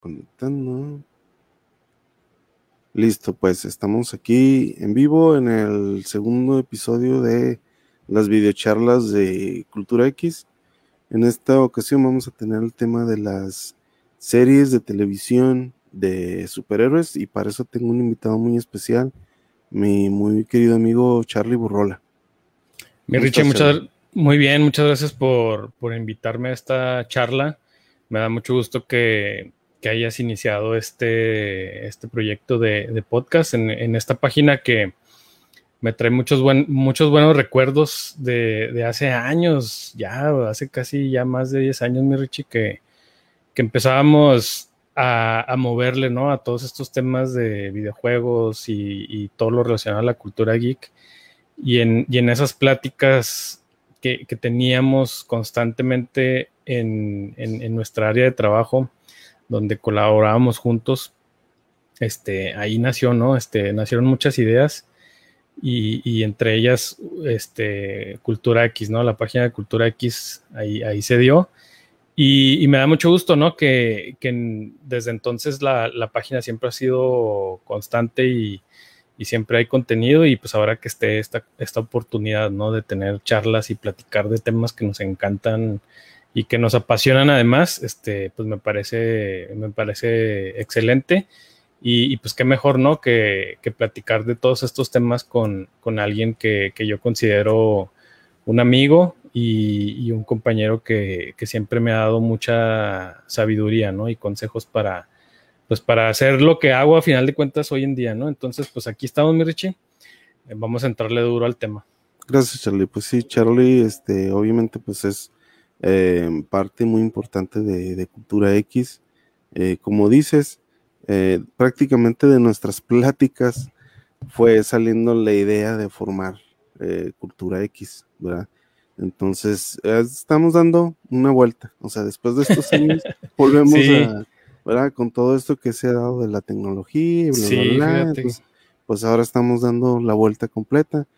Conectando. Listo, pues estamos aquí en vivo en el segundo episodio de las videocharlas de Cultura X. En esta ocasión vamos a tener el tema de las series de televisión de superhéroes y para eso tengo un invitado muy especial, mi muy querido amigo Charlie Burrola. Mi Richie, muchas, muy bien, muchas gracias por, por invitarme a esta charla. Me da mucho gusto que, que hayas iniciado este, este proyecto de, podcast en, esta página que me trae muchos, buen, muchos buenos recuerdos de, hace años, ya hace casi ya más de 10 años, mi Richie, que, que empezábamos a, moverle ¿no? a todos estos temas de videojuegos y, todo lo relacionado a la cultura geek. Y en, en esas pláticas que, teníamos constantemente en, en nuestra área de trabajo, donde colaborábamos juntos, este, ahí nació, ¿no? Este, nacieron muchas ideas y, entre ellas, este, Cultura X, ¿no? La página de Cultura X ahí, ahí se dio. Y, me da mucho gusto, ¿no? Que, desde entonces la, página siempre ha sido constante y, siempre hay contenido y pues ahora que esté esta, esta oportunidad, ¿no? De tener charlas y platicar de temas que nos encantan y que nos apasionan además, este, pues me parece, me parece excelente. Y, pues qué mejor, ¿no? Que, platicar de todos estos temas con, alguien que, yo considero un amigo y, un compañero que, siempre me ha dado mucha sabiduría, ¿no? Y consejos para, pues para hacer lo que hago a final de cuentas hoy en día, ¿no? Entonces, pues aquí estamos, mi Richie. Vamos a entrarle duro al tema. Gracias, Charlie. Pues sí, Charlie, este, obviamente, pues es eh, parte muy importante de, Cultura X. Eh, como dices, eh, prácticamente de nuestras pláticas fue saliendo la idea de formar Cultura X, ¿verdad? Entonces, estamos dando una vuelta, o sea, después de estos años, volvemos a, ¿verdad? Con todo esto que se ha dado de la tecnología, bla, pues ahora estamos dando la vuelta completa.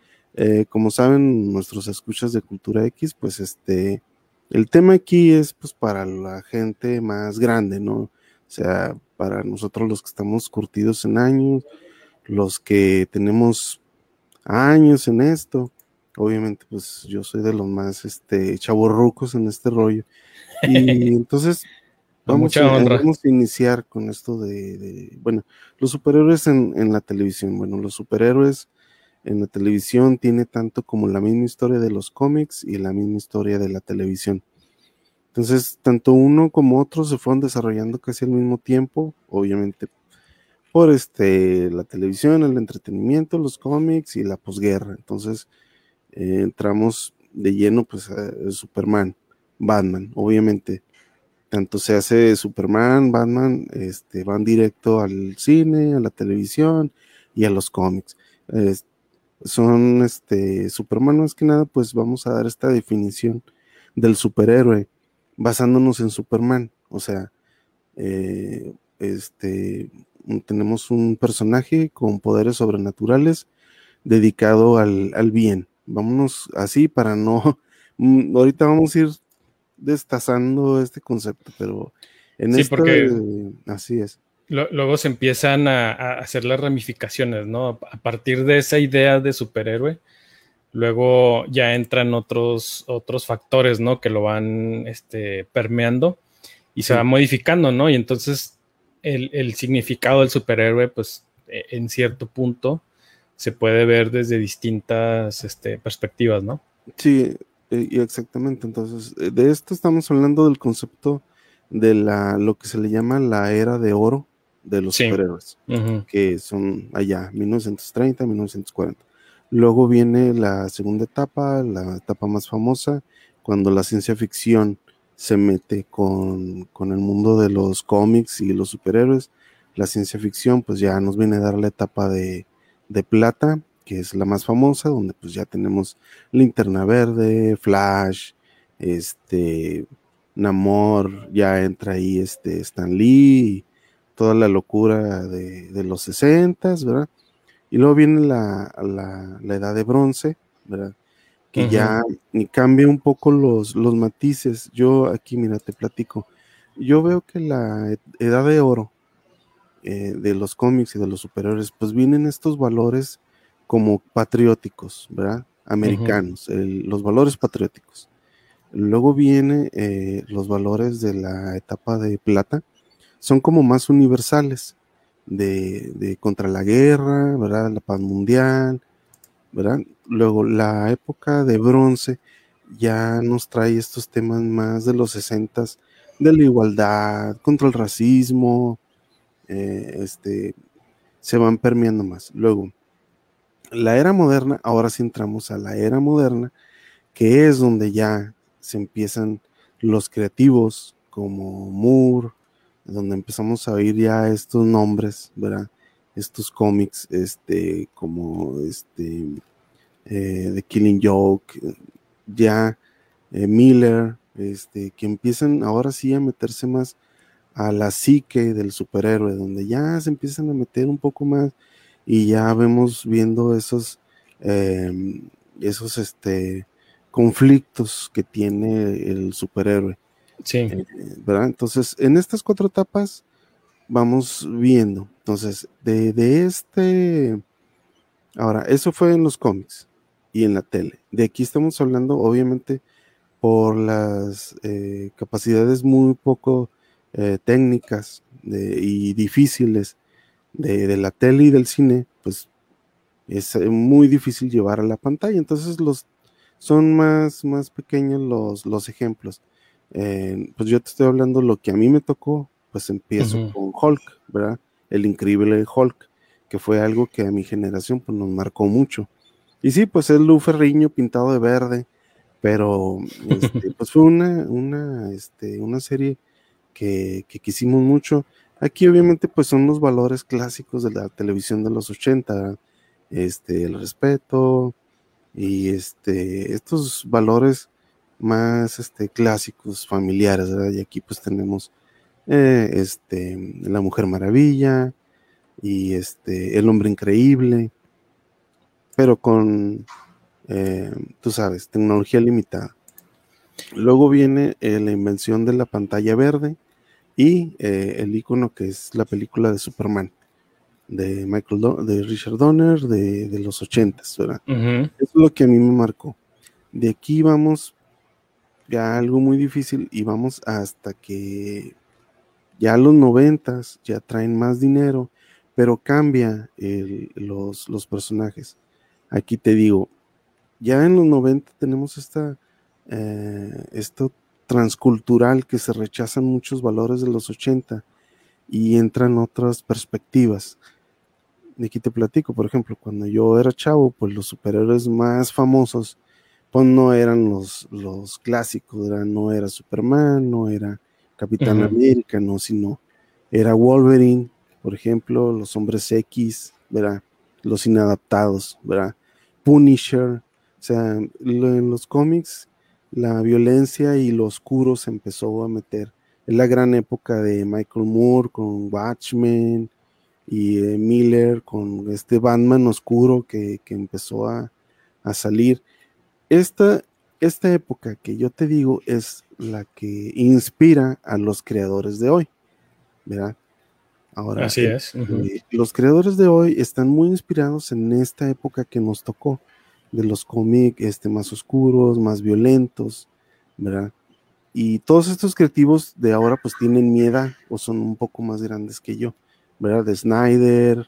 como saben, nuestros escuchas de Cultura X, pues este, el tema aquí es pues para la gente más grande, ¿no? O sea, para nosotros los que estamos curtidos en años, los que tenemos años en esto. Obviamente, pues yo soy de los más este chavorrucos en este rollo. Y entonces vamos, a, vamos a, iniciar con esto de, bueno, los superhéroes en, en, la televisión. Bueno, los superhéroes en la televisión tiene tanto como la misma historia de los cómics y la misma historia de la televisión. Entonces, tanto uno como otro se fueron desarrollando casi al mismo tiempo, obviamente por este, la televisión, el entretenimiento, los cómics y la posguerra. Entonces, eh, entramos de lleno pues a Superman, Batman, obviamente. Tanto se hace Superman, Batman, este, van directo al cine, a la televisión y a los cómics. Son este Superman más que nada, pues vamos a dar esta definición del superhéroe basándonos en Superman. O sea, eh, este, tenemos un personaje con poderes sobrenaturales dedicado al, bien. Vámonos así para no... Mm, ahorita vamos a ir destazando este concepto, pero en sí, porque así es. Luego se empiezan a, hacer las ramificaciones, ¿no? A partir de esa idea de superhéroe, Luego ya entran otros, otros factores, ¿no? Que lo van este, permeando y se va modificando, ¿no? Y entonces el, significado del superhéroe, pues e, en cierto punto se puede ver desde distintas este, perspectivas, ¿no? Sí, e, y exactamente. Entonces, eh, de esto estamos hablando del concepto de la, lo que se le llama la era de oro de los superhéroes, que son allá, 1930, 1940. Luego viene la segunda etapa, la etapa más famosa, cuando la ciencia ficción se mete con, el mundo de los cómics y los superhéroes. La ciencia ficción pues ya nos viene a dar la etapa de, plata, que es la más famosa, donde pues ya tenemos Linterna Verde, Flash, este, Namor, ya entra ahí este Stan Lee, toda la locura de, de los 60, ¿verdad? Y luego viene la, la, edad de bronce, ¿verdad? Que ya cambia un poco los, los matices. Yo aquí, mira, te platico. yo veo que la edad de oro eh, de los cómics y de los superhéroes, pues vienen estos valores como patrióticos, ¿verdad? Americanos, los valores patrióticos. Luego viene eh, los valores de la etapa de plata, son como más universales, de, contra la guerra, ¿verdad? La paz mundial, ¿verdad? Luego la época de bronce ya nos trae estos temas más de los sesentas, de la igualdad, contra el racismo, eh, este, se van permeando más. Luego, la era moderna, ahora sí entramos a la era moderna, que es donde ya se empiezan los creativos como Moore, donde empezamos a oír ya estos nombres, ¿verdad? Estos cómics, este, como este, eh, The Killing Joke, ya eh, Miller, este, que empiezan ahora sí a meterse más a la psique del superhéroe, donde ya se empiezan a meter un poco más y ya vemos viendo esos, em, esos este, conflictos que tiene el superhéroe. Sí. Eh, ¿verdad? Entonces, en estas cuatro etapas vamos viendo. Entonces, de, de este... Ahora, eso fue en los cómics y en la tele. De aquí estamos hablando, obviamente, por las eh, capacidades muy poco eh, técnicas y difíciles de, la tele y del cine, pues es muy difícil llevar a la pantalla. Entonces los son más, más pequeños los, los ejemplos. Eh, pues yo te estoy hablando lo que a mí me tocó, pues empiezo con Hulk, ¿verdad? El increíble Hulk, que fue algo que a mi generación pues, nos marcó mucho. Y sí, pues es Lu Ferriño pintado de verde, pero este, pues fue una, una, este, una serie que, quisimos mucho. Aquí obviamente pues son los valores clásicos de la televisión de los 80, este, el respeto y este, estos valores más este, clásicos, familiares, Y aquí pues tenemos eh, este, la Mujer Maravilla y este, el Hombre Increíble, pero con, eh, tú sabes, tecnología limitada. Luego viene eh, la invención de la pantalla verde y eh, el icono que es la película de Superman de Michael de Richard Donner de, los ochentas, ¿verdad? Eso es lo que a mí me marcó. De aquí vamos ya algo muy difícil y vamos hasta que ya los noventas ya traen más dinero, pero cambia los, los personajes. Aquí te digo, ya en los 90 tenemos esta eh, esto transcultural que se rechazan muchos valores de los 80 y entran otras perspectivas. Aquí te platico, por ejemplo, cuando yo era chavo, pues los superhéroes más famosos, pues no eran los, los clásicos, no era Superman, no era Capitán América, no, sino era Wolverine, por ejemplo, los hombres X, ¿verdad? Los inadaptados, ¿verdad? Punisher, o sea, en los cómics la violencia y lo oscuro se empezó a meter. Es la gran época de Michael Moore con Watchmen y eh, Miller con este Batman oscuro que, empezó a, salir. Esta, esta época que yo te digo es la que inspira a los creadores de hoy, ¿verdad? Ahora, Así es. Eh, los creadores de hoy están muy inspirados en esta época que nos tocó de los cómics este, más oscuros, más violentos, ¿verdad? Y todos estos creativos de ahora pues tienen miedo o son un poco más grandes que yo, ¿verdad? De Snyder,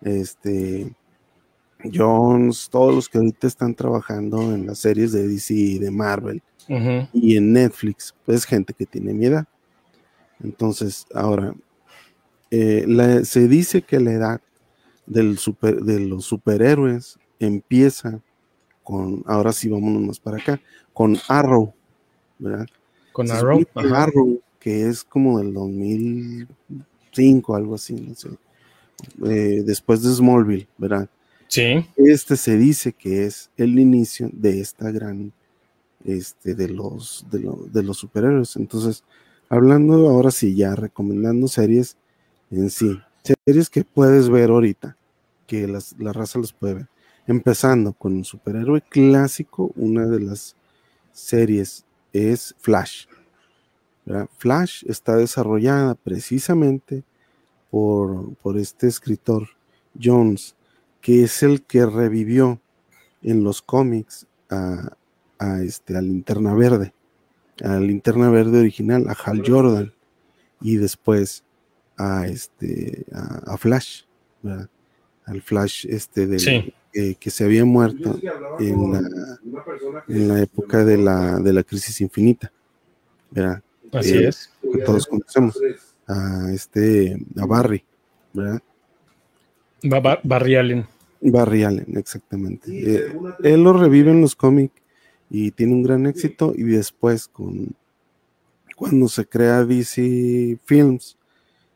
este, Jones, todos los que ahorita están trabajando en las series de DC y de Marvel y en Netflix, pues gente que tiene miedo. Entonces, ahora, eh, se dice que la edad del super, de los superhéroes empieza con, ahora sí vámonos más para acá, con Arrow, ¿verdad? Con Arrow. Arrow, que es como del 2005, algo así, no sé. Eh, después de Smallville, ¿verdad? Sí. Este se dice que es el inicio de esta gran, este, de los, de, de los superhéroes. Entonces, hablando ahora sí, ya recomendando series en sí, series que puedes ver ahorita, que las, la raza los puede ver. Empezando con un superhéroe clásico, una de las series es Flash. Flash está desarrollada precisamente por, por este escritor Jones, que es el que revivió en los cómics a, a este, a Linterna Verde, a Linterna Verde original, a Hal Jordan, y después a este a, Flash, al Flash este del, que se había muerto en la, en la época de la, de la crisis infinita. Así eh, es. Que todos conocemos. A este, a Barry, ¿verdad? Barry Allen. Barry Allen, exactamente. Eh, él lo revive en los cómics y tiene un gran éxito y después con cuando se crea DC Films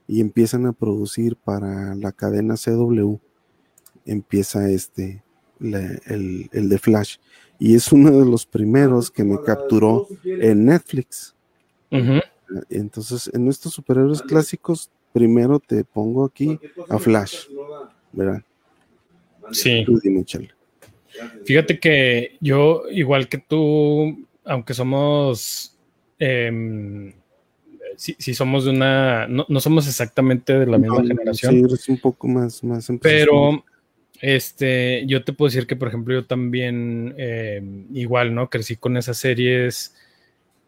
y empiezan a producir para la cadena CW, empieza este, el, el, de Flash. Y es uno de los primeros que me capturó en Netflix. Entonces, en estos superhéroes clásicos, primero te pongo aquí a Flash. ¿Verdad? Sí. Fíjate que yo, igual que tú, aunque somos, eh, si, somos de una, no, somos exactamente de la misma generación. Sí, eres un poco más, más Pero, este, yo te puedo decir que, por ejemplo, yo también, em, igual, ¿no? Crecí con esas series.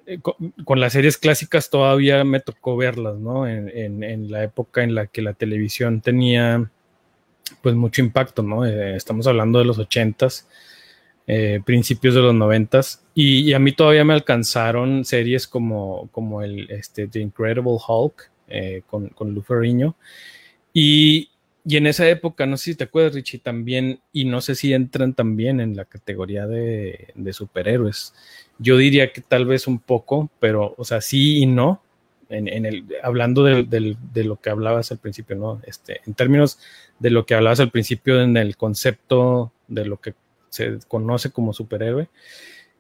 Eh, con, las series clásicas todavía me tocó verlas, ¿no? En, la época en la que la televisión tenía pues mucho impacto, ¿no? Eh, estamos hablando de los ochentas, eh, principios de los noventas, y, a mí todavía me alcanzaron series como, como el este, The Incredible Hulk eh, con, con Lou Ferrigno, y, y, en esa época, no sé si te acuerdas, Richie, también, y no sé si entran también en la categoría de, superhéroes. Yo diría que tal vez un poco, pero, o sea, sí y no, en, el, hablando de, lo que hablabas al principio, ¿no? Este, en términos de lo que hablabas al principio en el concepto de lo que se conoce como superhéroe,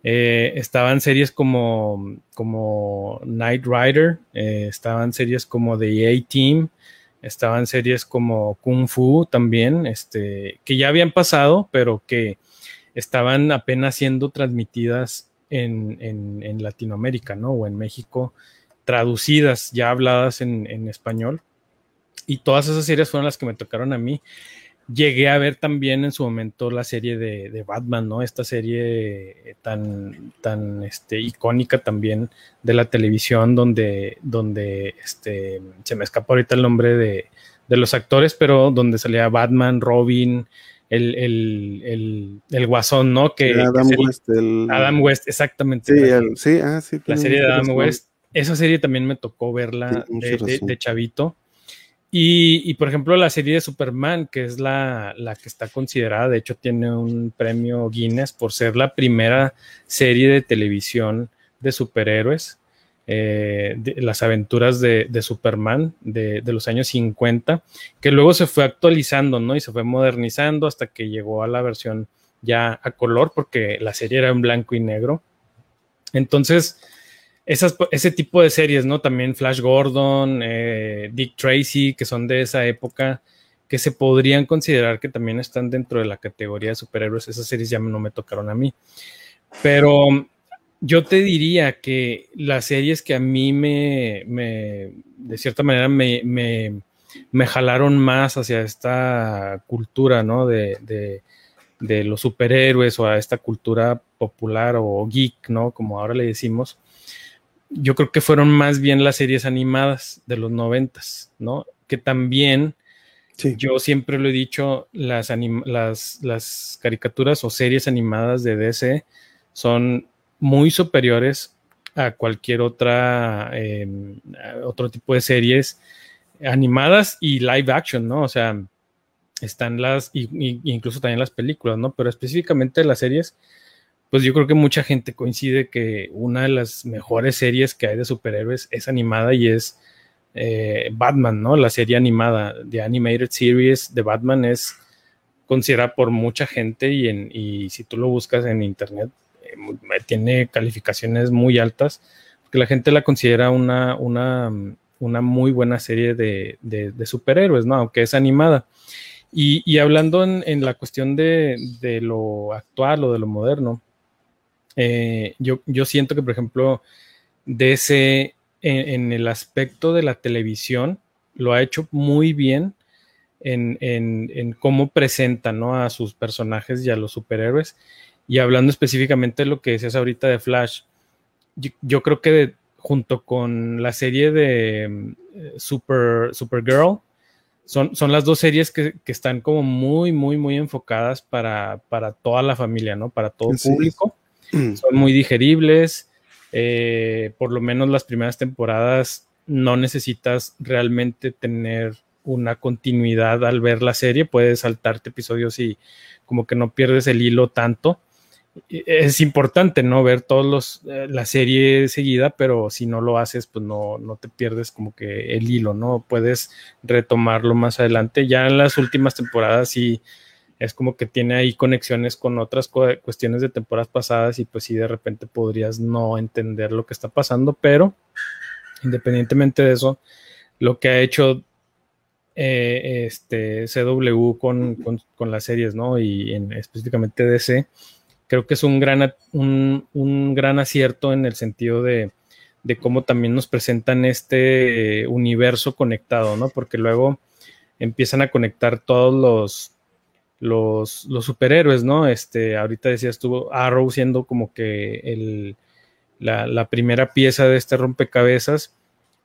eh, estaban series como, como Knight Rider, eh, estaban series como The A-Team, estaban series como Kung Fu también, este, que ya habían pasado, pero que estaban apenas siendo transmitidas en, en Latinoamérica, ¿no? O en México traducidas, ya habladas en, español. Y todas esas series fueron las que me tocaron a mí. Llegué a ver también en su momento la serie de, Batman, ¿no? Esta serie tan, tan este, icónica también de la televisión, donde, donde este, se me escapó ahorita el nombre de, los actores, pero donde salía Batman, Robin, el, el, guasón, ¿no? Que, Adam West. Adam West, exactamente. Sí, sí, ah, sí. La serie de Adam West esa serie también me tocó verla de, chavito. Y, por ejemplo, la serie de Superman, que es la, que está considerada, de hecho tiene un premio Guinness por ser la primera serie de televisión de superhéroes, eh, las aventuras de, Superman de, los años 50, que luego se fue actualizando, ¿no? Y se fue modernizando hasta que llegó a la versión ya a color, porque la serie era en blanco y negro. Entonces, ese tipo de series, ¿no? También Flash Gordon, eh, Dick Tracy, que son de esa época, que se podrían considerar que también están dentro de la categoría de superhéroes. Esas series ya no me tocaron a mí. Pero yo te diría que las series que a mí me, de cierta manera, me, me, jalaron más hacia esta cultura, ¿no? De, de, de, los superhéroes o a esta cultura popular o geek, ¿no? Como ahora le decimos yo creo que fueron más bien las series animadas de los noventas, ¿no? Que también, yo siempre lo he dicho, las, las, las, caricaturas o series animadas de DC son muy superiores a cualquier otra, em, otro tipo de series animadas y live action, ¿no? O sea, están las, y, incluso también las películas, ¿no? Pero específicamente las series, pues yo creo que mucha gente coincide que una de las mejores series que hay de superhéroes es animada y es eh, Batman, ¿no? La serie animada, de Animated Series de Batman es considerada por mucha gente y, en, y si tú lo buscas en internet, eh, tiene calificaciones muy altas, porque la gente la considera una, una, una muy buena serie de, de, superhéroes, ¿no? Aunque es animada. Y, y hablando en, en, la cuestión de, de lo actual o de lo moderno, eh, yo, yo, siento que, por ejemplo, DC en, el aspecto de la televisión lo ha hecho muy bien en, cómo presenta ¿no? a sus personajes y a los superhéroes. Y hablando específicamente de lo que decías ahorita de Flash, yo, creo que junto con la serie de eh, Super, Supergirl, son, son las dos series que, están como muy, muy, muy enfocadas para, toda la familia, ¿no? Para todo el público. Son muy digeribles. Eh, por lo menos las primeras temporadas no necesitas realmente tener una continuidad al ver la serie. Puedes saltarte episodios y como que no pierdes el hilo tanto es importante, ¿no? Ver todos los, eh, la serie seguida, pero si no lo haces, pues no, no te pierdes como que el hilo, ¿no? Puedes retomarlo más adelante. Ya en las últimas temporadas sí es como que tiene ahí conexiones con otras cuestiones de temporadas pasadas y pues sí de repente podrías no entender lo que está pasando, pero independientemente de eso, lo que ha hecho eh, este CW con, con, las series, ¿no? Y en, específicamente DC creo que es un gran, un, gran acierto en el sentido de, cómo también nos presentan este universo conectado, ¿no? Porque luego empiezan a conectar todos los, los, superhéroes, ¿no? Este, ahorita decías tú, Arrow siendo como que el, la, primera pieza de este rompecabezas.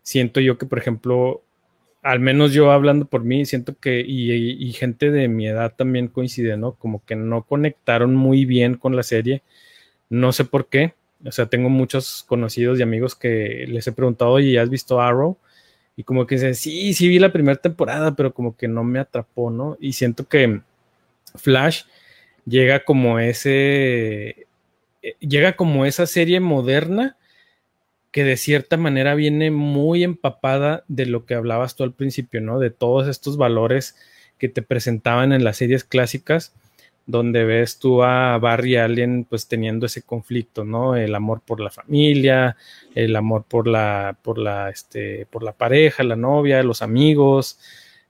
Siento yo que, por ejemplo, al menos yo hablando por mí, siento que, y, gente de mi edad también coincide, ¿no? Como que no conectaron muy bien con la serie. No sé por qué. O sea, tengo muchos conocidos y amigos que les he preguntado, oye, ¿has visto Arrow? Y como que dicen, sí, sí vi la primera temporada, pero como que no me atrapó, ¿no? Y siento que Flash llega como ese, eh, llega como esa serie moderna que de cierta manera viene muy empapada de lo que hablabas tú al principio, ¿no? De todos estos valores que te presentaban en las series clásicas, donde ves tú a Barry Allen pues teniendo ese conflicto, ¿no? El amor por la familia, el amor por la, por la, este, por la pareja, la novia, los amigos,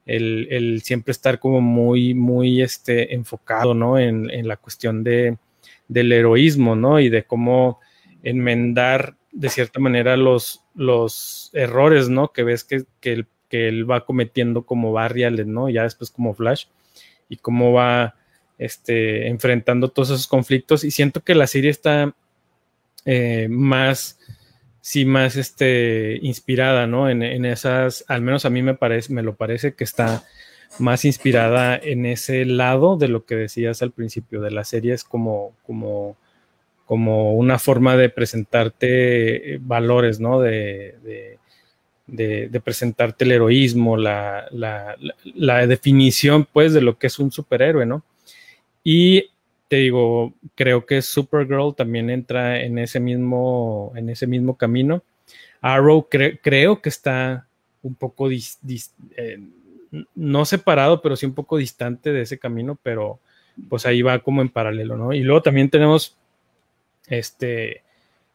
el, siempre estar como muy, muy, este, enfocado, ¿no? En, en la cuestión de, del heroísmo, ¿no? Y de cómo enmendar de cierta manera los, los errores, ¿no? Que ves que, que, él, va cometiendo como Barry Allen, ¿no? Ya después como Flash y cómo va este, enfrentando todos esos conflictos. Y siento que la serie está eh, más, sí, más este, inspirada, ¿no? En, en, esas, al menos a mí me parece, me lo parece que está más inspirada en ese lado de lo que decías al principio de la serie, es como, como como una forma de presentarte eh, valores, ¿no? De, de, presentarte el heroísmo, la, definición, pues, de lo que es un superhéroe, ¿no? Y te digo, creo que Supergirl también entra en ese mismo, en ese mismo camino. Arrow creo que está un poco, eh, no separado, pero sí un poco distante de ese camino, pero pues ahí va como en paralelo, ¿no? Y luego también tenemos este,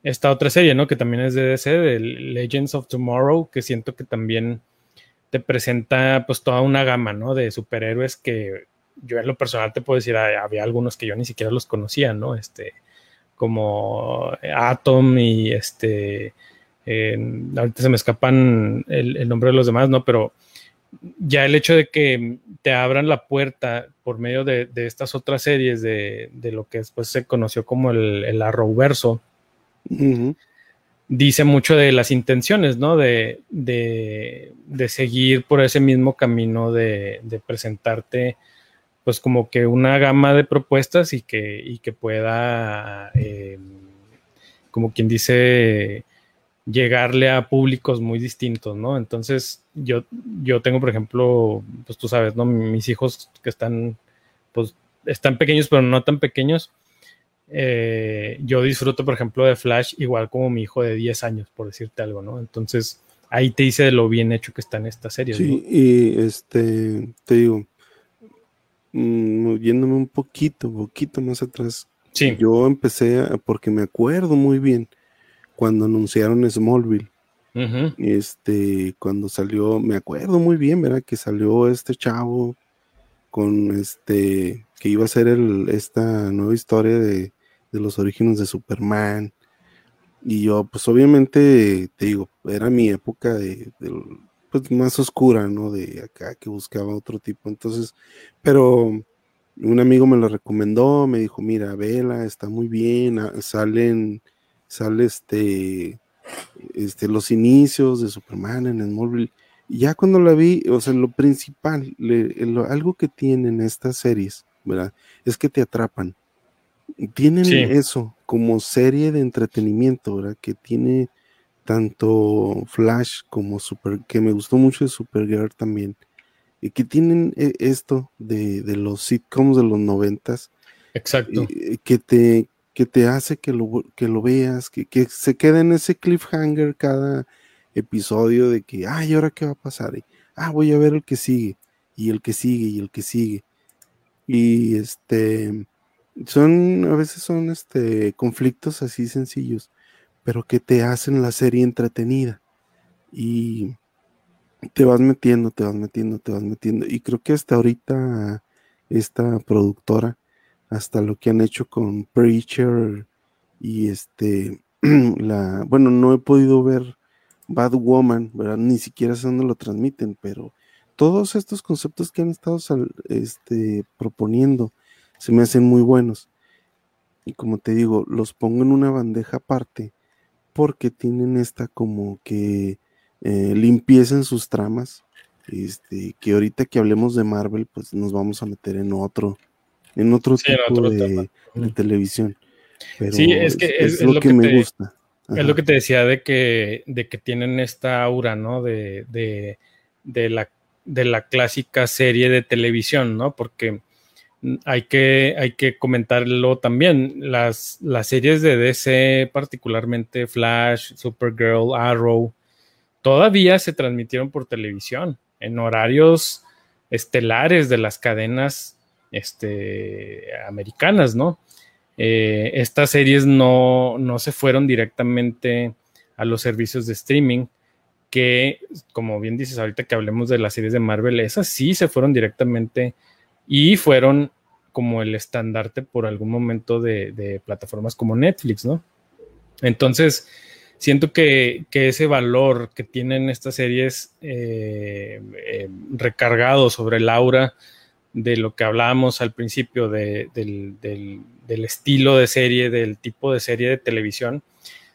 esta otra serie, ¿no? Que también es de DC, de Legends of Tomorrow, que siento que también te presenta pues toda una gama, ¿no? De superhéroes que yo en lo personal te puedo decir, había algunos que yo ni siquiera los conocía, ¿no? Este, como Atom y este, ahorita se me escapan el, nombre de los demás, ¿no? Pero ya el hecho de que te abran la puerta por medio de, estas otras series de, lo que después se conoció como el, el Arrowverso, dice mucho de las intenciones, ¿no? De, seguir por ese mismo camino de, presentarte, pues como que una gama de propuestas y que, que pueda, eh, como quien dice, llegarle a públicos muy distintos, ¿no? Entonces, yo, yo tengo, por ejemplo, pues tú sabes, ¿no? Mis hijos que están, pues, están pequeños, pero no tan pequeños. Eh, yo disfruto, por ejemplo, de Flash igual como mi hijo de 10 años, por decirte algo, ¿no? Entonces, ahí te dice lo bien hecho que está en esta serie. Sí, y este, te digo, mm, yéndome un poquito, poquito más atrás. Sí. Yo empecé, porque me acuerdo muy bien, cuando anunciaron Smallville. Este, cuando salió, me acuerdo muy bien, ¿verdad? Que salió este chavo con este, que iba a ser el, esta nueva historia de, los orígenes de Superman. Y yo, pues obviamente, te digo, era mi época de, pues, más oscura, ¿no? De acá que buscaba otro tipo. Entonces, pero un amigo me lo recomendó, me dijo, mira, vela, está muy bien, ah, salen, sale este, este, los inicios de Superman en el móvil. Ya cuando la vi, o sea, lo principal, algo que tienen estas series, ¿verdad? Es que te atrapan. Tienen eso como serie de entretenimiento, ¿verdad? Que tiene tanto Flash como Super, que me gustó mucho de Supergirl también y que tienen eh, esto de, los sitcoms de los noventas. Exacto. Que te, que te hace que lo, que lo veas, que, se quede en ese cliffhanger cada episodio de que, ay, ¿ahora qué va a pasar? ah, voy a ver el que sigue, y el que sigue, y el que sigue. Y este, son, a veces son este, conflictos así sencillos, pero que te hacen la serie entretenida. Y te vas metiendo, te vas metiendo, te vas metiendo. Y creo que hasta ahorita esta productora, hasta lo que han hecho con Preacher y este, la, bueno, no he podido ver Bad Woman, ¿verdad? Ni siquiera sé dónde lo transmiten, pero todos estos conceptos que han estado este, proponiendo se me hacen muy buenos. Y como te digo, los pongo en una bandeja aparte porque tienen esta como que eh, limpieza sus tramas. Este, que ahorita que hablemos de Marvel, pues nos vamos a meter en otro, en otro tipo de, televisión. sí, es que es, lo, que, me gusta. Es lo que te decía de que, de que tienen esta aura, ¿no? De, de, la, de la clásica serie de televisión, ¿no? Porque hay que, hay que comentarlo también. Las, las series de DC, particularmente Flash, Supergirl, Arrow, todavía se transmitieron por televisión en horarios estelares de las cadenas este, americanas, ¿no? Eh, estas series no, no, se fueron directamente a los servicios de streaming, que, como bien dices ahorita que hablemos de las series de Marvel, esas sí se fueron directamente y fueron como el estandarte por algún momento de, plataformas como Netflix, ¿no? Entonces, siento que, ese valor que tienen estas series eh, eh, recargado sobre el aura de lo que hablábamos al principio del, estilo de serie, del tipo de serie de televisión,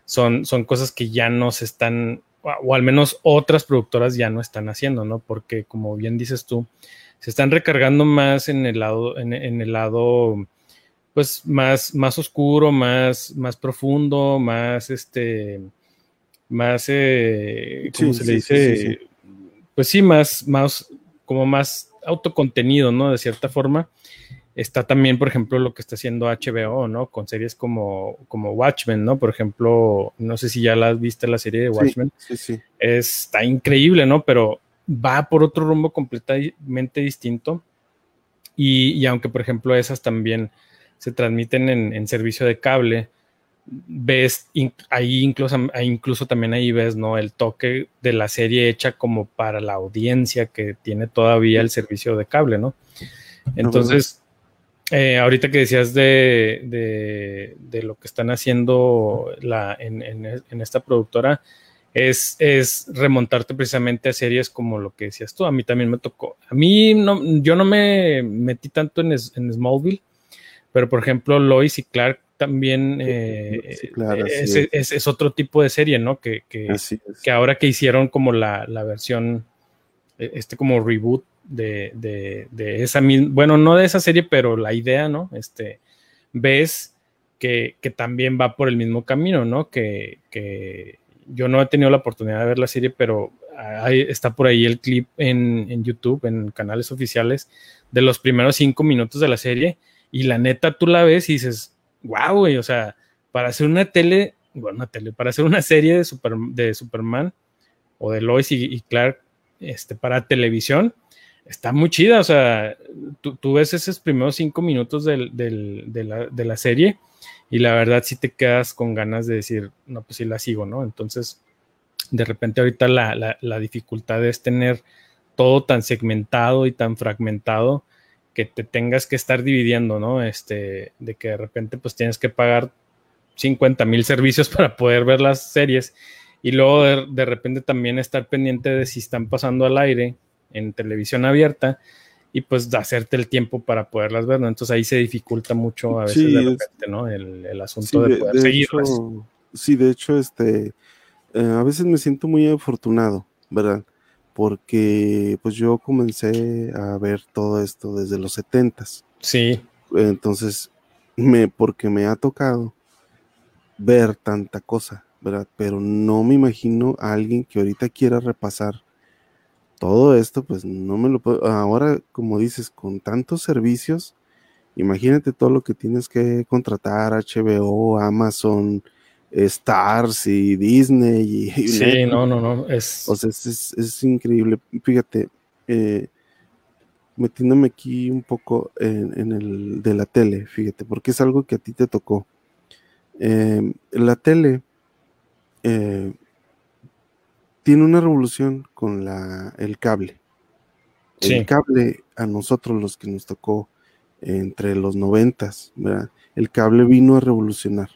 son, son cosas que ya no se están, o al menos otras productoras ya no están haciendo, ¿no? Porque como bien dices tú, se están recargando más en el lado, en el lado pues más, más oscuro, más, más profundo, más este, más, eh, ¿cómo se le dice? pues sí, más, más, como más autocontenido, ¿no? De cierta forma. Está también, por ejemplo, lo que está haciendo HBO, ¿no? Con series como, como Watchmen, ¿no? Por ejemplo, no sé si ya la has visto la serie de Watchmen. Sí, sí, Está increíble, ¿no? Pero va por otro rumbo completamente distinto. Y, y aunque, por ejemplo, esas también se transmiten en, servicio de cable, ves ahí incluso, incluso también ahí ves no el toque de la serie hecha como para la audiencia que tiene todavía el servicio de cable no entonces eh, ahorita que decías de, de, lo que están haciendo la, en, en, esta productora es, es, remontarte precisamente a series como lo que decías tú a mí también me tocó a mí no yo no me metí tanto en, en Smallville pero, por ejemplo, Lois y Clark también eh, es, otro tipo de serie, ¿no? Que, que, que ahora que hicieron como la, versión, e, este como reboot de, de, esa misma, bueno, no de esa serie, pero la idea, ¿no? Este, ves que, también va por el mismo camino, ¿no? Que, yo no he tenido la oportunidad de ver la serie, pero está por ahí el clip en, en YouTube, en canales oficiales, de los primeros cinco minutos de la serie y la neta, tú la ves y dices, wow, güey, o sea, para hacer una tele, bueno, tele, para hacer una serie de, super, de Superman o de Lois y, Clark este, para televisión, está muy chida, o sea, tú, ves esos primeros cinco minutos de, la, serie y la verdad sí te quedas con ganas de decir, no, pues sí la sigo, ¿no? Entonces, de repente ahorita la, la dificultad es tener todo tan segmentado y tan fragmentado que te tengas que estar dividiendo, ¿no? Este, de que de repente pues tienes que pagar 50 mil servicios para poder ver las series y luego de, repente también estar pendiente de si están pasando al aire en televisión abierta y pues hacerte el tiempo para poderlas ver, ¿no? Entonces ahí se dificulta mucho a veces de repente, ¿no? El, asunto de, poder seguirlas. sí, de hecho, este, eh, a veces me siento muy afortunado, ¿verdad? Porque pues yo comencé a ver todo esto desde los setentas. Sí. Entonces, me, porque me ha tocado ver tanta cosa, ¿verdad? Pero no me imagino a alguien que ahorita quiera repasar todo esto, pues no me lo puedo. Ahora, como dices, con tantos servicios, imagínate todo lo que tienes que contratar, HBO, Amazon, Stars y Disney. Y, sí, no, no, no. Es... O sea, es, increíble. Fíjate, eh, metiéndome aquí un poco en, el de la tele, fíjate, porque es algo que a ti te tocó. Eh, la tele eh, tiene una revolución con la, el cable. El cable a nosotros los que nos tocó entre los noventas, el cable vino a revolucionar.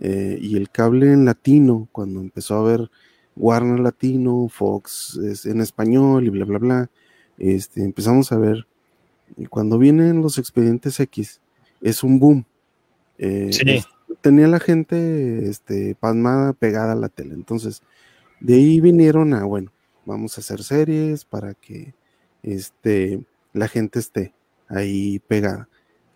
Eh, y el cable en latino, cuando empezó a ver Warner Latino, Fox en español y bla, bla, bla, este, empezamos a ver, cuando vienen los expedientes X, es un boom. Eh, tenía la gente este, pasmada pegada a la tele. Entonces, de ahí vinieron a, bueno, vamos a hacer series para que este, la gente esté ahí pegada.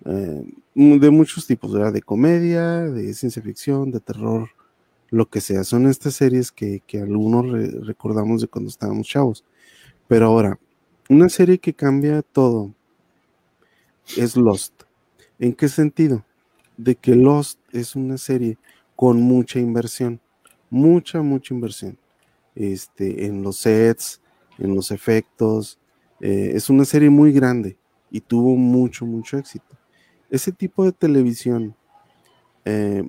Eh, de muchos tipos, ¿verdad? De comedia, de ciencia ficción, de terror, lo que sea. Son estas series que, algunos recordamos de cuando estábamos chavos. Pero ahora, una serie que cambia todo es Lost. ¿En qué sentido? De que Lost es una serie con mucha inversión, mucha, mucha inversión. Este, en los sets, en los efectos. Eh, es una serie muy grande y tuvo mucho, mucho éxito. Ese tipo de televisión eh,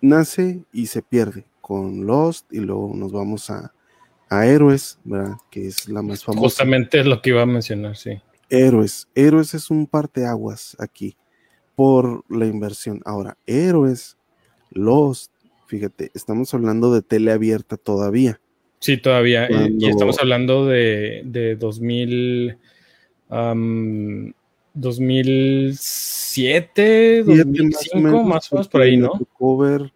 nace y se pierde con Lost y luego nos vamos a, a Héroes, ¿verdad? Que es la más famosa. Justamente es lo que iba a mencionar, sí. Héroes. Héroes es un parteaguas aquí por la inversión. Ahora, Héroes, Lost, fíjate, estamos hablando de tele abierta todavía. Sí, todavía. Y estamos hablando de, de 2000, 2007, 2005, más o menos, por ahí, ¿no? Me tocó ver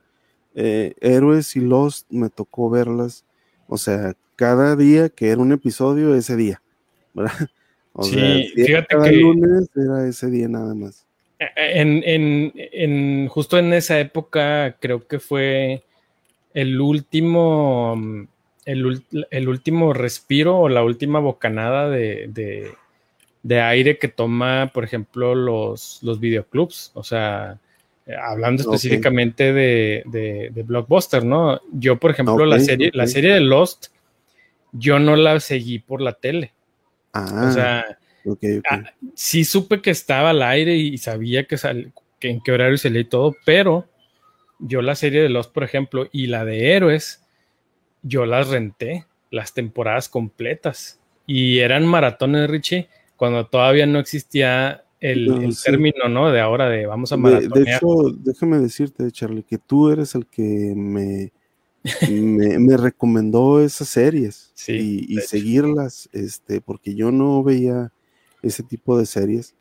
eh, Héroes y Lost, me tocó verlas. O sea, cada día que era un episodio, ese día. ¿verdad? O sí, fíjate cada que. lunes era ese día nada más. En, en, en, justo en esa época, creo que fue el último el, último respiro o la última bocanada de, aire que toma, por ejemplo, los, los videoclubs. O sea, hablando específicamente de, Blockbuster, ¿no? Yo, por ejemplo, la, serie, la serie de Lost, yo no la seguí por la tele. Ah, o sea, ah, sí supe que estaba al aire y sabía que, que en qué horario salía y todo, pero yo la serie de Lost, por ejemplo, y la de Héroes, yo las renté, las temporadas completas. Y eran maratones, Richie, cuando todavía no existía el, término, ¿no? De ahora de vamos a maratonear. De, hecho, déjame decirte, Charlie, que tú eres el que me, me, recomendó esas series y, seguirlas, este, porque yo no veía ese tipo de series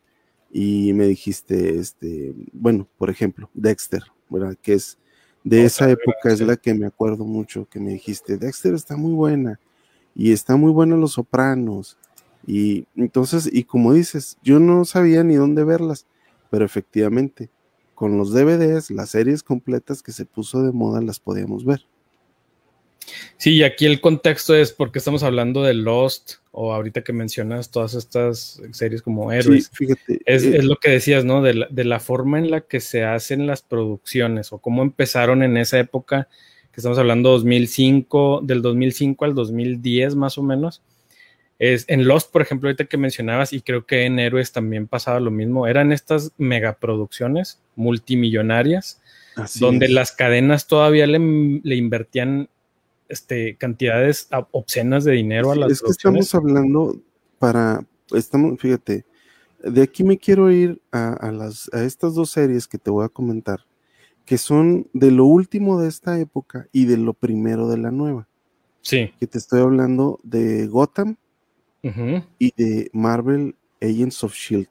y me dijiste, este, bueno, por ejemplo, Dexter, ¿verdad? Que es de esa época es la que me acuerdo mucho, que me dijiste, Dexter está muy buena y está muy buena Los Sopranos. Y entonces, y como dices, yo no sabía ni dónde verlas, pero efectivamente, con los DVDs, las series completas que se puso de moda las podíamos ver. Sí, y aquí el contexto es porque estamos hablando de Lost o ahorita que mencionas todas estas series como Héroes. fíjate. Es, eh, lo que decías, ¿no? De la, forma en la que se hacen las producciones o cómo empezaron en esa época, que estamos hablando 2005, del 2005 al 2010 más o menos. Es, en Lost, por ejemplo, ahorita que mencionabas, y creo que en Héroes también pasaba lo mismo, eran estas megaproducciones multimillonarias, donde las cadenas todavía le, le invertían este, cantidades obscenas de dinero a las Es que estamos hablando para, estamos, fíjate, de aquí me quiero ir a, las, a estas dos series que te voy a comentar, que son de lo último de esta época y de lo primero de la nueva. Sí. Que te estoy hablando de Gotham y de Marvel Agents of Shield.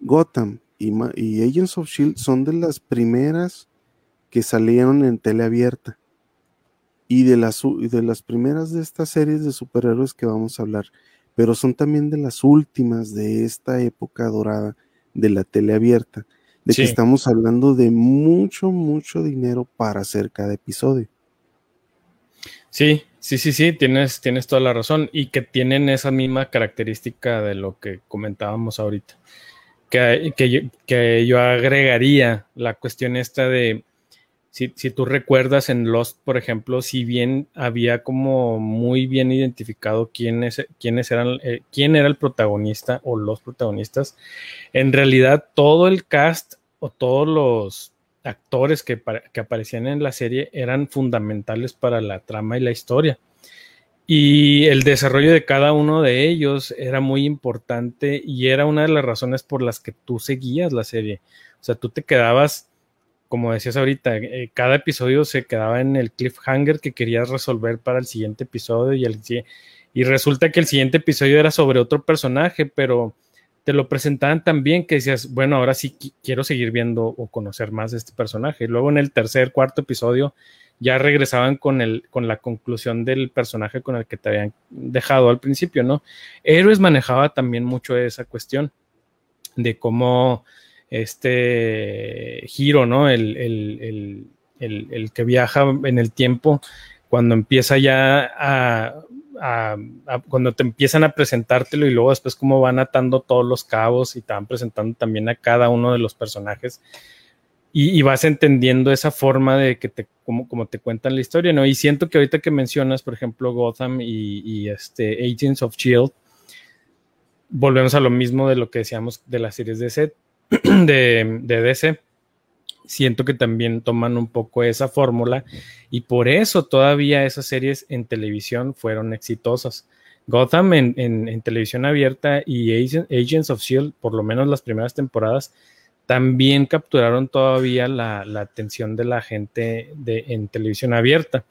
Gotham y, y, Agents of Shield son de las primeras que salieron en tele abierta. Y de las, de las primeras de estas series de superhéroes que vamos a hablar. Pero son también de las últimas de esta época dorada de la tele abierta de que estamos hablando de mucho, mucho dinero para hacer cada episodio. Sí, sí, sí, sí, tienes, tienes toda la razón y que tienen esa misma característica de lo que comentábamos ahorita. Que, que, yo, agregaría la cuestión esta de, si, tú recuerdas en Lost, por ejemplo, si bien había como muy bien identificado quiénes, quiénes eran, eh, quién era el protagonista o los protagonistas, en realidad todo el cast o todos los actores que, que, aparecían en la serie eran fundamentales para la trama y la historia. Y el desarrollo de cada uno de ellos era muy importante y era una de las razones por las que tú seguías la serie. O sea, tú te quedabas, como decías ahorita, eh, cada episodio se quedaba en el cliffhanger que querías resolver para el siguiente episodio y, y resulta que el siguiente episodio era sobre otro personaje, pero te lo presentaban tan bien que decías, bueno, ahora sí quiero seguir viendo o conocer más de este personaje. Luego en el tercer, cuarto episodio ya regresaban con, el, con la conclusión del personaje con el que te habían dejado al principio, ¿no? Héroes manejaba también mucho esa cuestión de cómo este giro, ¿no? El, el, el que viaja en el tiempo, cuando empieza ya a cuando te empiezan a presentártelo y luego después cómo van atando todos los cabos y te van presentando también a cada uno de los personajes y, vas entendiendo esa forma de que te, como, como, te cuentan la historia, ¿no? Y siento que ahorita que mencionas, por ejemplo, Gotham y, este Agents of Shield, volvemos a lo mismo de lo que decíamos de las series de, de, de DC siento que también toman un poco esa fórmula y por eso todavía esas series en televisión fueron exitosas. Gotham en, televisión abierta y Agents of Shield, por lo menos las primeras temporadas, también capturaron todavía la, atención de la gente de, en televisión abierta.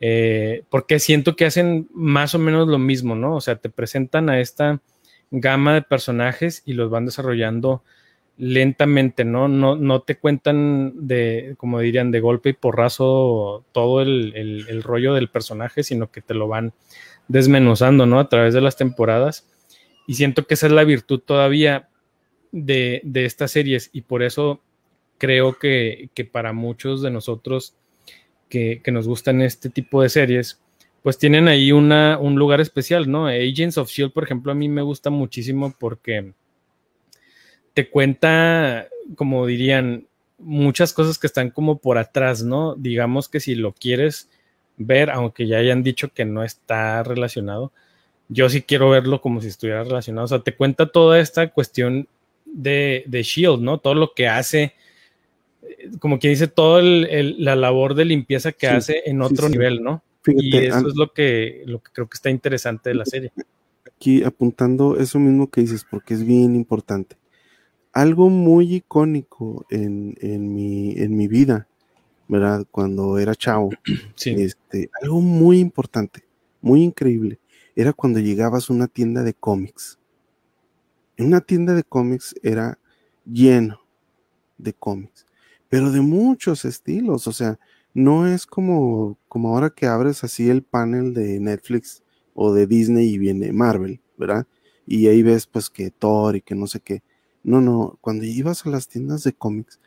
Eh, porque siento que hacen más o menos lo mismo, ¿no? O sea, te presentan a esta gama de personajes y los van desarrollando lentamente, ¿no? No, no te cuentan de, como dirían, de golpe y porrazo todo el, rollo del personaje, sino que te lo van desmenuzando, ¿no? A través de las temporadas. Y siento que esa es la virtud todavía de, estas series y por eso creo que, para muchos de nosotros que, nos gustan este tipo de series, pues tienen ahí una, un lugar especial, ¿no? Agents of Shield, por ejemplo, a mí me gusta muchísimo porque te cuenta, como dirían, muchas cosas que están como por atrás, ¿no? Digamos que si lo quieres ver, aunque ya hayan dicho que no está relacionado, yo sí quiero verlo como si estuviera relacionado. O sea, te cuenta toda esta cuestión de, Shield, ¿no? Todo lo que hace, como que dice, toda la labor de limpieza que hace en otro nivel, ¿no? y eso es lo que, lo que creo que está interesante de la serie. Aquí apuntando eso mismo que dices, porque es bien importante algo muy icónico en, mi, en mi vida, ¿verdad? Cuando era chavo. Este, algo muy importante, muy increíble, era cuando llegabas a una tienda de cómics. En una tienda de cómics era lleno de cómics, pero de muchos estilos, o sea, no es como, como ahora que abres así el panel de Netflix o de Disney y viene Marvel, ¿verdad? Y ahí ves pues que Thor y que no sé qué. No, no, cuando ibas a las tiendas de cómics,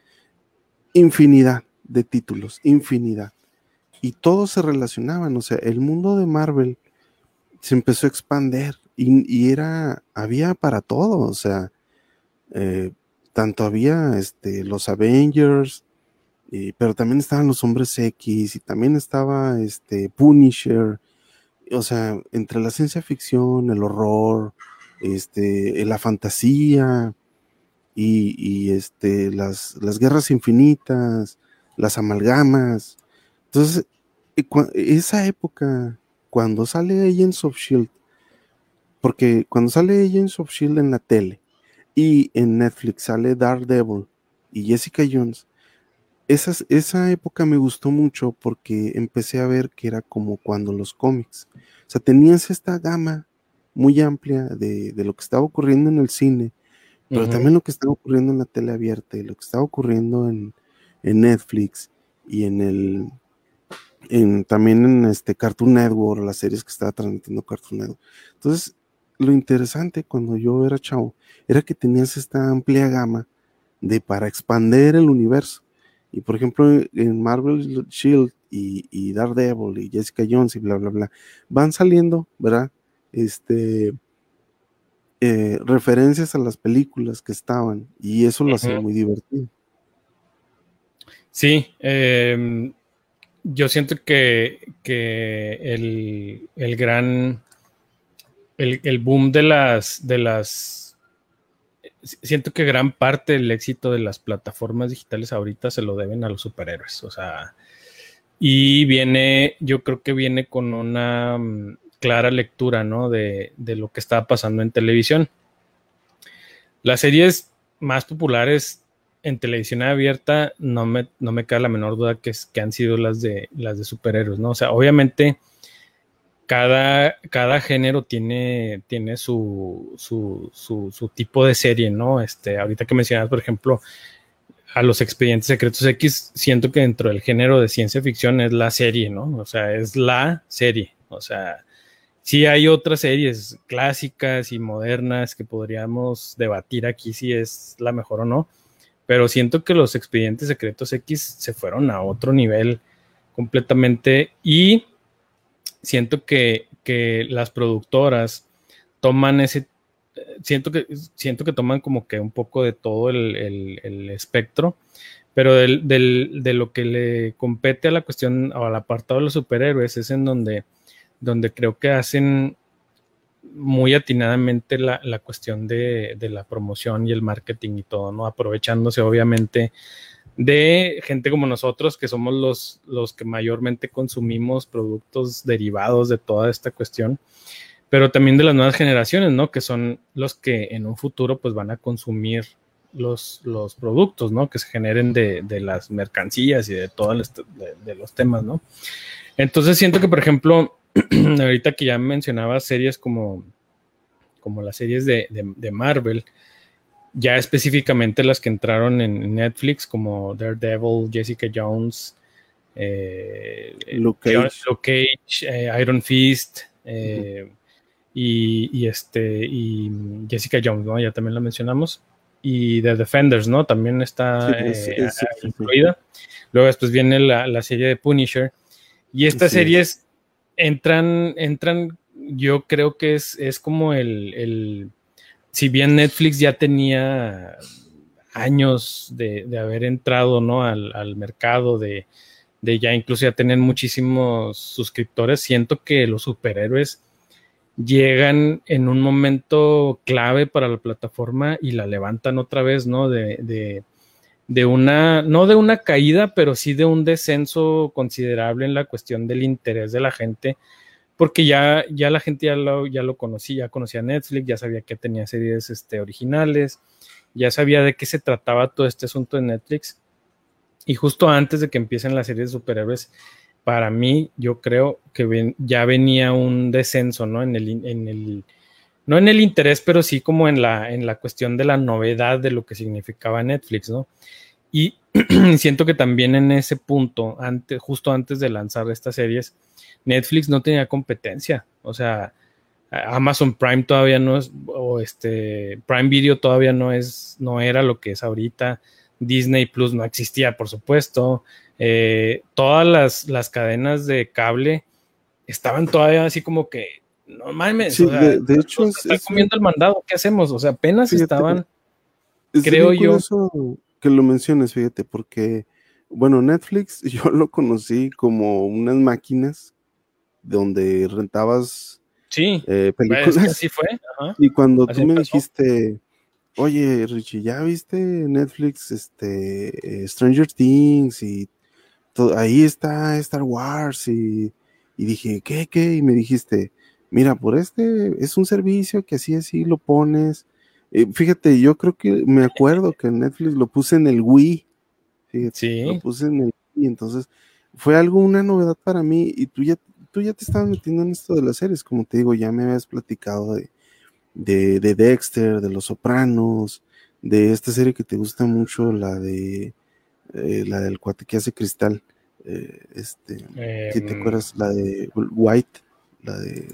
infinidad de títulos, infinidad. Y todos se relacionaban, o sea, el mundo de Marvel se empezó a expander y, era, había para todo, o sea, eh, tanto había este, los Avengers, pero también estaban los Hombres X y también estaba este, Punisher, o sea, entre la ciencia ficción, el horror, este, la fantasía, y, este, las, las, guerras infinitas, las amalgamas. Entonces, eh, esa época, cuando sale Agents of Shield, porque cuando sale Agents of Shield en la tele y en Netflix sale Daredevil y Jessica Jones, esa, esa época me gustó mucho porque empecé a ver que era como cuando los cómics. O sea, tenías esta gama muy amplia de, lo que estaba ocurriendo en el cine, pero también lo que estaba ocurriendo en la tele abierta y lo que estaba ocurriendo en, Netflix y en el en, también en este Cartoon Network, las series que estaba transmitiendo Cartoon Network. Entonces, lo interesante cuando yo era chavo era que tenías esta amplia gama de para expander el universo. Y por ejemplo, en Marvel Shield y, Daredevil y Jessica Jones y bla, bla, bla, van saliendo, ¿verdad? Este, eh, referencias a las películas que estaban y eso lo hacía muy divertido. Sí, em, yo siento que, el, gran, el, el, boom de las, de las siento que gran parte del éxito de las plataformas digitales ahorita se lo deben a los superhéroes. O sea, y viene, yo creo que viene con una mm, clara lectura, ¿no? De, lo que está pasando en televisión. Las series más populares en televisión abierta, no me, no me cae la menor duda que, que han sido las de, las de superhéroes, ¿no? O sea, obviamente cada, cada género tiene, tiene su, su, tipo de serie, ¿no? Este, ahorita que mencionas, por ejemplo, a los expedientes secretos X, siento que dentro del género de ciencia ficción es la serie, ¿no? O sea, es la serie. O sea, sí hay otras series clásicas y modernas que podríamos debatir aquí si es la mejor o no, pero siento que los expedientes secretos X se fueron a otro nivel completamente y siento que, las productoras toman ese, siento que, siento que toman como que un poco de todo el, espectro, pero de lo que le compete a la cuestión o al apartado de los superhéroes es en donde, donde creo que hacen muy atinadamente la, cuestión de, de, la promoción y el marketing y todo, ¿no? Aprovechándose obviamente de gente como nosotros, que somos los, los que mayormente consumimos productos derivados de toda esta cuestión, pero también de las nuevas generaciones, ¿no? Que son los que en un futuro pues van a consumir los, los productos, ¿no? Que se generen de, las mercancías y de todos de, los temas, ¿no? Entonces siento que, por ejemplo, ahorita que ya mencionaba series como, como las series de, de Marvel, ya específicamente las que entraron en Netflix, como Daredevil, Jessica Jones, eh, Luke Cage, eh, Iron Fist, eh, y, este, y Jessica Jones, ¿no? Ya también la mencionamos. Y The Defenders, ¿no? También está incluida. Luego después viene la, serie de Punisher. Y estas series entran, entran, yo creo que es, es como el si bien Netflix ya tenía años de, haber entrado ¿no? al, mercado, de, ya incluso ya tener muchísimos suscriptores, siento que los superhéroes llegan en un momento clave para la plataforma y la levantan otra vez, ¿no? De, de, una, no de una caída, pero sí de un descenso considerable en la cuestión del interés de la gente porque ya, ya la gente ya lo, ya lo conocía, ya conocía Netflix, ya sabía que tenía series este, originales, ya sabía de qué se trataba todo este asunto de Netflix. Y justo antes de que empiecen las series de superhéroes, para mí, yo creo que ya venía un descenso, ¿no? En el, en el, no en el interés, pero sí como en la, en la cuestión de la novedad de lo que significaba Netflix, ¿no? Y siento que también en ese punto, antes, justo antes de lanzar estas series, Netflix no tenía competencia. O sea, Amazon Prime todavía no es, o este Prime Video todavía no es, no era lo que es ahorita. Disney Plus no existía, por supuesto. Eh, todas las, cadenas de cable estaban todavía así como que, no mames, de, hecho, está comiendo el mandado, ¿qué hacemos? O sea, apenas estaban, creo yo. Que lo menciones, fíjate, porque, bueno, Netflix yo lo conocí como unas máquinas donde rentabas sí, eh, películas. así fue. Y cuando tú me dijiste, oye, Richie, ¿ya viste Netflix, este, eh, Stranger Things y todo, ahí está Star Wars y, dije, ¿qué, qué? Y me dijiste, mira, por este es un servicio que así, así lo pones. Eh, fíjate, yo creo que me acuerdo que Netflix lo puse en el Wii Sí. Lo puse en el y entonces fue algo, una novedad para mí y tú ya, tú ya te estabas metiendo en esto de las series, como te digo, ya me habías platicado de, de, Dexter, de Los Sopranos, de esta serie que te gusta mucho, la de eh, la del cuate que hace cristal, eh, este, si te em. acuerdas, la de White, la de,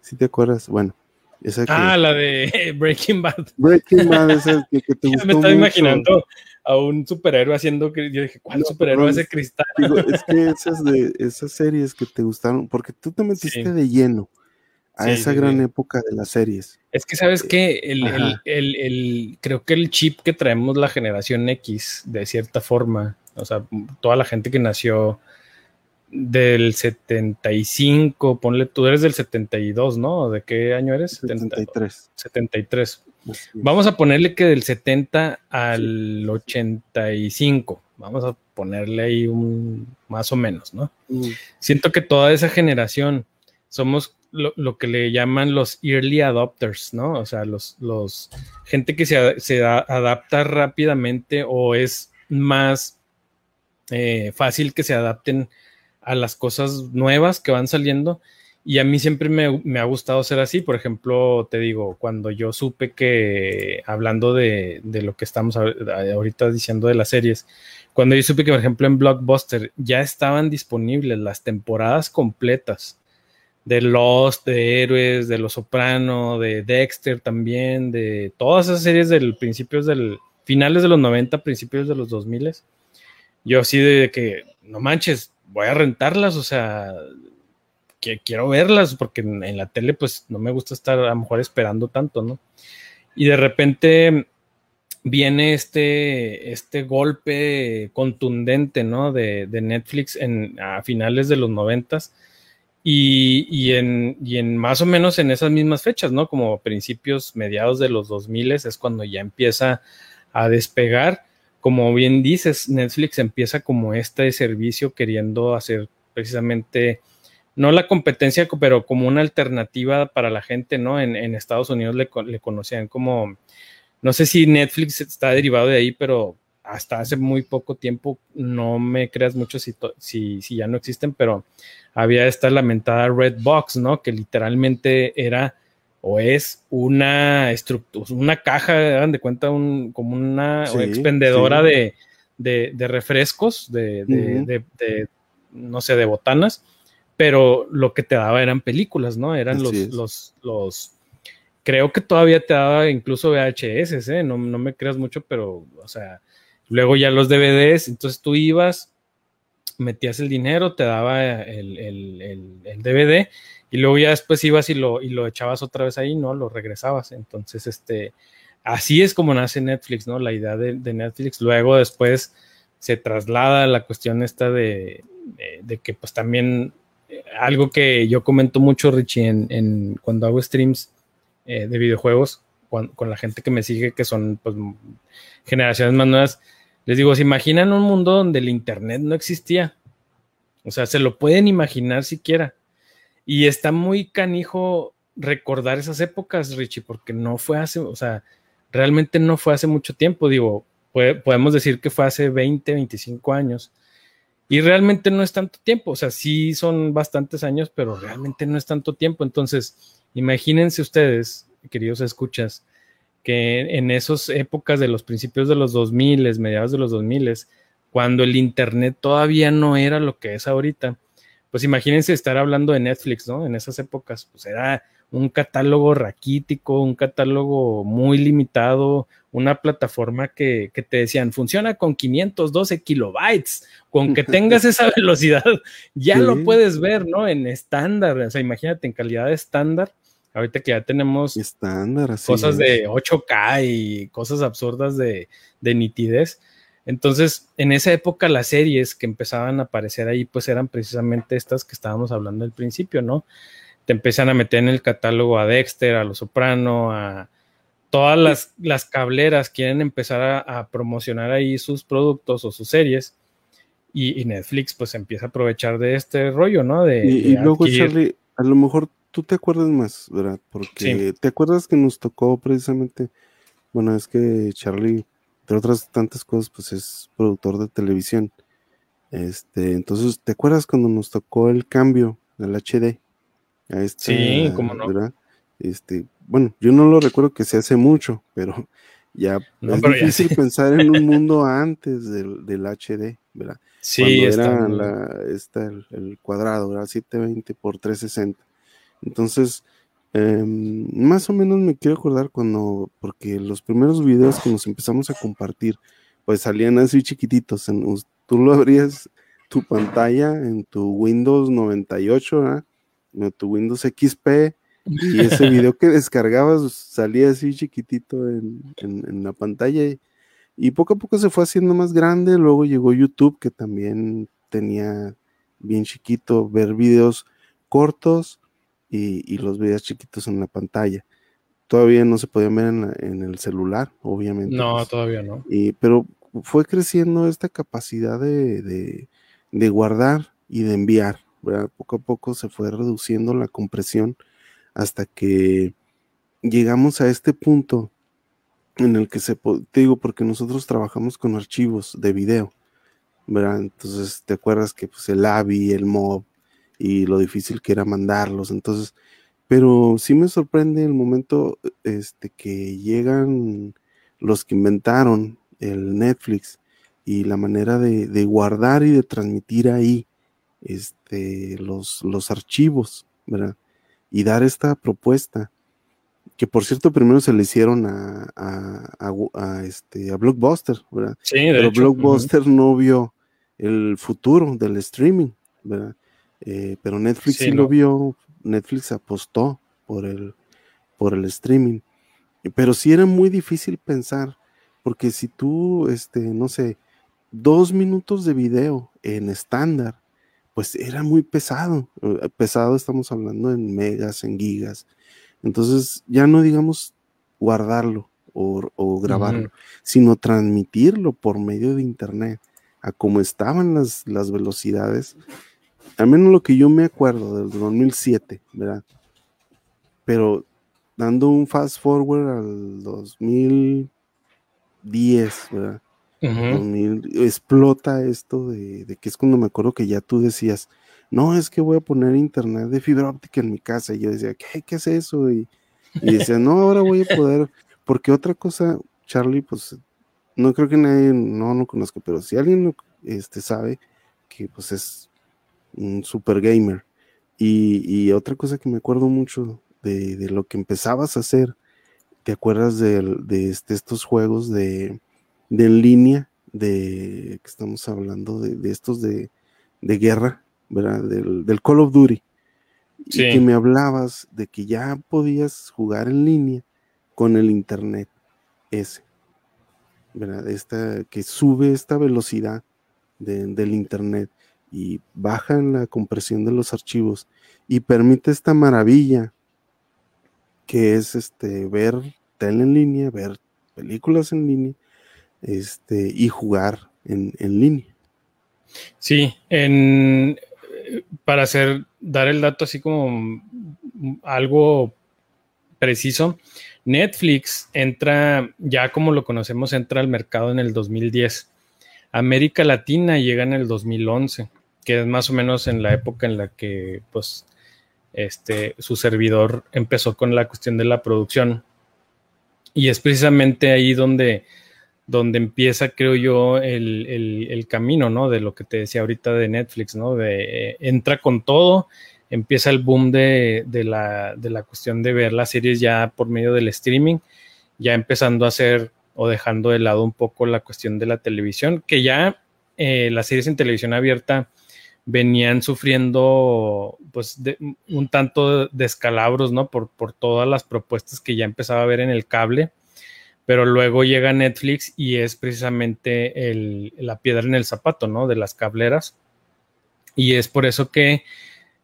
si te acuerdas, bueno, esa ah, la de Breaking Bad. Breaking Bad, esa que, que te gustó Me estaba imaginando a un superhéroe haciendo yo dije, ¿cuál superhéroe hace cristal? es que esas de esas series que te gustaron, porque tú te metiste de lleno a esa gran época de las series. Es que sabes que el, el, el, creo que el chip que traemos la generación X, de cierta forma, o sea, toda la gente que nació del 75, ponle, tú eres del 72, ¿no? ¿De qué año eres? 73. 73. Vamos a ponerle que del 70 al 85, vamos a ponerle ahí un más o menos, ¿no? Mm. Siento que toda esa generación somos lo, que le llaman los early adopters, ¿no? O sea, los, los gente que se, se adapta rápidamente o es más eh, fácil que se adapten a las cosas nuevas que van saliendo. Y a mí siempre me, ha gustado ser así. Por ejemplo, te digo, cuando yo supe que, hablando de, lo que estamos ahorita diciendo de las series, cuando yo supe que, por ejemplo, en Blockbuster ya estaban disponibles las temporadas completas de Lost, de Héroes, de Los Soprano, de Dexter también, de todas esas series del principios del, finales de los 90, principios de los 2000. Yo así de que, no manches, voy a rentarlas, o sea, que quiero verlas, porque en, la tele pues no me gusta estar a lo mejor esperando tanto, ¿no? Y de repente viene este, este golpe contundente, ¿no? De, Netflix en, a finales de los noventas y, y, en, y en más o menos en esas mismas fechas, ¿no? Como principios, mediados de los 2000 es cuando ya empieza a despegar como bien dices, Netflix empieza como este servicio queriendo hacer precisamente, no la competencia, pero como una alternativa para la gente, ¿no? En, Estados Unidos le, conocían como, no sé si Netflix está derivado de ahí, pero hasta hace muy poco tiempo, no me creas mucho si, si, si ya no existen, pero había esta lamentada Red Box, ¿no? Que literalmente era o es una estructura, una caja, hagan de cuenta, un, como una expendedora de, refrescos, de, no sé, de botanas, pero lo que te daba eran películas, ¿no? Eran los, los, los, creo que todavía te daba incluso VHS, ¿eh? No, no me creas mucho, pero, o sea, luego ya los DVDs, entonces tú ibas, metías el dinero, te daba el, el DVD y luego ya después ibas y lo, y lo echabas otra vez ahí, ¿no? Lo regresabas. Entonces, este, así es como nace Netflix, ¿no? La idea de, Netflix. Luego después se traslada la cuestión esta de, de, que pues también eh, algo que yo comento mucho, Richie, en, cuando hago streams eh, de videojuegos con, la gente que me sigue, que son pues, generaciones más nuevas, les digo, ¿se imaginan un mundo donde el Internet no existía? O sea, se lo pueden imaginar siquiera. Y está muy canijo recordar esas épocas, Richie, porque no fue hace, o sea, realmente no fue hace mucho tiempo, digo, podemos decir que fue hace 20, 25 años. Y realmente no es tanto tiempo, o sea, sí son bastantes años, pero realmente no es tanto tiempo. Entonces, imagínense ustedes, queridos escuchas, que en esas épocas de los principios de los 2000, mediados de los 2000, cuando el Internet todavía no era lo que es ahorita, pues imagínense estar hablando de Netflix, ¿no? En esas épocas, pues era un catálogo raquítico, un catálogo muy limitado, una plataforma que, te decían, funciona con 512 kilobytes, con que tengas esa velocidad, ya lo puedes ver, ¿no? En estándar, o sea, imagínate en calidad de estándar, ahorita que ya tenemos estándar, cosas de 8K y cosas absurdas de, de nitidez, entonces, en esa época las series que empezaban a aparecer ahí, pues eran precisamente estas que estábamos hablando al principio, ¿no? Te empiezan a meter en el catálogo a Dexter, a Los Soprano, a todas las, las cableras quieren empezar a, promocionar ahí sus productos o sus series. Y, Netflix pues empieza a aprovechar de este rollo, ¿no? De, y, luego, Charlie, a lo mejor tú te acuerdas más, ¿verdad? Porque te acuerdas que nos tocó precisamente, bueno, es que Charlie entre otras tantas cosas, pues es productor de televisión. Este, entonces, ¿te acuerdas cuando nos tocó el cambio del HD? A sí, cómo no. ¿verdad? Este, bueno, yo no lo recuerdo que se hace mucho, pero ya es difícil pensar en un mundo antes del, del HD, ¿verdad? Sí, era la, el, cuadrado, ¿verdad? 720 por 360. Entonces, em, más o menos me quiero acordar cuando, porque los primeros videos que nos empezamos a compartir, pues salían así chiquititos. En, tú lo abrías tu pantalla en tu Windows 98, ¿verdad? En tu Windows XP, y ese video que descargabas salía así chiquitito en, la pantalla y, poco a poco se fue haciendo más grande. Luego llegó YouTube que también tenía bien chiquito ver videos cortos y, los videos chiquitos en la pantalla. Todavía no se podían ver en, el celular, obviamente. No, pues. todavía no. Y, pero fue creciendo esta capacidad de, de guardar y de enviar. Poco a poco se fue reduciendo la compresión hasta que llegamos a este punto en el que se, te digo, porque nosotros trabajamos con archivos de video, ¿verdad? Entonces, ¿te acuerdas que pues el AVI, el MOB y lo difícil que era mandarlos? Entonces, pero sí me sorprende el momento este, que llegan los que inventaron el Netflix y la manera de, de guardar y de transmitir ahí este, los, los archivos, ¿verdad? y dar esta propuesta, que por cierto primero se le hicieron a, a, este, a Blockbuster, ¿verdad? Sí, Pero Blockbuster no vio el futuro del streaming, ¿verdad? Eh, pero Netflix sí, lo vio, Netflix apostó por el, por el streaming. Pero sí era muy difícil pensar, porque si tú, este, no sé, dos minutos de video en estándar pues era muy pesado. Eh, pesado estamos hablando en megas, en gigas. Entonces ya no digamos guardarlo o, grabarlo, sino transmitirlo por medio de internet a cómo estaban las, las velocidades. Al menos lo que yo me acuerdo del 2007, ¿verdad? Pero dando un fast forward al 2010, ¿verdad? explota esto de, que es cuando me acuerdo que ya tú decías, no, es que voy a poner internet de fibra óptica en mi casa. Y yo decía, ¿qué, qué es eso? Y, decía, no, ahora voy a poder, porque otra cosa, Charlie, pues no creo que nadie, no lo conozca, pero si alguien este, sabe que pues es un super gamer. Y, otra cosa que me acuerdo mucho de, lo que empezabas a hacer, ¿te acuerdas de, de este, estos juegos de, de en línea, de que estamos hablando de, estos de, guerra, ¿verdad? Del, Call of Duty. Y que me hablabas de que ya podías jugar en línea con el internet ese, ¿verdad? Esta, que sube esta velocidad del internet y baja en la compresión de los archivos y permite esta maravilla que es este ver tele en línea, ver películas en línea este, y jugar en, línea. Sí, en, para hacer, dar el dato así como algo preciso, Netflix entra, ya como lo conocemos, entra al mercado en el 2010. América Latina llega en el 2011, que es más o menos en la época en la que pues este su servidor empezó con la cuestión de la producción. Y es precisamente ahí donde donde empieza, creo yo, el, camino, ¿no? De lo que te decía ahorita de Netflix, ¿no? De eh, entra con todo, empieza el boom de, la, cuestión de ver las series ya por medio del streaming, ya empezando a hacer o dejando de lado un poco la cuestión de la televisión, que ya eh, las series en televisión abierta venían sufriendo pues un tanto de escalabros, ¿no? Por, por todas las propuestas que ya empezaba a ver en el cable pero luego llega Netflix y es precisamente la piedra en el zapato, ¿no? De las cableras. Y es por eso que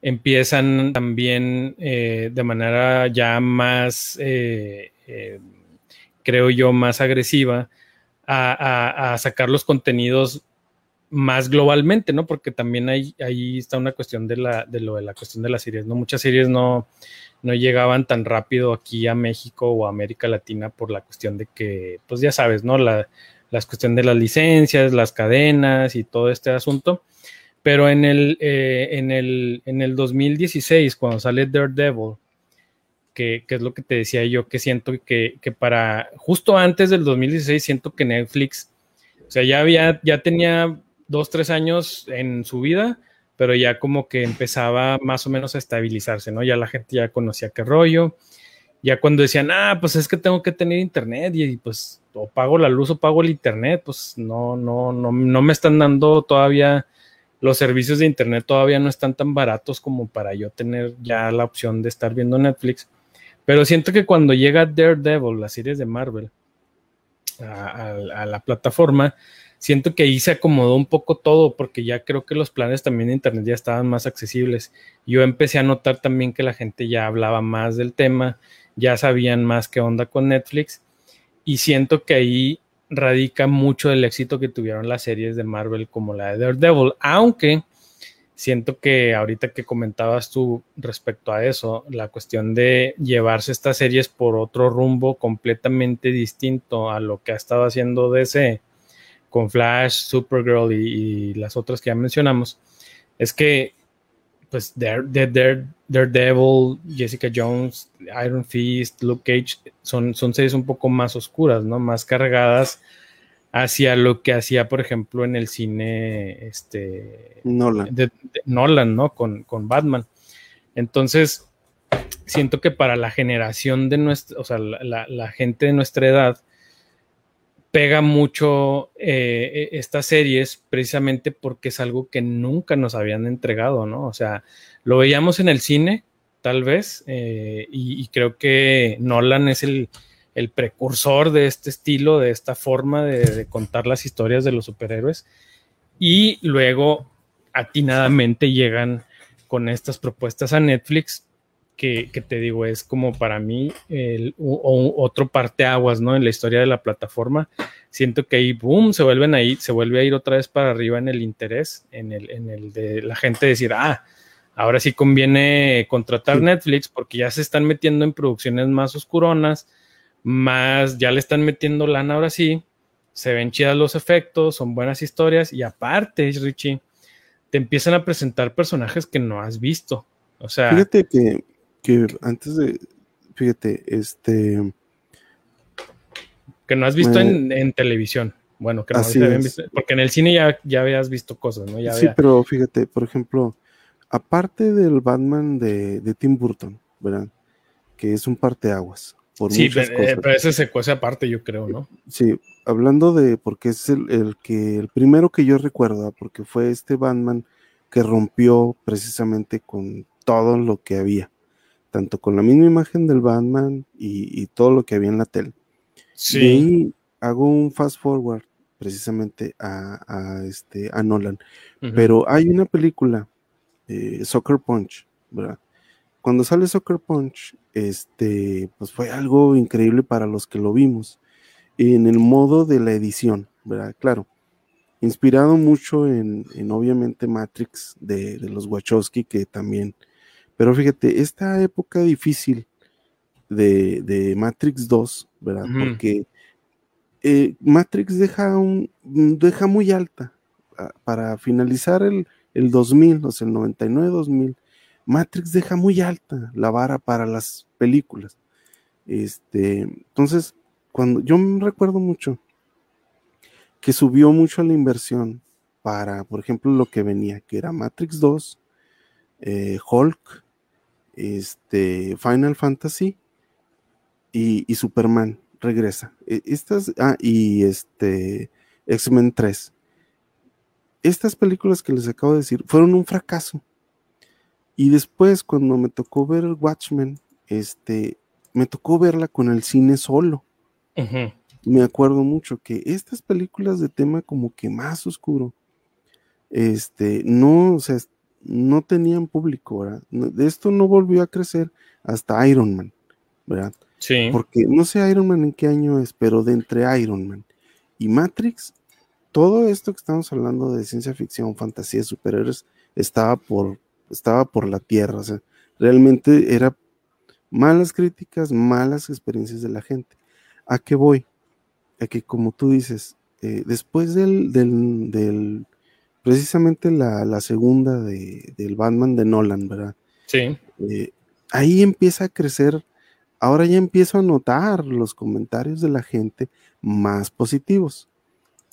empiezan también eh, de manera ya más, eh, eh, creo yo, más agresiva a, sacar los contenidos más globalmente, ¿no? Porque también ahí, ahí está una cuestión de, la, de lo de la cuestión de las series, ¿no? Muchas series no, no llegaban tan rápido aquí a México o a América Latina por la cuestión de que, pues ya sabes, ¿no? La, las cuestiones de las licencias, las cadenas y todo este asunto. Pero en el, eh, en el, en el 2016, cuando sale Daredevil, que, que, es lo que te decía yo, que siento que, que, para, justo antes del 2016, siento que Netflix, o sea, ya había, ya tenía dos, tres años en su vida, pero ya como que empezaba más o menos a estabilizarse, ¿no? Ya la gente ya conocía qué rollo. Ya cuando decían, ah, pues es que tengo que tener internet y, pues o pago la luz o pago el internet, pues no, no, no, no me están dando todavía los servicios de internet todavía no están tan baratos como para yo tener ya la opción de estar viendo Netflix. Pero siento que cuando llega Daredevil, la serie de Marvel, a la plataforma, siento que ahí se acomodó un poco todo porque ya creo que los planes también de internet ya estaban más accesibles. Yo empecé a notar también que la gente ya hablaba más del tema, ya sabían más qué onda con Netflix y siento que ahí radica mucho del éxito que tuvieron las series de Marvel como la de Daredevil, aunque siento que ahorita que comentabas tú respecto a eso, la cuestión de llevarse estas series por otro rumbo completamente distinto a lo que ha estado haciendo DC, con Flash, Supergirl y, las otras que ya mencionamos, es que pues Daredevil, Jessica Jones, Iron Fist, Luke Cage son, son series un poco más oscuras, ¿no? Más cargadas hacia lo que hacía, por ejemplo, en el cine este, Nolan. Nolan, ¿no? Con, con, Batman. Entonces, siento que para la generación de nuestra, o sea, la, la gente de nuestra edad, pega mucho eh, e, estas series precisamente porque es algo que nunca nos habían entregado, ¿no? O sea, lo veíamos en el cine, tal vez, eh, y, creo que Nolan es el, precursor de este estilo, de esta forma de, contar las historias de los superhéroes, y luego atinadamente llegan con estas propuestas a Netflix que, te digo, es como para mí el, otro parteaguas, ¿no? En la historia de la plataforma. Siento que ahí, boom, se vuelven ahí, se vuelve a ir otra vez para arriba en el interés, en el, en el de la gente decir, ah, ahora sí conviene contratar Netflix porque ya se están metiendo en producciones más oscuronas, más, ya le están metiendo lana ahora sí, se ven chidas los efectos, son buenas historias y aparte, Richie, te empiezan a presentar personajes que no has visto. O sea, fíjate que que antes de, fíjate, este... Que no has visto en, televisión. Bueno, que no visto, porque en el cine ya, ya habías visto cosas, ¿no? sí, pero fíjate, por ejemplo, aparte del Batman de, Tim Burton, ¿verdad? Que es un parteaguas. Por sí, pero, eh, pero, ese se cuece aparte, yo creo, ¿no? Sí, hablando de, porque es el, el que, el primero que yo recuerdo, porque fue este Batman que rompió precisamente con todo lo que había tanto con la misma imagen del Batman y, todo lo que había en la tele. Sí. Y hago un fast forward precisamente a, este, a Nolan. Pero hay una película, eh, Soccer Punch, ¿verdad? Cuando sale Soccer Punch, este, pues fue algo increíble para los que lo vimos. En el modo de la edición, ¿verdad? Claro. Inspirado mucho en, obviamente Matrix de, de los Wachowski, que también pero fíjate, esta época difícil de, Matrix 2, ¿verdad? Porque eh, Matrix deja, un, deja muy alta ah, para finalizar el, el 2000, o sea, el 99-2000. Matrix deja muy alta la vara para las películas. Este, entonces, cuando yo me recuerdo mucho que subió mucho la inversión para, por ejemplo, lo que venía, que era Matrix 2, eh, Hulk, este, Final Fantasy y, Superman regresa. E, estas, ah, y este, X-Men 3. Estas películas que les acabo de decir fueron un fracaso. Y después, cuando me tocó ver Watchmen, este, me tocó verla con el cine solo. Me acuerdo mucho que estas películas de tema como que más oscuro, este, no, o sea, no tenían público, ¿verdad? De esto no volvió a crecer hasta Iron Man, ¿verdad? Sí. Porque no sé Iron Man en qué año es, pero de entre Iron Man y Matrix, todo esto que estamos hablando de ciencia ficción, fantasía, superhéroes, estaba por, estaba por la tierra. O sea, realmente era malas críticas, malas experiencias de la gente. ¿A qué voy? A que, como tú dices, eh, después del, del, precisamente la, segunda de, del Batman de Nolan, ¿verdad? Sí. Eh, ahí empieza a crecer, ahora ya empiezo a notar los comentarios de la gente más positivos.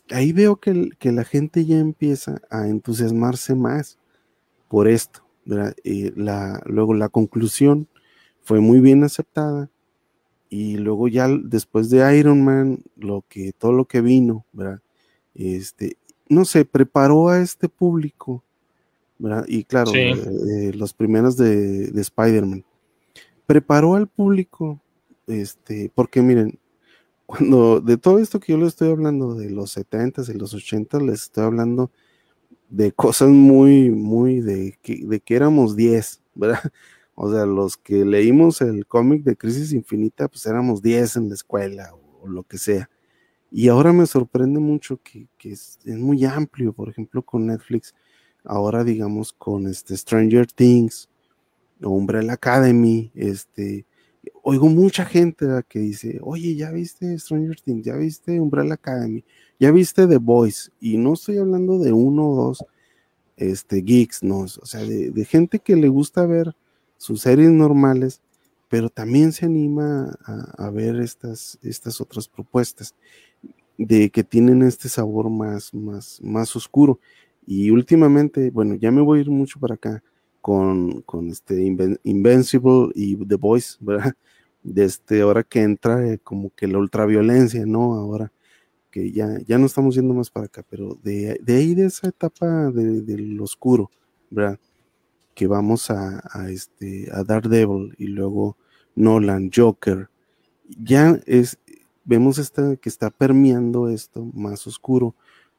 Ahí veo que, que la gente ya empieza a entusiasmarse más por esto. ¿verdad? la, luego la conclusión fue muy bien aceptada y luego ya después de Iron Man, lo que, todo lo que vino, ¿verdad? Este, no sé, preparó a este público, ¿verdad? Y claro, eh, eh, los primeros de, de Spider-Man. Preparó al público, este, porque miren, cuando de todo esto que yo les estoy hablando, de los 70s y los 80 les estoy hablando de cosas muy, muy de que, de que éramos 10, ¿verdad? O sea, los que leímos el cómic de Crisis Infinita, pues éramos 10 en la escuela o, lo que sea. Y ahora me sorprende mucho que, es, muy amplio, por ejemplo, con Netflix. Ahora, digamos, con este Stranger Things Umbrella Academy, este, oigo mucha gente que dice, oye, ¿ya viste Stranger Things? ¿Ya viste Umbrella Academy? ¿Ya viste The Boys? Y no estoy hablando de uno o dos este, geeks, no, o sea, de, de gente que le gusta ver sus series normales, pero también se anima a, ver estas, estas otras propuestas de que tienen este sabor más, más, más oscuro. Y últimamente, bueno, ya me voy a ir mucho para acá con, con este Invincible y The Voice, ¿verdad? Desde este, ahora que entra eh, como que la ultraviolencia, ¿no? Ahora que ya, ya no estamos yendo más para acá, pero de, de ahí de esa etapa del oscuro, ¿verdad? que vamos a, este, a Daredevil y luego Nolan, Joker, ya es, vemos esta, que está permeando esto más oscuro,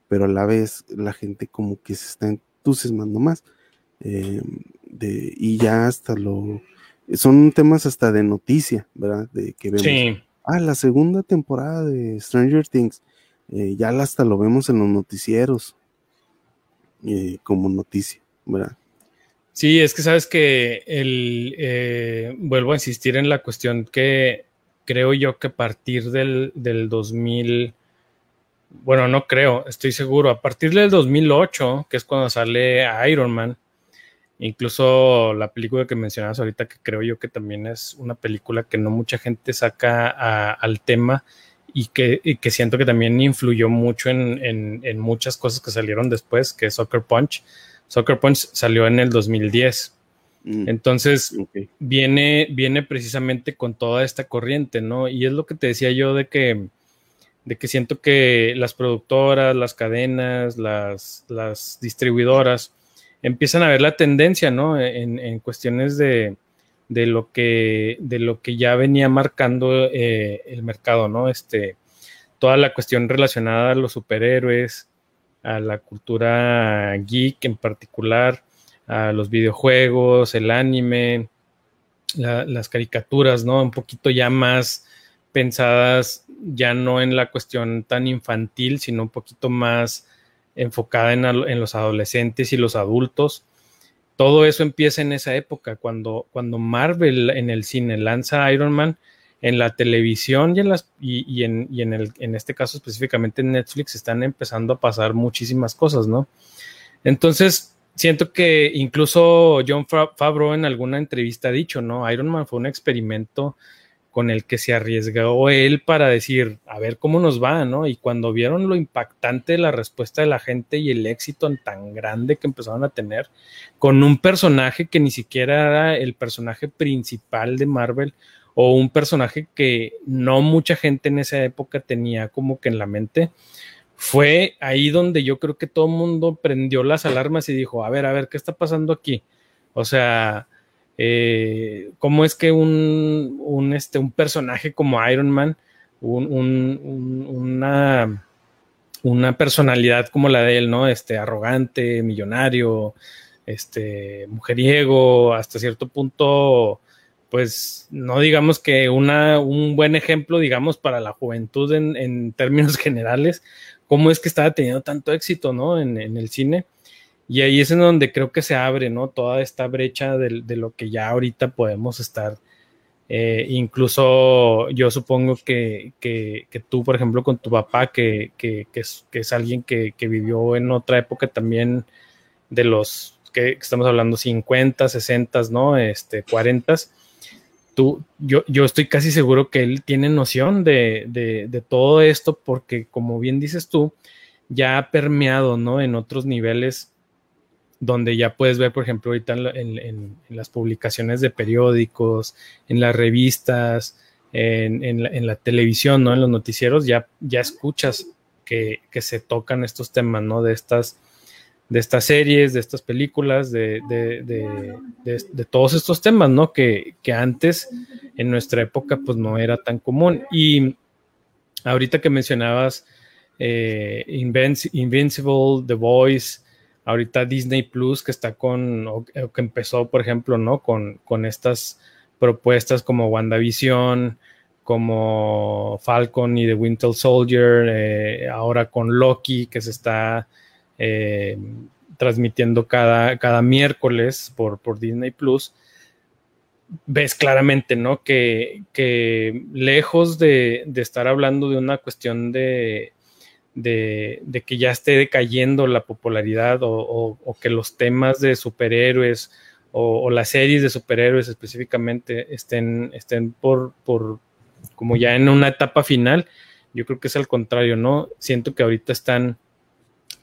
pero a la vez la gente como que se está entusiasmando más. Eh, de, y ya hasta lo son temas hasta de noticia, ¿verdad? De que vemos. Ah, la segunda temporada de Stranger Things. Eh, ya hasta lo vemos en los noticieros eh, como noticia, ¿verdad? Sí, es que sabes que el, vuelvo a insistir en la cuestión que creo yo que a partir del, del 2000, bueno, no creo, estoy seguro, a partir del 2008, que es cuando sale Iron Man, incluso la película que mencionabas ahorita, que creo yo que también es una película que no mucha gente saca al tema y que, que, siento que también influyó mucho en, en, en muchas cosas que salieron después, que es Soccer Punch Soccer Punch salió en el 2010. Mm, Entonces, viene, viene precisamente con toda esta corriente, ¿no? Y es lo que te decía yo de que, de que siento que las productoras, las cadenas, las, las distribuidoras empiezan a ver la tendencia, ¿no? En, cuestiones de, de, lo que, de lo que ya venía marcando eh, el mercado, ¿no? Este, toda la cuestión relacionada a los superhéroes, a la cultura geek en particular, a los videojuegos, el anime, las caricaturas, ¿no? Un poquito ya más pensadas ya no en la cuestión tan infantil, sino un poquito más enfocada en, los adolescentes y los adultos. Todo eso empieza en esa época, cuando, cuando Marvel en el cine lanza Iron Man, en la televisión y en, las, y, en, y en, el, en este caso específicamente en Netflix están empezando a pasar muchísimas cosas, ¿no? Entonces, siento que incluso John Favreau en alguna entrevista ha dicho, ¿no? Iron Man fue un experimento con el que se arriesgó él para decir, a ver cómo nos va, ¿no? Y cuando vieron lo impactante de la respuesta de la gente y el éxito tan grande que empezaron a tener, con un personaje que ni siquiera era el personaje principal de Marvel, o un personaje que no mucha gente en esa época tenía como que en la mente, fue ahí donde yo creo que todo el mundo prendió las alarmas y dijo, a ver, a ver, ¿qué está pasando aquí? O sea, eh, ¿cómo es que un, un, este, un personaje como Iron Man, una, una personalidad como la de él, ¿no? Este, arrogante, millonario, este, mujeriego, hasta cierto punto pues no digamos que una, un buen ejemplo, digamos, para la juventud en, términos generales, cómo es que estaba teniendo tanto éxito, ¿no? En, el cine. Y ahí es en donde creo que se abre, ¿no? Toda esta brecha de, lo que ya ahorita podemos estar Eh, incluso yo supongo que, tú, por ejemplo, con tu papá, que, es, alguien que, vivió en otra época también de los que estamos hablando 50, 60, ¿no? Este, 40. Tú, yo, yo estoy casi seguro que él tiene noción de, de todo esto porque, como bien dices tú, ya ha permeado, ¿no? En otros niveles donde ya puedes ver, por ejemplo, ahorita en, las publicaciones de periódicos, en las revistas, en, la, televisión, ¿no? En los noticieros, ya, ya escuchas que, se tocan estos temas, ¿no? De estas, de estas series, de estas películas, de, todos estos temas, ¿no? Que, antes, en nuestra época, pues no era tan común. Y ahorita que mencionabas eh, Invincible, The Voice, ahorita Disney Plus que está con, o, que empezó, por ejemplo, ¿no? Con, con estas propuestas como WandaVision, como Falcon y The Winter Soldier, eh, ahora con Loki que se está eh, transmitiendo cada, cada miércoles por, por Disney Plus, ves claramente, ¿no? Que, que lejos de, de, estar hablando de una cuestión de, de, que ya esté decayendo la popularidad o, que los temas de superhéroes o, las series de superhéroes específicamente estén, estén por, por como ya en una etapa final. Yo creo que es al contrario, ¿no? Siento que ahorita están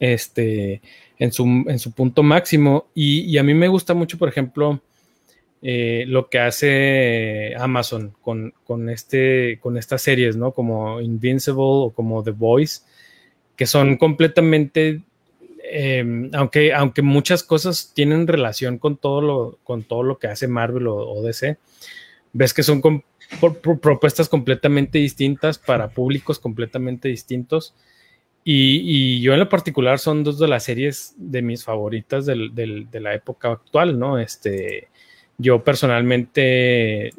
este, en, su, en su punto máximo y, a mí me gusta mucho, por ejemplo, eh, lo que hace Amazon con, con, este, con estas series, ¿no? Como Invincible o como The Voice, que son completamente, em, aunque, aunque muchas cosas tienen relación con todo lo, con todo lo que hace Marvel o, DC, ves que son propuestas completamente distintas para públicos completamente distintos. Y, yo en lo particular son dos de las series de mis favoritas de la época actual, ¿no? Este, yo personalmente,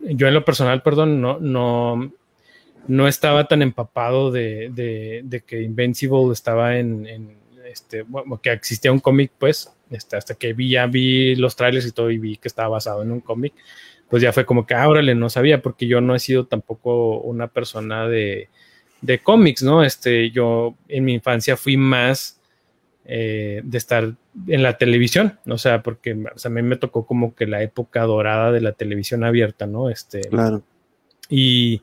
yo en lo personal, perdón, no, no, no estaba tan empapado de, que Invincible estaba en, este, bueno, que existía un cómic, pues, este, hasta que vi, ya vi los trailers y todo y vi que estaba basado en un cómic, pues ya fue como que, ábrale, ah, no sabía, porque yo no he sido tampoco una persona de, de cómics, ¿no? Este, yo en mi infancia fui más eh, de estar en la televisión, o sea, porque a mí me tocó como que la época dorada de la televisión abierta, ¿no? Este, claro. Y,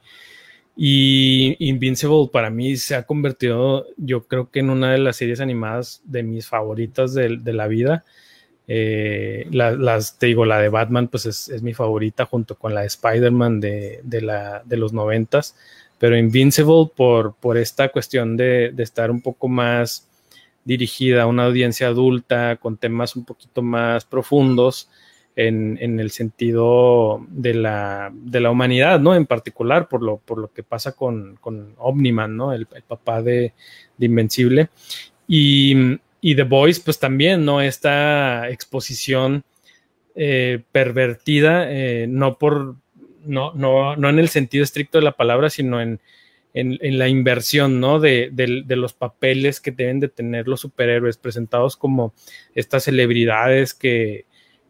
y Invincible para mí se ha convertido, yo creo que en una de las series animadas de mis favoritas de, la vida. Eh, las, te digo, la de Batman, pues es, mi favorita junto con la de Spider-Man de, la, de los noventas. Pero Invincible, por, por esta cuestión de, de estar un poco más dirigida a una audiencia adulta, con temas un poquito más profundos, en, el sentido de la, de la, humanidad, ¿no? En particular, por lo, por lo que pasa con, con Omniman, ¿no? El, papá de, Invencible. Y, y, The Voice, pues también, ¿no? Esta exposición eh, pervertida, eh, no por, no, no, no en el sentido estricto de la palabra, sino en, en, la inversión, ¿no? De, de, los papeles que deben de tener los superhéroes presentados como estas celebridades que,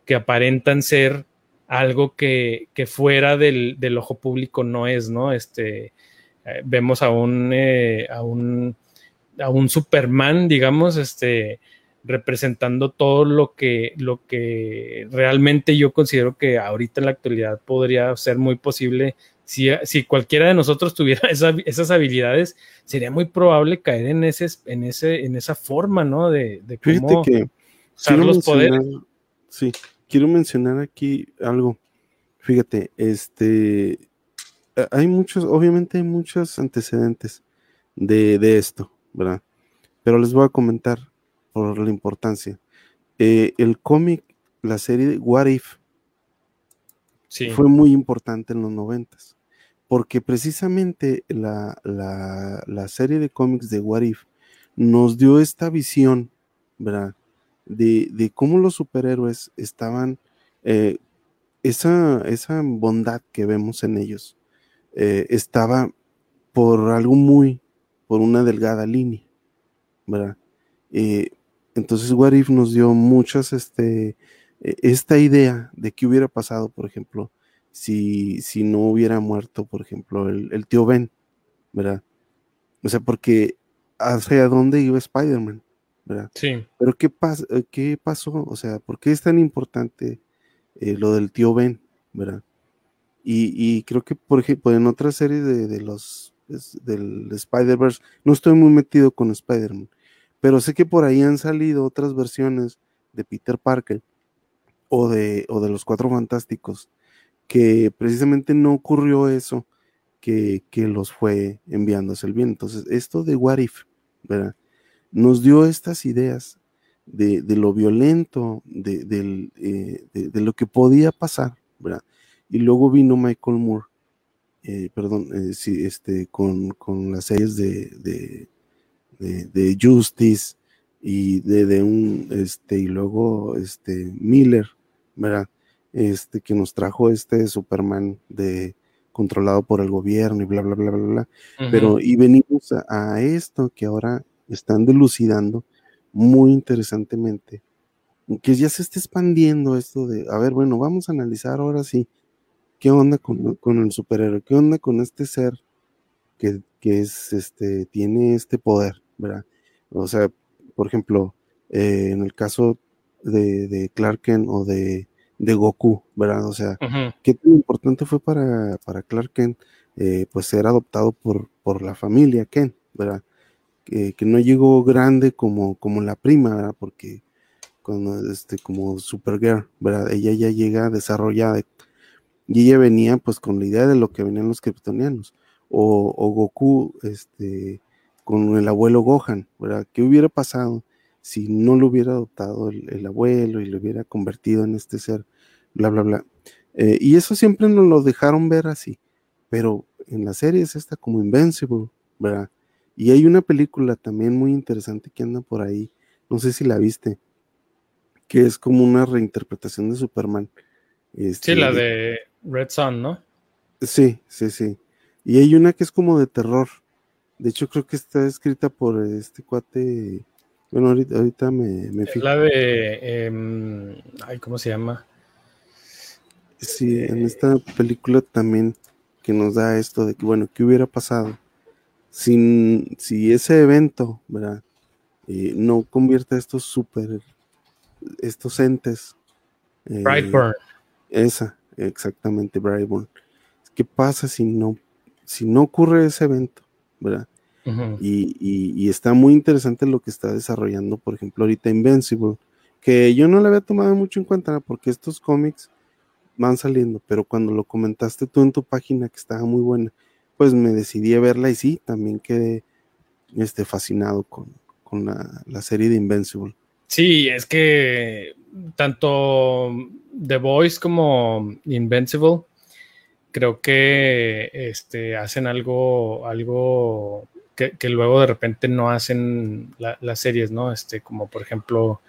que aparentan ser algo que, fuera del, ojo público no es, ¿no? Este, eh, vemos a un, eh, a un, a un Superman, digamos, este, representando todo lo que, lo que realmente yo considero que ahorita en la actualidad podría ser muy posible. Si, si cualquiera de nosotros tuviera esas habilidades, sería muy probable caer en, ese, en, ese, en esa forma, ¿no? De, de cómo usar los poderes. Sí, quiero mencionar aquí algo. Fíjate, este, hay muchos, obviamente hay muchos antecedentes de, esto, ¿verdad? Pero les voy a comentar por la importancia. Eh, el cómic, la serie What If, fue muy importante en los noventas, porque precisamente la, la serie de cómics de What If nos dio esta visión, ¿verdad? de, cómo los superhéroes estaban, eh, esa, esa, bondad que vemos en ellos eh, estaba por algo muy, por una delgada línea, ¿verdad? Eh, entonces What If nos dio muchas, este, esta idea de qué hubiera pasado, por ejemplo, si, si no hubiera muerto, por ejemplo, el, tío Ben, ¿verdad? O sea, porque hacia dónde iba Spider-Man, ¿verdad? Sí. Pero ¿qué, ¿qué pasó? O sea, ¿por qué es tan importante eh, lo del tío Ben, ¿verdad? Y, creo que, por ejemplo, en otra serie de, los del Spider-Verse, no estoy muy metido con Spider-Man, pero sé que por ahí han salido otras versiones de Peter Parker o de, o de los Cuatro Fantásticos, que precisamente no ocurrió eso que, los fue enviando el bien. Entonces, esto de What If, ¿verdad? Nos dio estas ideas de, lo violento, eh, de, lo que podía pasar, ¿verdad? Y luego vino Michael Moore, eh, perdón, eh, sí, este, con, con, las series de, de, Justice y de, un, este, y luego, este, Miller, ¿verdad? Este, que nos trajo este Superman de controlado por el gobierno y bla, bla, bla, bla, bla. Pero, y venimos a, esto que ahora están delucidando muy interesantemente, que ya se está expandiendo esto de, a ver, bueno, vamos a analizar ahora sí, qué onda con, el superhéroe, qué onda con este ser que, que, es, este, tiene este poder, ¿verdad? O sea, por ejemplo, eh, en el caso de, de Clark Kent o de de Goku, ¿verdad? O sea, qué tan importante fue para, para Clark Kent, eh, pues ser adoptado por, por la familia Kent, ¿verdad? Que, no llegó grande como, como la prima, ¿verdad? Porque cuando, este, como Supergirl, ¿verdad? Ella ya llega desarrollada y ella venía pues con la idea de lo que venían los kryptonianos. O, o Goku, este, con el abuelo Gohan, ¿verdad? ¿Qué hubiera pasado si no lo hubiera adoptado el, abuelo y lo hubiera convertido en este ser, bla, bla, bla. Eh, y eso siempre nos lo dejaron ver así, pero en la serie es esta como Invincible, ¿verdad? Y hay una película también muy interesante que anda por ahí, no sé si la viste, que es como una reinterpretación de Superman. Este, sí, la de Red Sun, ¿no? Sí, sí, sí. Y hay una que es como de terror. De hecho, creo que está escrita por este cuate bueno, ahorita, me, me fijo. La de. Em, ay, ¿cómo se llama? Sí, en esta película también que nos da esto de que, bueno, ¿qué hubiera pasado sin, si ese evento, ¿verdad? Eh, no convierte a estos super, estos entes. Eh, Brightburn. Esa, exactamente, Brightburn. ¿Qué pasa si no, si no ocurre ese evento, ¿verdad? y, está muy interesante lo que está desarrollando, por ejemplo, ahorita Invincible, que yo no le había tomado mucho en cuenta porque estos cómics van saliendo, pero cuando lo comentaste tú en tu página que estaba muy buena, pues me decidí a verla y sí, también quedé este, fascinado con, la, serie de Invincible. Sí, es que tanto The Voice como Invincible creo que este, hacen algo, algo que, luego de repente no hacen las series, ¿no? Este, como por ejemplo,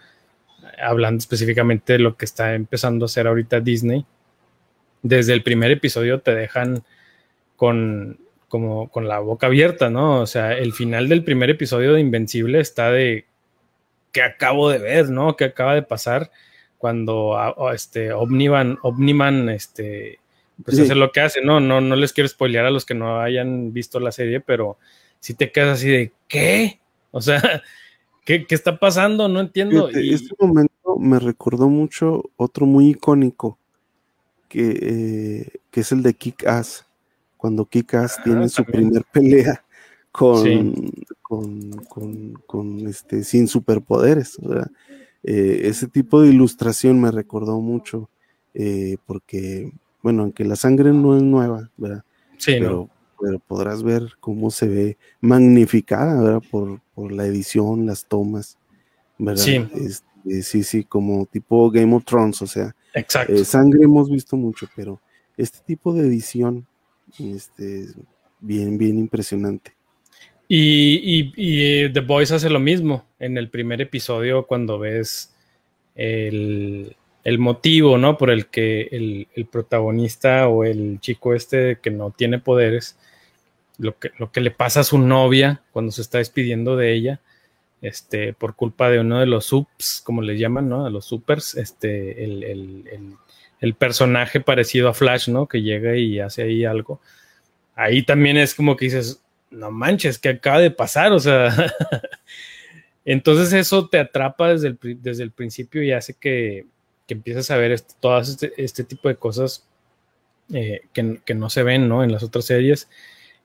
hablando específicamente de lo que está empezando a hacer ahorita Disney, desde el primer episodio te dejan con, como, con la boca abierta, ¿no? O sea, el final del primer episodio de Invencible está de que acabo de ver, ¿no? Que acaba de pasar cuando este Omniman, Omniman, este, pues hace lo que hace, ¿no? No, no les quiero spoilear a los que no hayan visto la serie, pero si te quedas así de, ¿qué? O sea, ¿qué, está pasando? No entiendo. En Este momento me recordó mucho otro muy icónico, que, eh, que es el de Kick Ass, cuando Kick Ass ah, tiene su primer pelea con, con, este, sin superpoderes. Eh, ese tipo de ilustración me recordó mucho, eh, porque, bueno, aunque la sangre no es nueva, ¿verdad? Sí, pero, pero podrás ver cómo se ve magnificada, ¿verdad? Por, la edición, las tomas, ¿verdad? Sí. Este, sí, sí, como tipo Game of Thrones, o sea, Exacto. Eh, sangre hemos visto mucho, pero este tipo de edición, este, bien, bien impresionante. Y, y, The Voice hace lo mismo en el primer episodio cuando ves el, el motivo, ¿no? Por el que el, el, protagonista o el chico este que no tiene poderes lo que, lo que le pasa a su novia cuando se está despidiendo de ella, este, por culpa de uno de los subs, como le llaman, ¿no? De los supers, este, el, el personaje parecido a Flash, ¿no? Que llega y hace ahí algo. Ahí también es como que dices, no manches, ¿qué acaba de pasar? O sea, entonces eso te atrapa desde el, desde el principio y hace que, que empieces a ver este, todas este, este, tipo de cosas eh, que, no se ven, ¿no? En las otras series,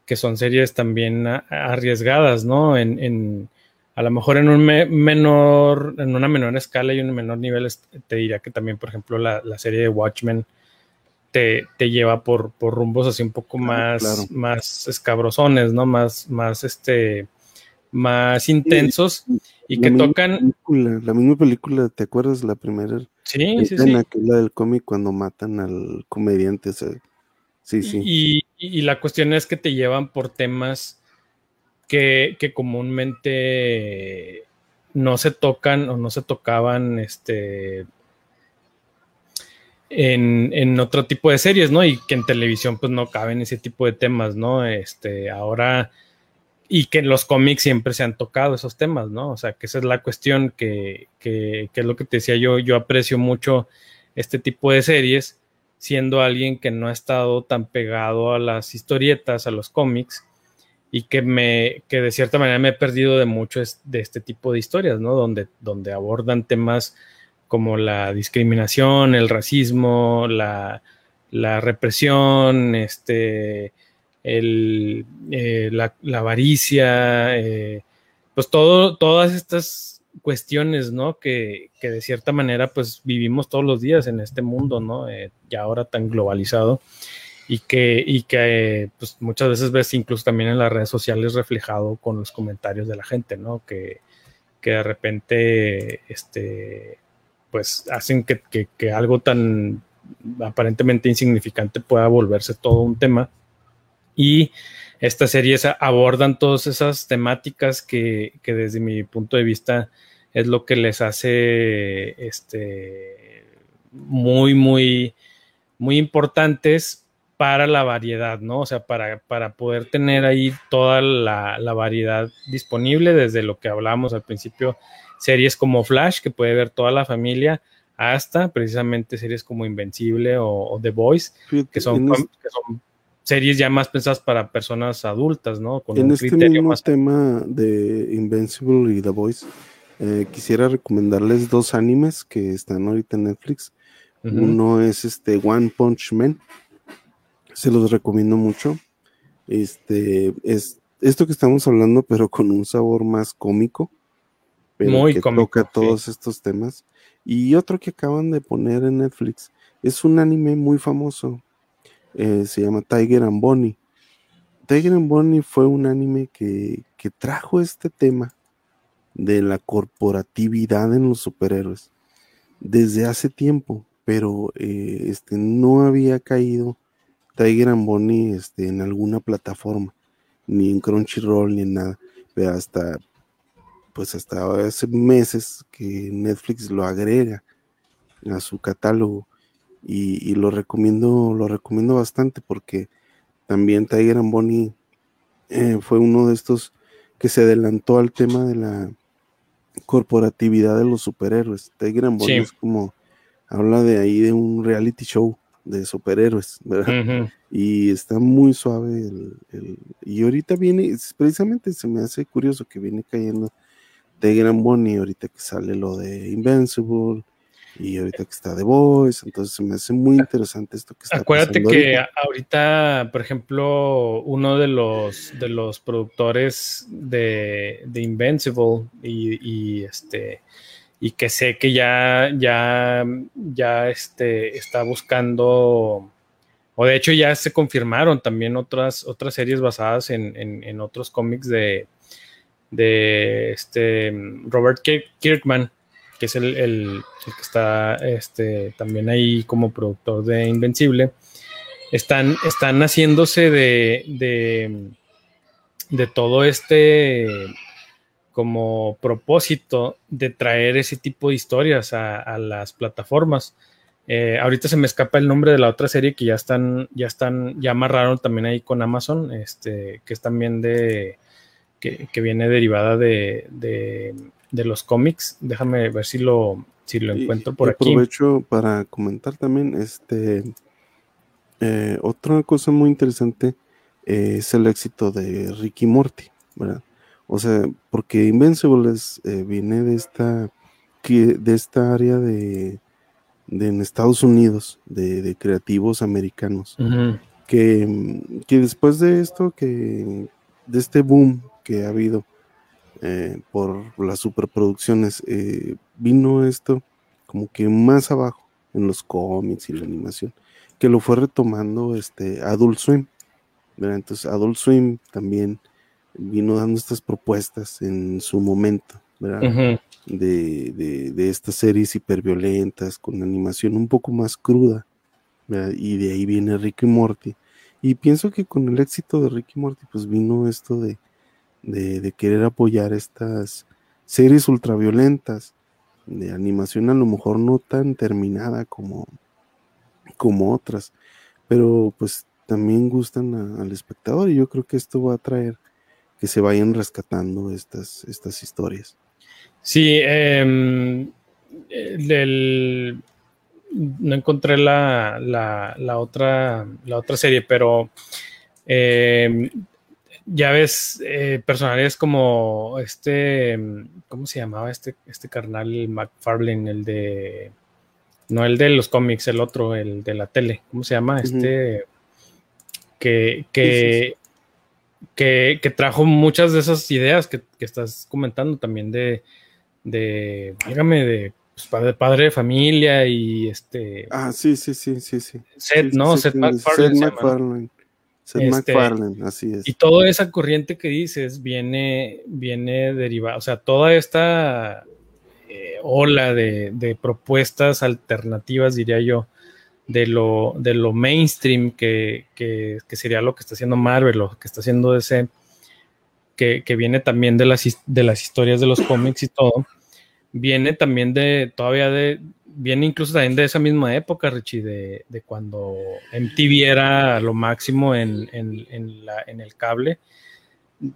que son series también arriesgadas, ¿no? En, a lo mejor en un menor, en una menor escala y un menor nivel, te diría que también, por ejemplo, la, serie de Watchmen te, lleva por, por, rumbos así un poco más, más escabrosones, ¿no? Más, más este, más intensos y que tocan. la misma película, ¿te acuerdas? La primera sí, escena que es la del cómic cuando matan al comediante. sí, sí. Y, y, la cuestión es que te llevan por temas que, que, comúnmente no se tocan o no se tocaban este, en, en, otro tipo de series, ¿no? Y que en televisión pues no caben ese tipo de temas, ¿no? Este, ahora y que en los cómics siempre se han tocado esos temas, ¿no? O sea, que esa es la cuestión que, que, es lo que te decía yo, yo aprecio mucho este tipo de series, siendo alguien que no ha estado tan pegado a las historietas, a los cómics, y que me, que de cierta manera me he perdido de mucho de este tipo de historias, ¿no? Donde, donde abordan temas como la discriminación, el racismo, la, la represión, este, el, eh, la, avaricia, eh, pues todo, todas estas cuestiones, ¿no? Que, de cierta manera, pues vivimos todos los días en este mundo, ¿no? Eh, ya ahora tan globalizado y que, y que pues muchas veces ves incluso también en las redes sociales reflejado con los comentarios de la gente, ¿no? Que, que de repente, este, pues hacen que, que algo tan aparentemente insignificante pueda volverse todo un tema y estas series abordan todas esas temáticas que, desde mi punto de vista es lo que les hace este, muy, muy, muy importantes para la variedad, ¿no? O sea, para, para poder tener ahí toda la, variedad disponible, desde lo que hablábamos al principio, series como Flash, que puede ver toda la familia, hasta precisamente series como Invencible o, The Voice, que son, que son series ya más pensadas para personas adultas, ¿no? Con en este mismo tema de Invincible y The Voice, eh, quisiera recomendarles dos animes que están ahorita en Netflix. Uno es este One Punch Man. Se los recomiendo mucho. Este es esto que estamos hablando, pero con un sabor más cómico. Pero Muy que Toca todos estos temas. Y otro que acaban de poner en Netflix es un anime muy famoso eh, se llama Tiger and Bonnie. Tiger and Bonnie fue un anime que, trajo este tema de la corporatividad en los superhéroes desde hace tiempo, pero eh, este, no había caído Tiger and Bonnie este, en alguna plataforma, ni en Crunchyroll, ni en nada. Pero hasta, pues hasta hace meses que Netflix lo agrega a su catálogo y, lo recomiendo, lo recomiendo bastante porque también Tiger and Bonnie eh, fue uno de estos que se adelantó al tema de la corporatividad de los superhéroes. Tiger and Bonnie es como habla de ahí de un reality show de superhéroes, ¿verdad? Y está muy suave el, y ahorita viene, precisamente se me hace curioso que viene cayendo Tiger and Bonnie ahorita que sale lo de Invincible, y ahorita que está The Voice, entonces me hace muy interesante esto que está Acuérdate que ahorita. por ejemplo, uno de los de los productores de, de Invincible y, este y que sé que ya ya ya este está buscando o de hecho ya se confirmaron también otras otras series basadas en, en otros cómics de de este Robert Kirkman que es el, que está este, también ahí como productor de Invencible, están, están haciéndose de, de, todo este como propósito de traer ese tipo de historias a, las plataformas. Eh, ahorita se me escapa el nombre de la otra serie que ya están, ya están, ya amarraron también ahí con Amazon, este, que es también de, que, viene derivada de, de los cómics. Déjame ver si lo, si lo encuentro por aquí. Aprovecho para comentar también, este, eh, otra cosa muy interesante es el éxito de Ricky Morty, ¿verdad? O sea, porque Invincibles eh, viene de esta, de esta área de, en Estados Unidos, de, creativos americanos, que, que, después de esto, que de este boom que ha habido eh, por las superproducciones, eh, vino esto como que más abajo en los cómics y la animación, que lo fue retomando este Adult Swim. Entonces Adult Swim también vino dando estas propuestas en su momento, ¿verdad? de, de, estas series hiperviolentas con animación un poco más cruda, y de ahí viene Ricky Morty. Y pienso que con el éxito de Ricky Morty, pues vino esto de, de, querer apoyar estas series ultraviolentas, de animación a lo mejor no tan terminada como, como otras, pero pues también gustan al espectador y yo creo que esto va a traer que se vayan rescatando estas, estas historias. Sí, em, no encontré la, la, otra, la otra serie, pero em, ya ves eh, personajes como este, ¿cómo se llamaba este, este carnal McFarlane, el de, no el de los cómics, el otro, el de la tele, ¿cómo se llama? Este, que, que, que, trajo muchas de esas ideas que, que estás comentando también de de, dígame, de pues, padre, padre, de familia y este. Ah, sí, sí, sí, sí, sí. Seth, ¿no? Seth MacFarlane. Seth MacFarlane. Seth este, MacFarlane, así es. Y toda esa corriente que dices viene, viene derivada, o sea, toda esta eh, ola de, de, propuestas alternativas, diría yo, de lo, de lo mainstream que, que, que, sería lo que está haciendo Marvel, lo que está haciendo DC que, viene también de las, de las historias de los cómics y todo, viene también de, todavía de, viene incluso también de esa misma época, Richie, de, de cuando MTV era lo máximo en, en, la, en, el cable,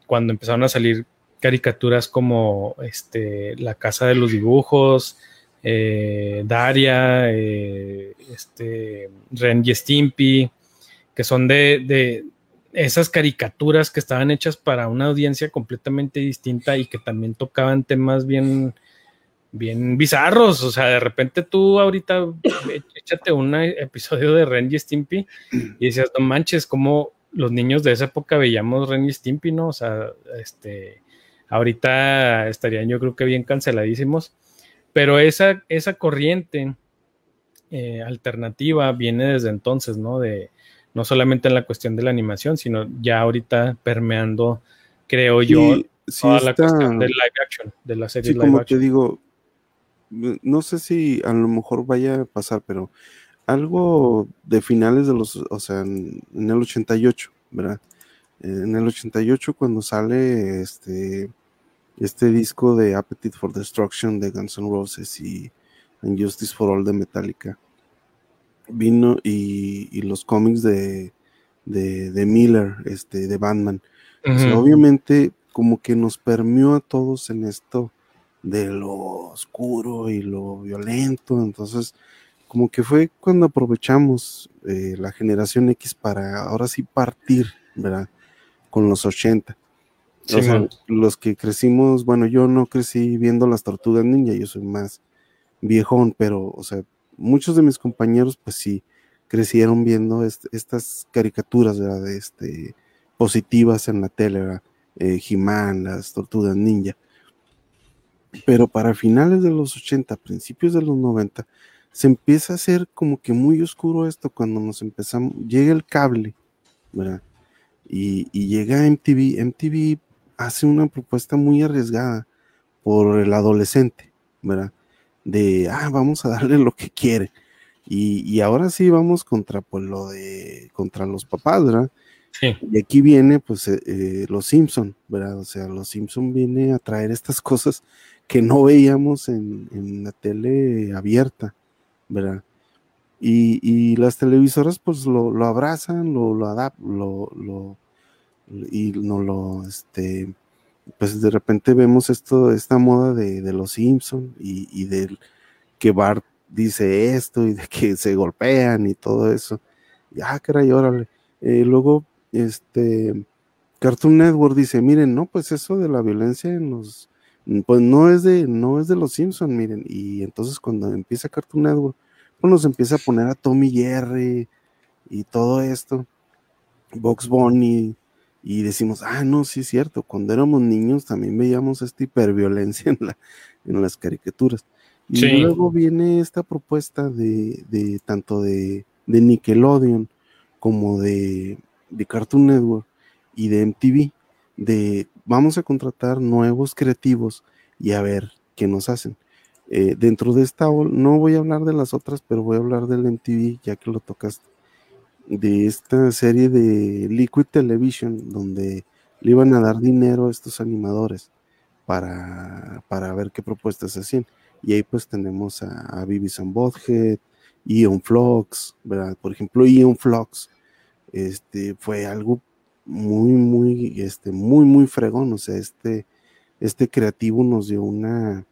cuando empezaron a salir caricaturas como este, La Casa de los Dibujos, eh, Daria, eh, este, Ren y Stimpy, que son de, esas caricaturas que estaban hechas para una audiencia completamente distinta y que también tocaban temas bien, bien bizarros. O sea, de repente tú ahorita échate un episodio de Ren y Stimpy y decías, no manches, como los niños de esa época veíamos Ren y Stimpy, ¿no? O sea, este, ahorita estarían yo creo que bien canceladísimos. Pero esa, esa corriente eh, alternativa viene desde entonces, ¿no? De, no solamente en la cuestión de la animación, sino ya ahorita permeando, creo yo, toda la cuestión del live action, de la serie sí, como te digo, no sé si a lo mejor vaya a pasar, pero algo de finales de los, o sea, en, el 88, ¿verdad? En el 88 cuando sale este este disco de Appetite for Destruction de Guns N' Roses y Justice for All de Metallica vino y, los cómics de, de, Miller, este, de Batman. obviamente, como que nos permeó a todos en esto de lo oscuro y lo violento. Entonces, como que fue cuando aprovechamos eh, la generación X para ahora sí partir, ¿verdad? Con los 80. o sea, los que crecimos, bueno, yo no crecí viendo las tortugas ninja, yo soy más viejón, pero, o sea, muchos de mis compañeros, pues sí, crecieron viendo estas caricaturas, ¿verdad? Este, positivas en la tele, ¿verdad? Eh, He-Man, las tortugas ninja. Pero para finales de los 80, principios de los 90, se empieza a hacer como que muy oscuro esto cuando nos empezamos, llega el cable, ¿verdad? Y, y llega MTV, MTV hace una propuesta muy arriesgada por el adolescente, ¿verdad? de, ah, vamos a darle lo que quiere. Y, ahora sí vamos contra, pues, lo de, contra los papás, ¿verdad? Y aquí viene, pues, eh, eh, los Simpson, ¿verdad? O sea, los Simpson viene a traer estas cosas que no veíamos en, la tele abierta, ¿verdad? Y, y, las televisoras pues lo, lo abrazan, lo, lo adaptan, lo, lo, y no lo, este, pues de repente vemos esto, esta moda de, los Simpson y, del, que Bart dice esto y de que se golpean y todo eso. Y, ah, caray, órale. Eh, luego, este, Cartoon Network dice, miren, no, pues eso de la violencia en los, pues no es de, no es de los Simpsons, miren. Y entonces cuando empieza Cartoon Network, pues nos empieza a poner a Tommy Jerry y todo esto, Box Bunny, y decimos, ah, no, sí es cierto, cuando éramos niños también veíamos esta hiperviolencia en, la, en las caricaturas. Y luego viene esta propuesta de, de tanto de, de, Nickelodeon como de, de Cartoon Network y de MTV, de vamos a contratar nuevos creativos y a ver qué nos hacen. Eh, dentro de esta, no voy a hablar de las otras, pero voy a hablar del MTV, ya que lo tocaste, de esta serie de Liquid Television, donde le iban a dar dinero a estos animadores para, para ver qué propuestas hacían. Y ahí pues tenemos a, a Beavis and Bothead, Ion Flux, ¿verdad? Por ejemplo, Ion Flux, este, fue algo muy, muy, este, muy, muy fregón, o sea, este, este creativo nos dio una,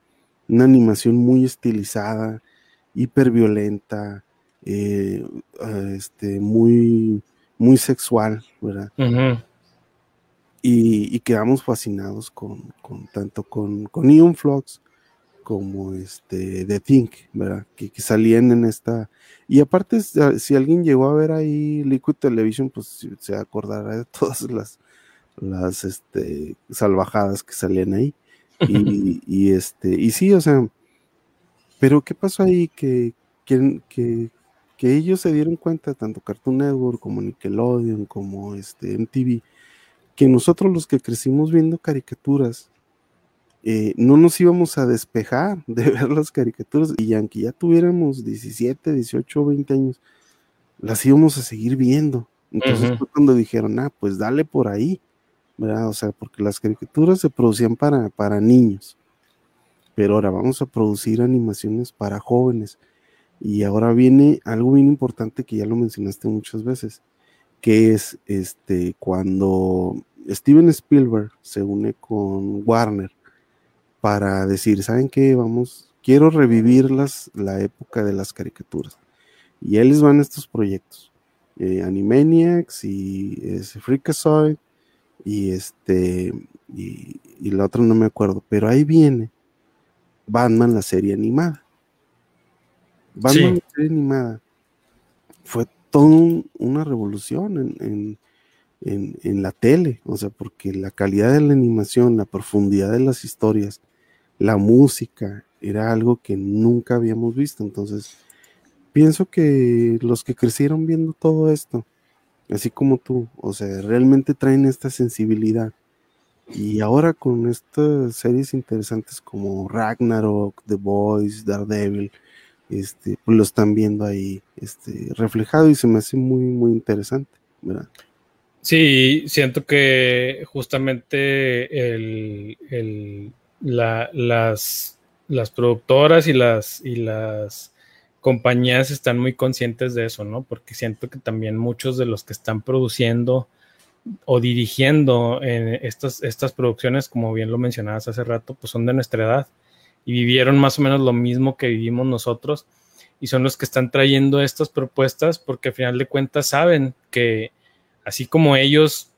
una animación muy estilizada, hiper violenta, eh, este, muy, muy sexual, ¿verdad? y, y, quedamos fascinados con, con tanto con, con Ion Flux como este The Think, ¿verdad? Que, salían en esta. Y aparte, si alguien llegó a ver ahí Liquid Television, pues se acordará de todas las, las este, salvajadas que salían ahí. Y, este, y sí, o sea, pero ¿qué pasó ahí? Que, que, que, que, ellos se dieron cuenta, tanto Cartoon Network como Nickelodeon, como este MTV, que nosotros los que crecimos viendo caricaturas, eh, no nos íbamos a despejar de ver las caricaturas y aunque ya tuviéramos 17, 18, 20 años, las íbamos a seguir viendo. Entonces fue cuando dijeron, ah, pues dale por ahí, ¿verdad? O sea, porque las caricaturas se producían para, para niños, pero ahora vamos a producir animaciones para jóvenes. Y ahora viene algo bien importante que ya lo mencionaste muchas veces, que es este cuando Steven Spielberg se une con Warner para decir, ¿saben qué? Vamos, quiero revivir las, la época de las caricaturas. Y ahí les van estos proyectos. Eh, Animaniacs y ese Freakazoid y este y, y, la otra no me acuerdo, pero ahí viene Batman la serie animada. Batman la serie animada fue toda una revolución en, en, en, la tele, o sea, porque la calidad de la animación, la profundidad de las historias, la música, era algo que nunca habíamos visto. Entonces, pienso que los que crecieron viendo todo esto, así como tú, o sea, realmente traen esta sensibilidad. Y ahora con estas series interesantes como Ragnarok, The Boys, Daredevil, este, lo están viendo ahí este, reflejado y se me hace muy, muy interesante, ¿verdad? Sí, siento que justamente el, el las, las productoras y las, y las compañías están muy conscientes de eso, ¿no? Porque siento que también muchos de los que están produciendo o dirigiendo en estas, estas producciones, como bien lo mencionabas hace rato, pues son de nuestra edad y vivieron más o menos lo mismo que vivimos nosotros y son los que están trayendo estas propuestas porque al final de cuentas saben que así como ellos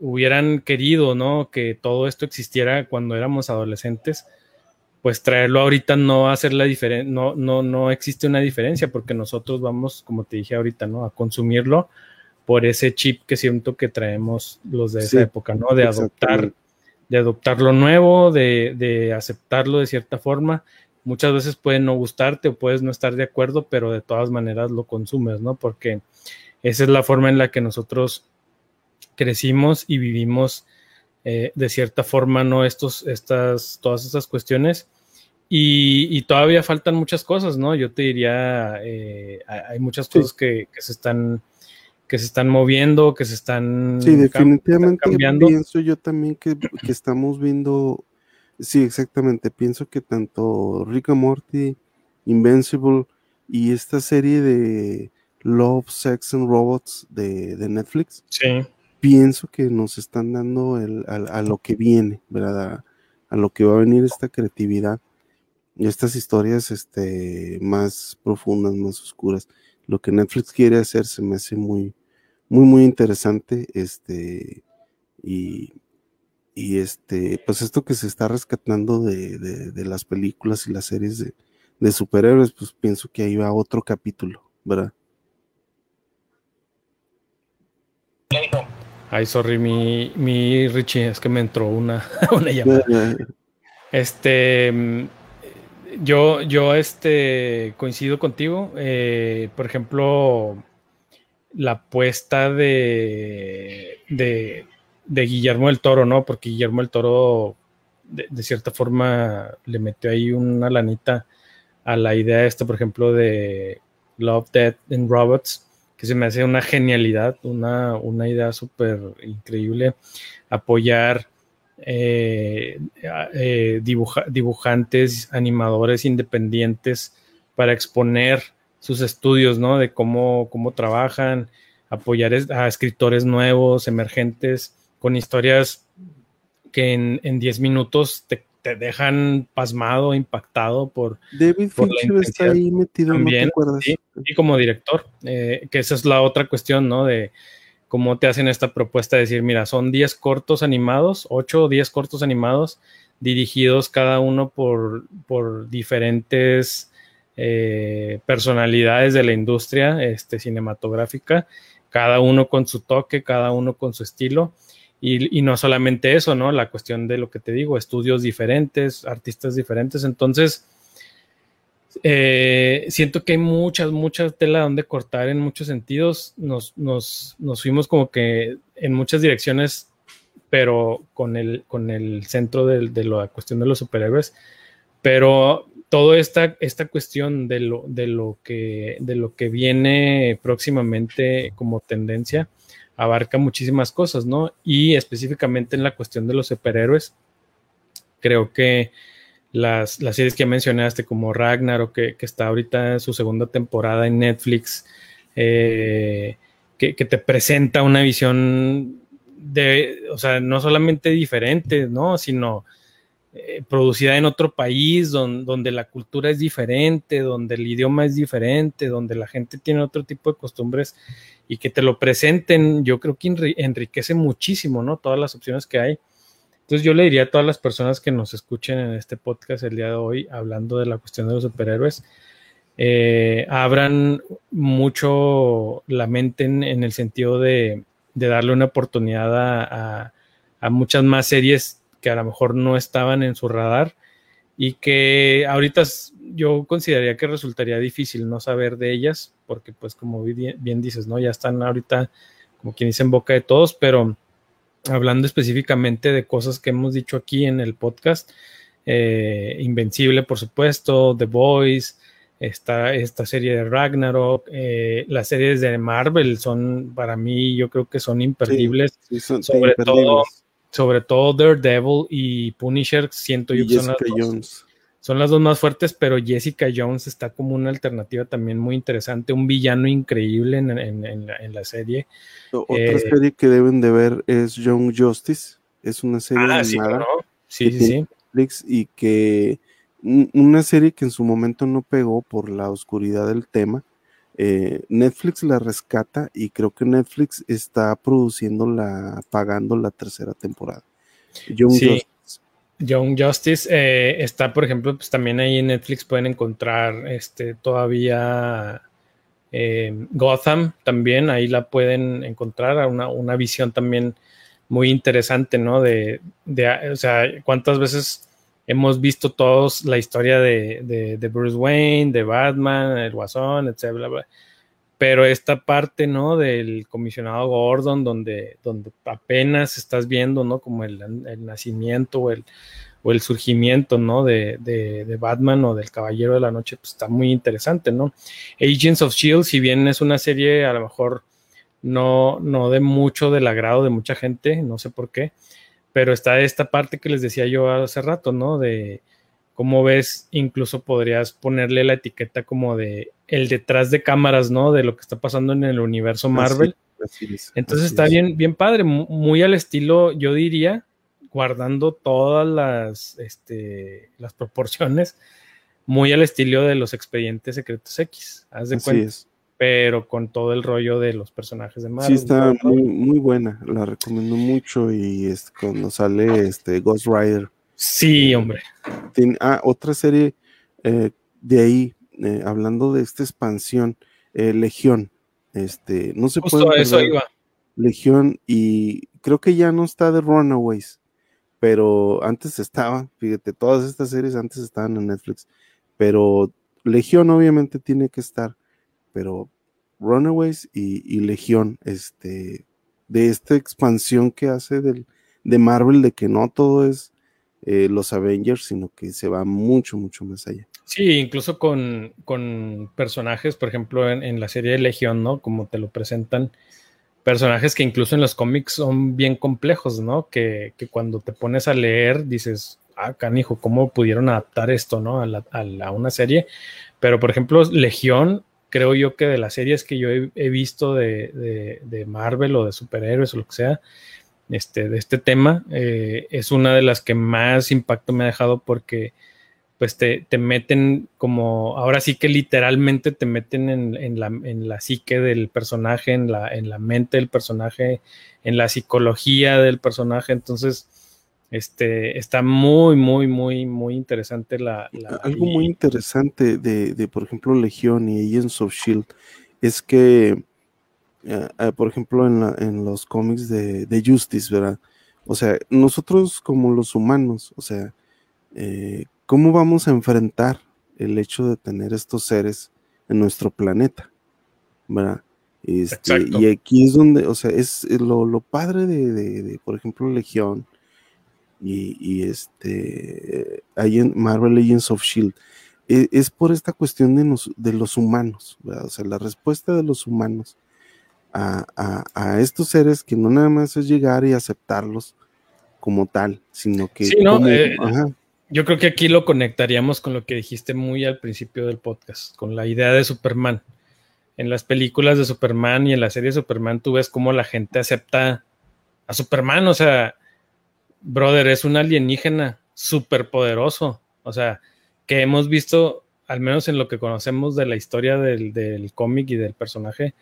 hubieran querido, ¿no? Que todo esto existiera cuando éramos adolescentes, pues traerlo ahorita no va a hacer la diferencia, no, no, no existe una diferencia porque nosotros vamos, como te dije ahorita, ¿no? A consumirlo por ese chip que siento que traemos los de esa época, ¿no? De adoptar, de adoptar lo nuevo, de, de aceptarlo de cierta forma. Muchas veces puede no gustarte o puedes no estar de acuerdo, pero de todas maneras lo consumes, ¿no? Porque esa es la forma en la que nosotros crecimos y vivimos eh, de cierta forma, ¿no? Estos, estas, todas estas cuestiones. Y, todavía faltan muchas cosas, ¿no? Yo te diría, eh, hay muchas cosas que, se están que se están moviendo, que se están Sí, definitivamente cambiando. pienso yo también que, que, estamos viendo, sí, exactamente, pienso que tanto Rick and Morty, Invincible y esta serie de Love, Sex and Robots de, de Netflix, sí pienso que nos están dando el, a, lo que viene, ¿verdad? A, lo que va a venir esta creatividad. estas historias este, más profundas, más oscuras. Lo que Netflix quiere hacer se me hace muy, muy, muy interesante. Este, y, y este, pues esto que se está rescatando de, de, las películas y las series de, de, superhéroes, pues pienso que ahí va otro capítulo, ¿verdad? Ay, sorry, mi, mi Richie, es que me entró una, una llamada. Este, yo, yo este, coincido contigo. Eh, por ejemplo, la apuesta de, de, Guillermo del Toro, ¿no? Porque Guillermo del Toro, de, cierta forma, le metió ahí una lanita a la idea esta, por ejemplo, de Love, Death and Robots, que se me hace una genialidad, una, una idea súper increíble. Apoyar eh, eh, dibujantes, animadores independientes para exponer sus estudios, ¿no? De cómo, cómo trabajan, apoyar a escritores nuevos, emergentes, con historias que en 10 minutos te, dejan pasmado, impactado por. David Fincher está ahí metido, también, y como director, eh, que esa es la otra cuestión, ¿no? De cómo te hacen esta propuesta de decir, mira, son 10 cortos animados, 8 o 10 cortos animados, dirigidos cada uno por, por diferentes eh, personalidades de la industria este, cinematográfica, cada uno con su toque, cada uno con su estilo. Y, y, no solamente eso, ¿no? La cuestión de lo que te digo, estudios diferentes, artistas diferentes. Entonces, eh, siento que hay muchas, muchas tela donde cortar en muchos sentidos. Nos, nos, nos, fuimos como que en muchas direcciones, pero con el, con el centro de, de la cuestión de los superhéroes. Pero toda esta, esta cuestión de lo, de, lo que, de lo que viene próximamente como tendencia abarca muchísimas cosas, ¿no? Y específicamente en la cuestión de los superhéroes, creo que las, series que mencionaste, como Ragnar, que, que está ahorita en su segunda temporada en Netflix, eh, que, te presenta una visión de, o sea, no solamente diferente, ¿no? Sino eh, producida en otro país, donde la cultura es diferente, donde el idioma es diferente, donde la gente tiene otro tipo de costumbres y que te lo presenten, yo creo que enriquece muchísimo, ¿no? Todas las opciones que hay. Entonces yo le diría a todas las personas que nos escuchen en este podcast el día de hoy, hablando de la cuestión de los superhéroes, eh, abran mucho la mente en, el sentido de, darle una oportunidad a, muchas más series que a lo mejor no estaban en su radar y que ahorita yo consideraría que resultaría difícil no saber de ellas, porque pues como bien, dices, ¿no? Ya están ahorita, como quien dice, en boca de todos, pero hablando específicamente de cosas que hemos dicho aquí en el podcast. Eh, Invencible, por supuesto, The Boys, esta, esta serie de Ragnarok, eh, las series de Marvel son, para mí, yo creo que son imperdibles. sobre, Todo, sobre todo Daredevil y Punisher, siento yo que son las son las dos más fuertes, pero Jessica Jones está como una alternativa también muy interesante, un villano increíble en, la, serie. Otra eh, serie que deben de ver es Young Justice, es una serie ah, animada sí, sí, sí, Netflix y que una serie que en su momento no pegó por la oscuridad del tema. Eh, Netflix la rescata y creo que Netflix está produciendo la, pagando la tercera temporada. Young Justice Young Justice eh, está, por ejemplo, pues también ahí en Netflix pueden encontrar este todavía eh, Gotham también, ahí la pueden encontrar, una, una visión también muy interesante, ¿no? De, de, o sea, cuántas veces hemos visto todos la historia de, de, Bruce Wayne, de Batman, el Guasón, etcétera, pero esta parte, ¿no? Del comisionado Gordon, donde, donde apenas estás viendo, ¿no? Como el, nacimiento o el, o el surgimiento, ¿no? De, de, Batman o del Caballero de la Noche, pues está muy interesante, ¿no? Agents of Shield, si bien es una serie a lo mejor no, no de mucho del agrado de mucha gente, no sé por qué, pero está esta parte que les decía yo hace rato, ¿no? De cómo ves, incluso podrías ponerle la etiqueta como de el detrás de cámaras, ¿no? De lo que está pasando en el universo Marvel. Entonces está bien, bien padre, muy al estilo, yo diría, guardando todas las, este, las proporciones muy al estilo de los expedientes secretos X, haz de cuenta. Es. Pero con todo el rollo de los personajes de Marvel. Sí, está muy, muy buena, la recomiendo mucho y es cuando sale este Ghost Rider. Sí, hombre. ah, otra serie eh, de ahí, eh, hablando de esta expansión, eh, Legión. Este, no se Justo puede. eso iba. Legión y creo que ya no está de Runaways, pero antes estaba, fíjate, todas estas series antes estaban en Netflix pero Legión obviamente tiene que estar, pero Runaways y, Legión, este, de esta expansión que hace del, de Marvel, de que no todo es eh, los Avengers, sino que se va mucho, mucho más allá. Sí, incluso con, personajes, por ejemplo, en, la serie de Legión, ¿no? Como te lo presentan, personajes que incluso en los cómics son bien complejos, ¿no? Que, que cuando te pones a leer dices, ah, canijo, ¿cómo pudieron adaptar esto, ¿no? A, una serie. Pero, por ejemplo, Legión, creo yo que de las series que yo he, visto de, Marvel o de superhéroes o lo que sea, este, de este tema, eh, es una de las que más impacto me ha dejado porque pues te, meten como, ahora sí que literalmente te meten en, la, en la, psique del personaje, en la, en la mente del personaje, en la psicología del personaje, entonces este, está muy, muy, muy, muy interesante la... Algo muy interesante de, por ejemplo, Legión y Agents of Shield es que, eh, eh, por ejemplo, en, los cómics de, Justice, ¿verdad? O sea, nosotros como los humanos, o sea, eh, ¿cómo vamos a enfrentar el hecho de tener estos seres en nuestro planeta? ¿Verdad? Este, y aquí es donde, o sea, es lo, padre de, por ejemplo, Legión y, este hay en Marvel Legends of Shield e, es, por esta cuestión de, de los humanos, o sea, la respuesta de los humanos a, estos seres que no nada más es llegar y aceptarlos como tal, sino que... Eh, yo creo que aquí lo conectaríamos con lo que dijiste muy al principio del podcast, con la idea de Superman. En las películas de Superman y en la serie de Superman tú ves cómo la gente acepta a Superman, o sea, brother, es un alienígena súper poderoso. O sea, que hemos visto, al menos en lo que conocemos de la historia del, cómic y del personaje,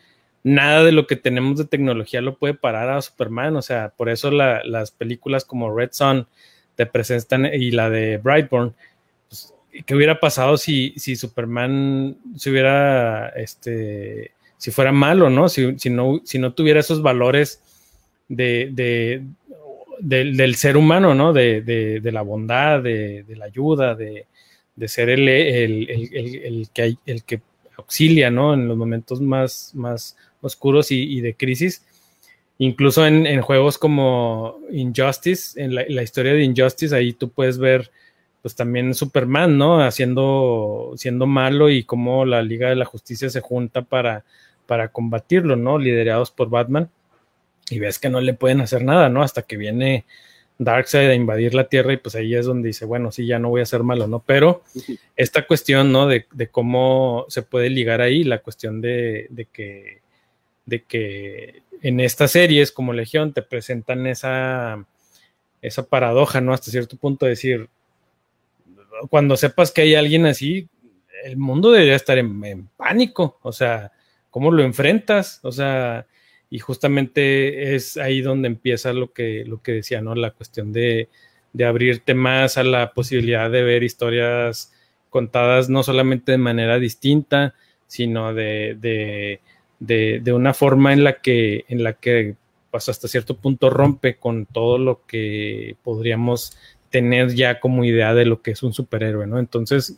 nada de lo que tenemos de tecnología lo puede parar a Superman. O sea, por eso las películas como Red Son te presentan y la de Brightburn. Pues, ¿Qué hubiera pasado si, si Superman se hubiera, este, si fuera malo, ¿no? Si, no, si no tuviera esos valores de, del, ser humano, ¿no? De, la bondad, de, la ayuda, de, ser el, que auxilia, ¿no? En los momentos más, más oscuros y, de crisis. Incluso en, juegos como Injustice, en la, historia de Injustice, ahí tú puedes ver, pues también Superman, ¿no? Haciendo, siendo malo y cómo la Liga de la Justicia se junta para, para combatirlo, ¿no? Liderados por Batman y ves que no le pueden hacer nada, ¿no? Hasta que viene Darkseid a invadir la Tierra y pues ahí es donde dice, bueno, sí, ya no voy a ser malo, ¿no? Pero esta cuestión, ¿no? De, cómo se puede ligar ahí, la cuestión de, que, de que en estas series como Legión te presentan esa, esa paradoja, ¿no? Hasta cierto punto decir, cuando sepas que hay alguien así, el mundo debería estar en, en pánico, o sea, ¿cómo lo enfrentas? O sea, y justamente es ahí donde empieza lo que, lo que decía, ¿no? La cuestión de, abrirte más a la posibilidad de ver historias contadas no solamente de manera distinta, sino de, de, una forma en la que, en la que pues hasta cierto punto rompe con todo lo que podríamos tener ya como idea de lo que es un superhéroe, ¿no? Entonces,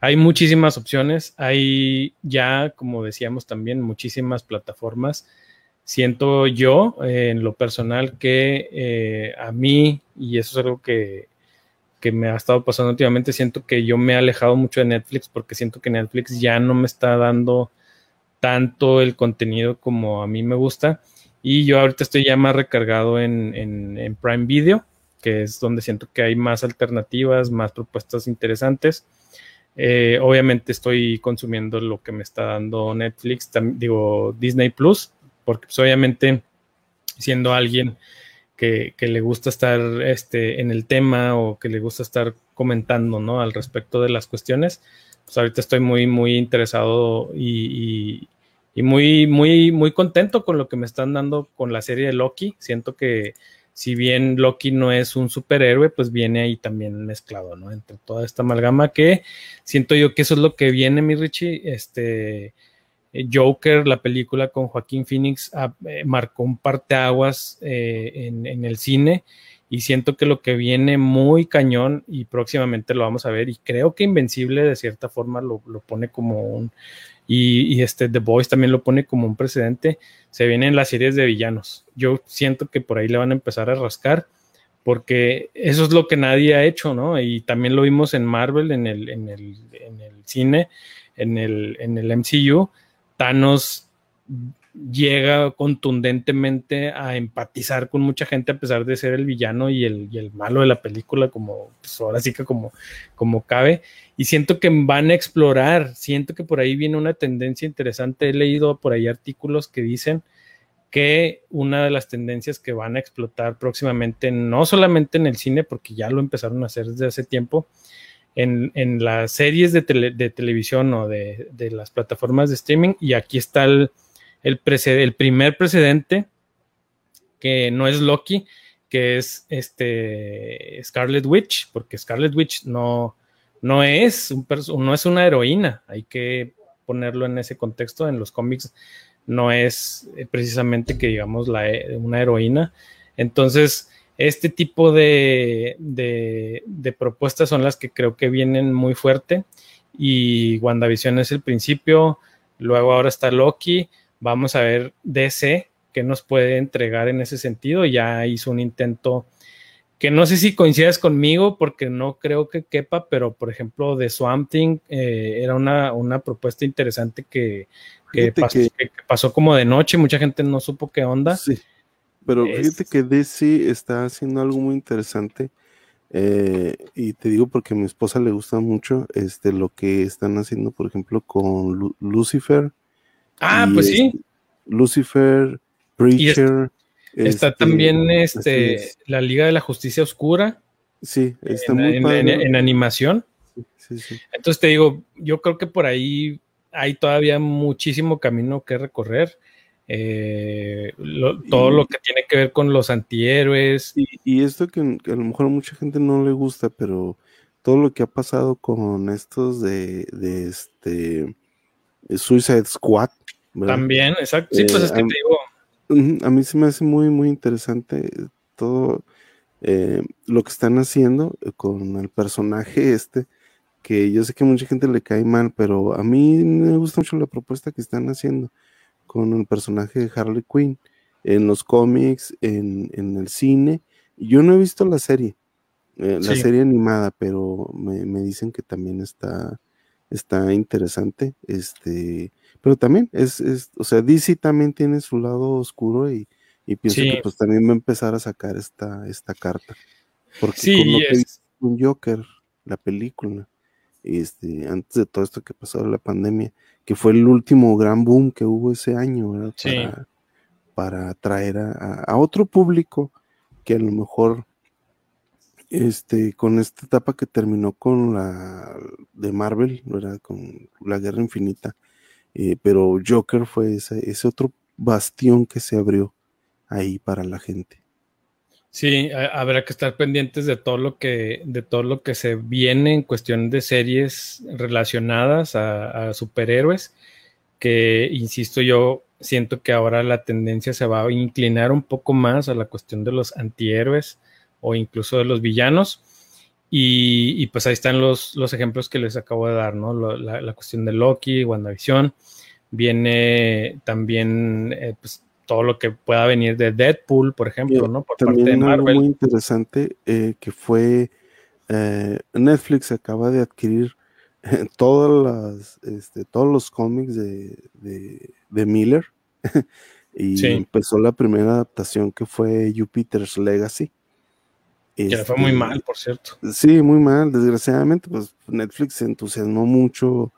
hay muchísimas opciones, hay ya, como decíamos también, muchísimas plataformas siento yo eh, en lo personal que eh, a mí, y eso es algo que, me ha estado pasando últimamente, siento que yo me he alejado mucho de Netflix porque siento que Netflix ya no me está dando tanto el contenido como a mí me gusta. Y yo ahorita estoy ya más recargado en, Prime Video, que es donde siento que hay más alternativas, más propuestas interesantes. Eh, obviamente estoy consumiendo lo que me está dando Netflix, digo Disney Plus, porque pues, obviamente siendo alguien que, le gusta estar este, en el tema o que le gusta estar comentando, ¿no? Al respecto de las cuestiones. Pues ahorita estoy muy, muy interesado y, y, muy, muy, muy contento con lo que me están dando con la serie de Loki. Siento que si bien Loki no es un superhéroe, pues viene ahí también mezclado, ¿no? Entre toda esta amalgama que siento yo que eso es lo que viene, mi Richie. Este, Joker, la película con Joaquín Phoenix, ah, eh, marcó un parteaguas eh, en, el cine y siento que lo que viene muy cañón y próximamente lo vamos a ver y creo que Invencible de cierta forma lo, pone como un y, este The Boys también lo pone como un precedente se vienen las series de villanos. Yo siento que por ahí le van a empezar a rascar porque eso es lo que nadie ha hecho no y también lo vimos en Marvel en el, en el, en el cine en el, en el MCU Thanos llega contundentemente a empatizar con mucha gente a pesar de ser el villano y el, malo de la película, como pues ahora sí que como, como cabe. Y siento que van a explorar, siento que por ahí viene una tendencia interesante. He leído por ahí artículos que dicen que una de las tendencias que van a explotar próximamente, no solamente en el cine, porque ya lo empezaron a hacer desde hace tiempo, en, las series de, televisión o de, las plataformas de streaming. Y aquí está el, primer precedente, que no es Loki, que es este Scarlet Witch, porque Scarlet Witch no, no, es, un no es una heroína, hay que ponerlo en ese contexto. En los cómics no es eh, precisamente que digamos una heroína. Entonces, este tipo de, propuestas son las que creo que vienen muy fuerte. Y WandaVision es el principio, luego ahora está Loki, vamos a ver DC qué nos puede entregar en ese sentido, ya hizo un intento que no sé si coincides conmigo porque no creo que quepa, pero por ejemplo de Swamp Thing eh, era una, propuesta interesante que, pasó, como de noche, mucha gente no supo qué onda. Sí pero fíjate que DC está haciendo algo muy interesante. Eh, y te digo porque a mi esposa le gusta mucho este lo que están haciendo, por ejemplo, con Lucifer. Ah, pues sí. Lucifer, Preacher. está este, también este la Liga de la Justicia Oscura. Sí, está en, muy en, en, animación. Sí, sí. Entonces te digo, yo creo que por ahí hay todavía muchísimo camino que recorrer. Eh, todo lo que tiene que ver con los antihéroes. Y, esto que, a lo mejor a mucha gente no le gusta, pero todo lo que ha pasado con estos de, este Suicide Squad. También, exacto. Sí, pues es que eh, te digo. A mí se me hace muy, muy interesante todo eh, lo que están haciendo con el personaje este, que yo sé que a mucha gente le cae mal, pero a mí me gusta mucho la propuesta que están haciendo con el personaje de Harley Quinn en los cómics, en, el cine. Yo no he visto la serie, eh, la serie animada, pero me, dicen que también está, está interesante. Este, pero también es, es, o sea, DC también tiene su lado oscuro y, pienso que pues también va a empezar a sacar esta, esta carta. Porque sí, con lo que un Joker, la película, este, antes de todo esto que pasó la pandemia, que fue el último gran boom que hubo ese año, Para, atraer a, otro público que a lo mejor este, con esta etapa que terminó con la de Marvel, ¿verdad? con la Guerra Infinita, eh, pero Joker fue ese, ese otro bastión que se abrió ahí para la gente. Sí, habrá que estar pendientes de todo lo que, de todo lo que se viene en cuestión de series relacionadas a, superhéroes, que insisto yo, siento que ahora la tendencia se va a inclinar un poco más a la cuestión de los antihéroes o incluso de los villanos. Y, pues ahí están los, los, ejemplos que les acabo de dar, ¿no? La, cuestión de Loki, WandaVision. Viene también eh, pues, todo lo que pueda venir de Deadpool, por ejemplo, ¿no? Por parte de Marvel. Algo muy interesante eh, que fue eh, Netflix acaba de adquirir todas las, este, todos los cómics de, de, Miller y empezó la primera adaptación que fue Jupiter's Legacy. Que fue muy este, mal, por cierto. Sí, muy mal. Desgraciadamente, pues Netflix se entusiasmó mucho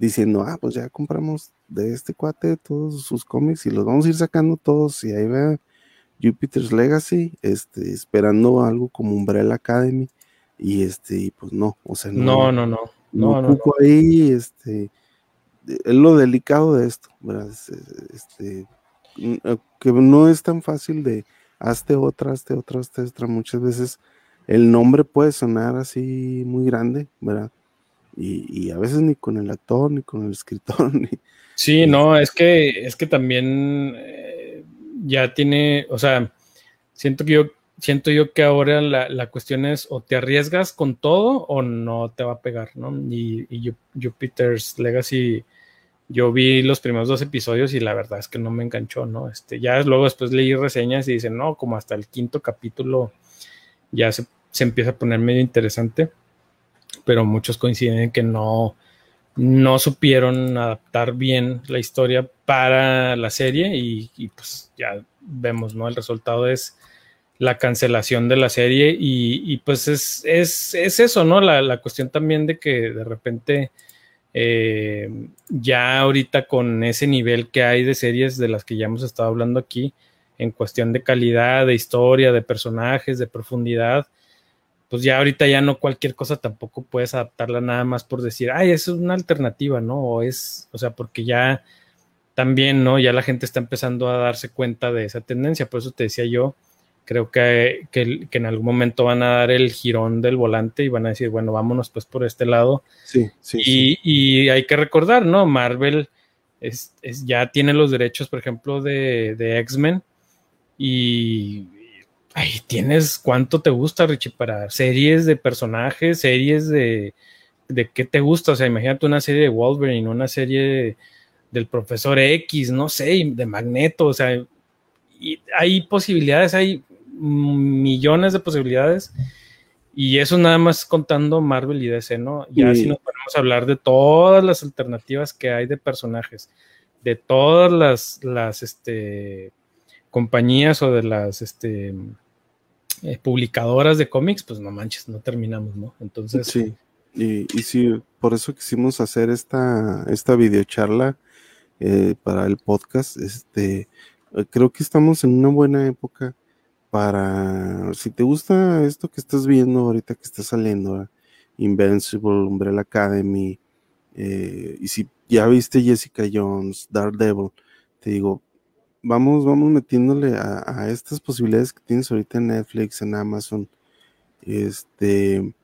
diciendo, ah, pues ya compramos de este cuate todos sus cómics y los vamos a ir sacando todos y ahí va. Jupiter's Legacy, este, esperando algo como Umbrella Academy, y este, pues no, o sea, no, no, no, no, no, ahí, este, es lo delicado de esto, ¿verdad? Este, eh, que no es tan fácil de hazte otra, hazte otra, hazte otra. Muchas veces el nombre puede sonar así muy grande, ¿verdad? Y, a veces ni con el actor, ni con el escritor, ni. Sí, no, es que, es que también eh, ya tiene, o sea, siento que yo, siento yo que ahora la, cuestión es o te arriesgas con todo o no te va a pegar, ¿no? Y, y Jupiter's Legacy yo vi los primeros dos episodios y la verdad es que no me enganchó, ¿no? Este, ya luego después leí reseñas y dicen, no, como hasta el quinto capítulo ya se, empieza a poner medio interesante, pero muchos coinciden en que no, no supieron adaptar bien la historia para la serie y, pues ya vemos, ¿no? El resultado es la cancelación de la serie y, pues es, es, eso, ¿no? La, la cuestión también de que de repente eh, ya ahorita con ese nivel que hay de series de las que ya hemos estado hablando aquí, en cuestión de calidad, de historia, de personajes, de profundidad, pues ya ahorita ya no cualquier cosa tampoco puedes adaptarla nada más por decir, ay, eso es una alternativa, ¿no? O es, o sea, porque ya también, ¿no? Ya la gente está empezando a darse cuenta de esa tendencia, por eso te decía yo, creo que, que, en algún momento van a dar el girón del volante y van a decir, bueno, vámonos pues por este lado. Sí, sí. Y, y hay que recordar, ¿no? Marvel es, ya tiene los derechos, por ejemplo, de, de X-Men y ahí tienes cuánto te gusta, Richie, para series de personajes, series de, de qué te gusta. O sea, imagínate una serie de Wolverine, una serie del profesor X, no sé, de Magneto, o sea, y hay posibilidades, hay millones de posibilidades. Y eso nada más contando Marvel y DC, ¿no? Ya si nos podemos hablar de todas las alternativas que hay de personajes, de todas las, las este, compañías o de las este, eh, publicadoras de cómics, pues no manches, no terminamos, ¿no? Entonces. Sí, y, y sí, por eso quisimos hacer esta, esta videocharla eh, para el podcast. Este, creo que estamos en una buena época para, si te gusta esto que estás viendo ahorita que está saliendo, Invincible, Umbrella Academy, eh, y si ya viste Jessica Jones, Daredevil, te digo, vamos, vamos metiéndole a, estas posibilidades que tienes ahorita en Netflix, en Amazon, este,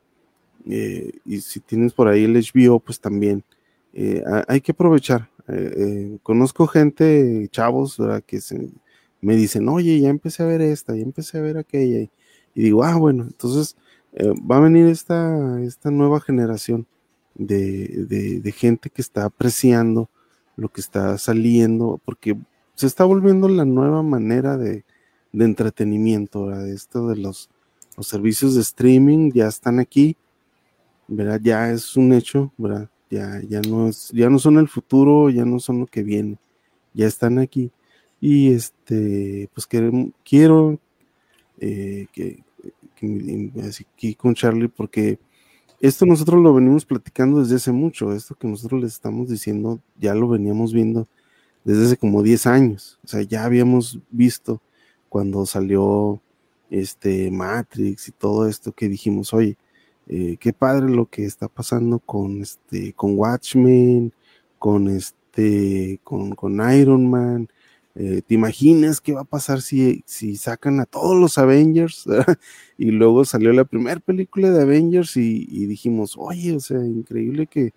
eh, y si tienes por ahí el HBO, pues también, eh, hay que aprovechar. conozco gente, chavos, que se, me dicen, oye, ya empecé a ver esta, ya empecé a ver aquella. Y, digo, ah, bueno, entonces eh, va a venir esta, esta nueva generación de, gente que está apreciando lo que está saliendo, porque se está volviendo la nueva manera de, entretenimiento, ¿verdad? Esto de los, los servicios de streaming ya están aquí, ¿verdad? Ya es un hecho, ¿verdad? Ya, ya, no es, ya no son el futuro, ya no son lo que viene, ya están aquí. Y este, pues quiero eh, que, aquí con Charlie, porque esto nosotros lo venimos platicando desde hace mucho, esto que nosotros les estamos diciendo, ya lo veníamos viendo desde hace como 10 años, o sea, ya habíamos visto cuando salió este Matrix y todo esto que dijimos, oye, eh, qué padre lo que está pasando con este, con Watchmen, con este, con, con Iron Man, eh, ¿Te imaginas qué va a pasar si, si sacan a todos los Avengers? y luego salió la primera película de Avengers y, dijimos, oye, o sea, increíble que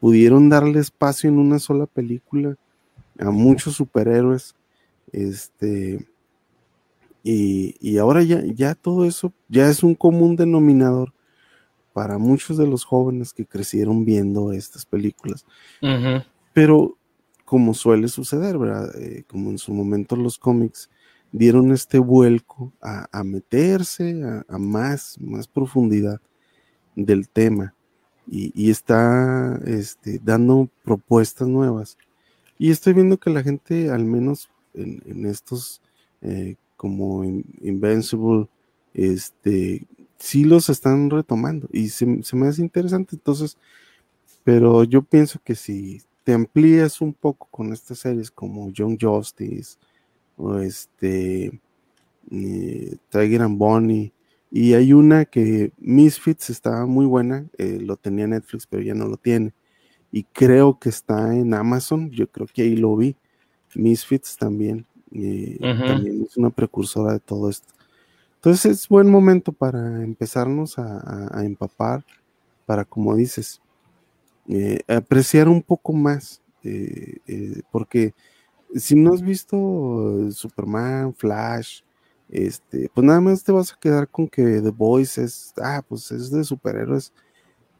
pudieron darle espacio en una sola película a muchos superhéroes. Este, y, y, ahora ya, ya todo eso ya es un común denominador para muchos de los jóvenes que crecieron viendo estas películas. Pero como suele suceder, ¿verdad? Eh, como en su momento los cómics dieron este vuelco a, meterse a, más, más profundidad del tema y, está este, dando propuestas nuevas. Y estoy viendo que la gente, al menos en, estos eh, como Invincible, este, sí los están retomando y se, me hace interesante. Entonces, pero yo pienso que si te amplías un poco con estas series como Young Justice o este Tiger and Bonnie. Y hay una que Misfits estaba muy buena, eh, lo tenía Netflix, pero ya no lo tiene. Y creo que está en Amazon, yo creo que ahí lo vi. Misfits también, también es una precursora de todo esto. Entonces es buen momento para empezarnos a, empapar, para como dices, eh, apreciar un poco más, eh, porque si no has visto Superman, Flash, este, pues nada más te vas a quedar con que The Boys es, ah, pues es de superhéroes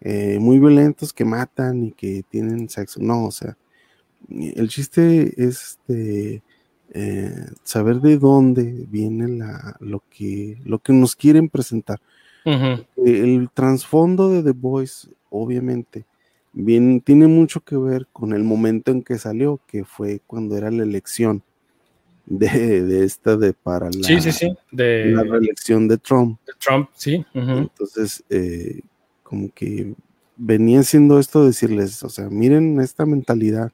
eh, muy violentos que matan y que tienen sexo. No, o sea, el chiste es este, eh, saber de dónde viene la, lo, que, lo que nos quieren presentar. El trasfondo de The Boys, obviamente, bien, tiene mucho que ver con el momento en que salió, que fue cuando era la elección de, esta de para la, de, la reelección de Trump. Trump, sí. Entonces, eh, como que venía siendo esto decirles, o sea, miren esta mentalidad,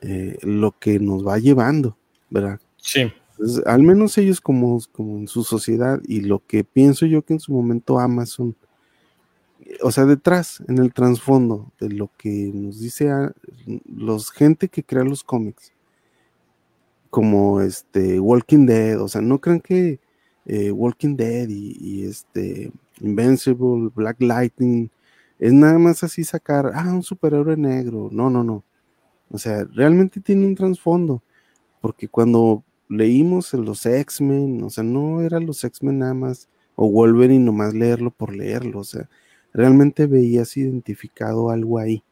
eh, lo que nos va llevando, ¿verdad? Sí. al menos ellos como, como en su sociedad y lo que pienso yo que en su momento Amazon, o sea, detrás, en el trasfondo de lo que nos dice a los gente que crea los cómics, como este Walking Dead, o sea, no crean que eh, Walking Dead y, este Invincible, Black Lightning, es nada más así sacar, ah, un superhéroe negro, no, no, no. O sea, realmente tiene un trasfondo, porque cuando leímos los X-Men, o sea, no eran los X-Men nada más, o Wolverine nomás leerlo por leerlo, o sea, realmente veías identificado algo ahí,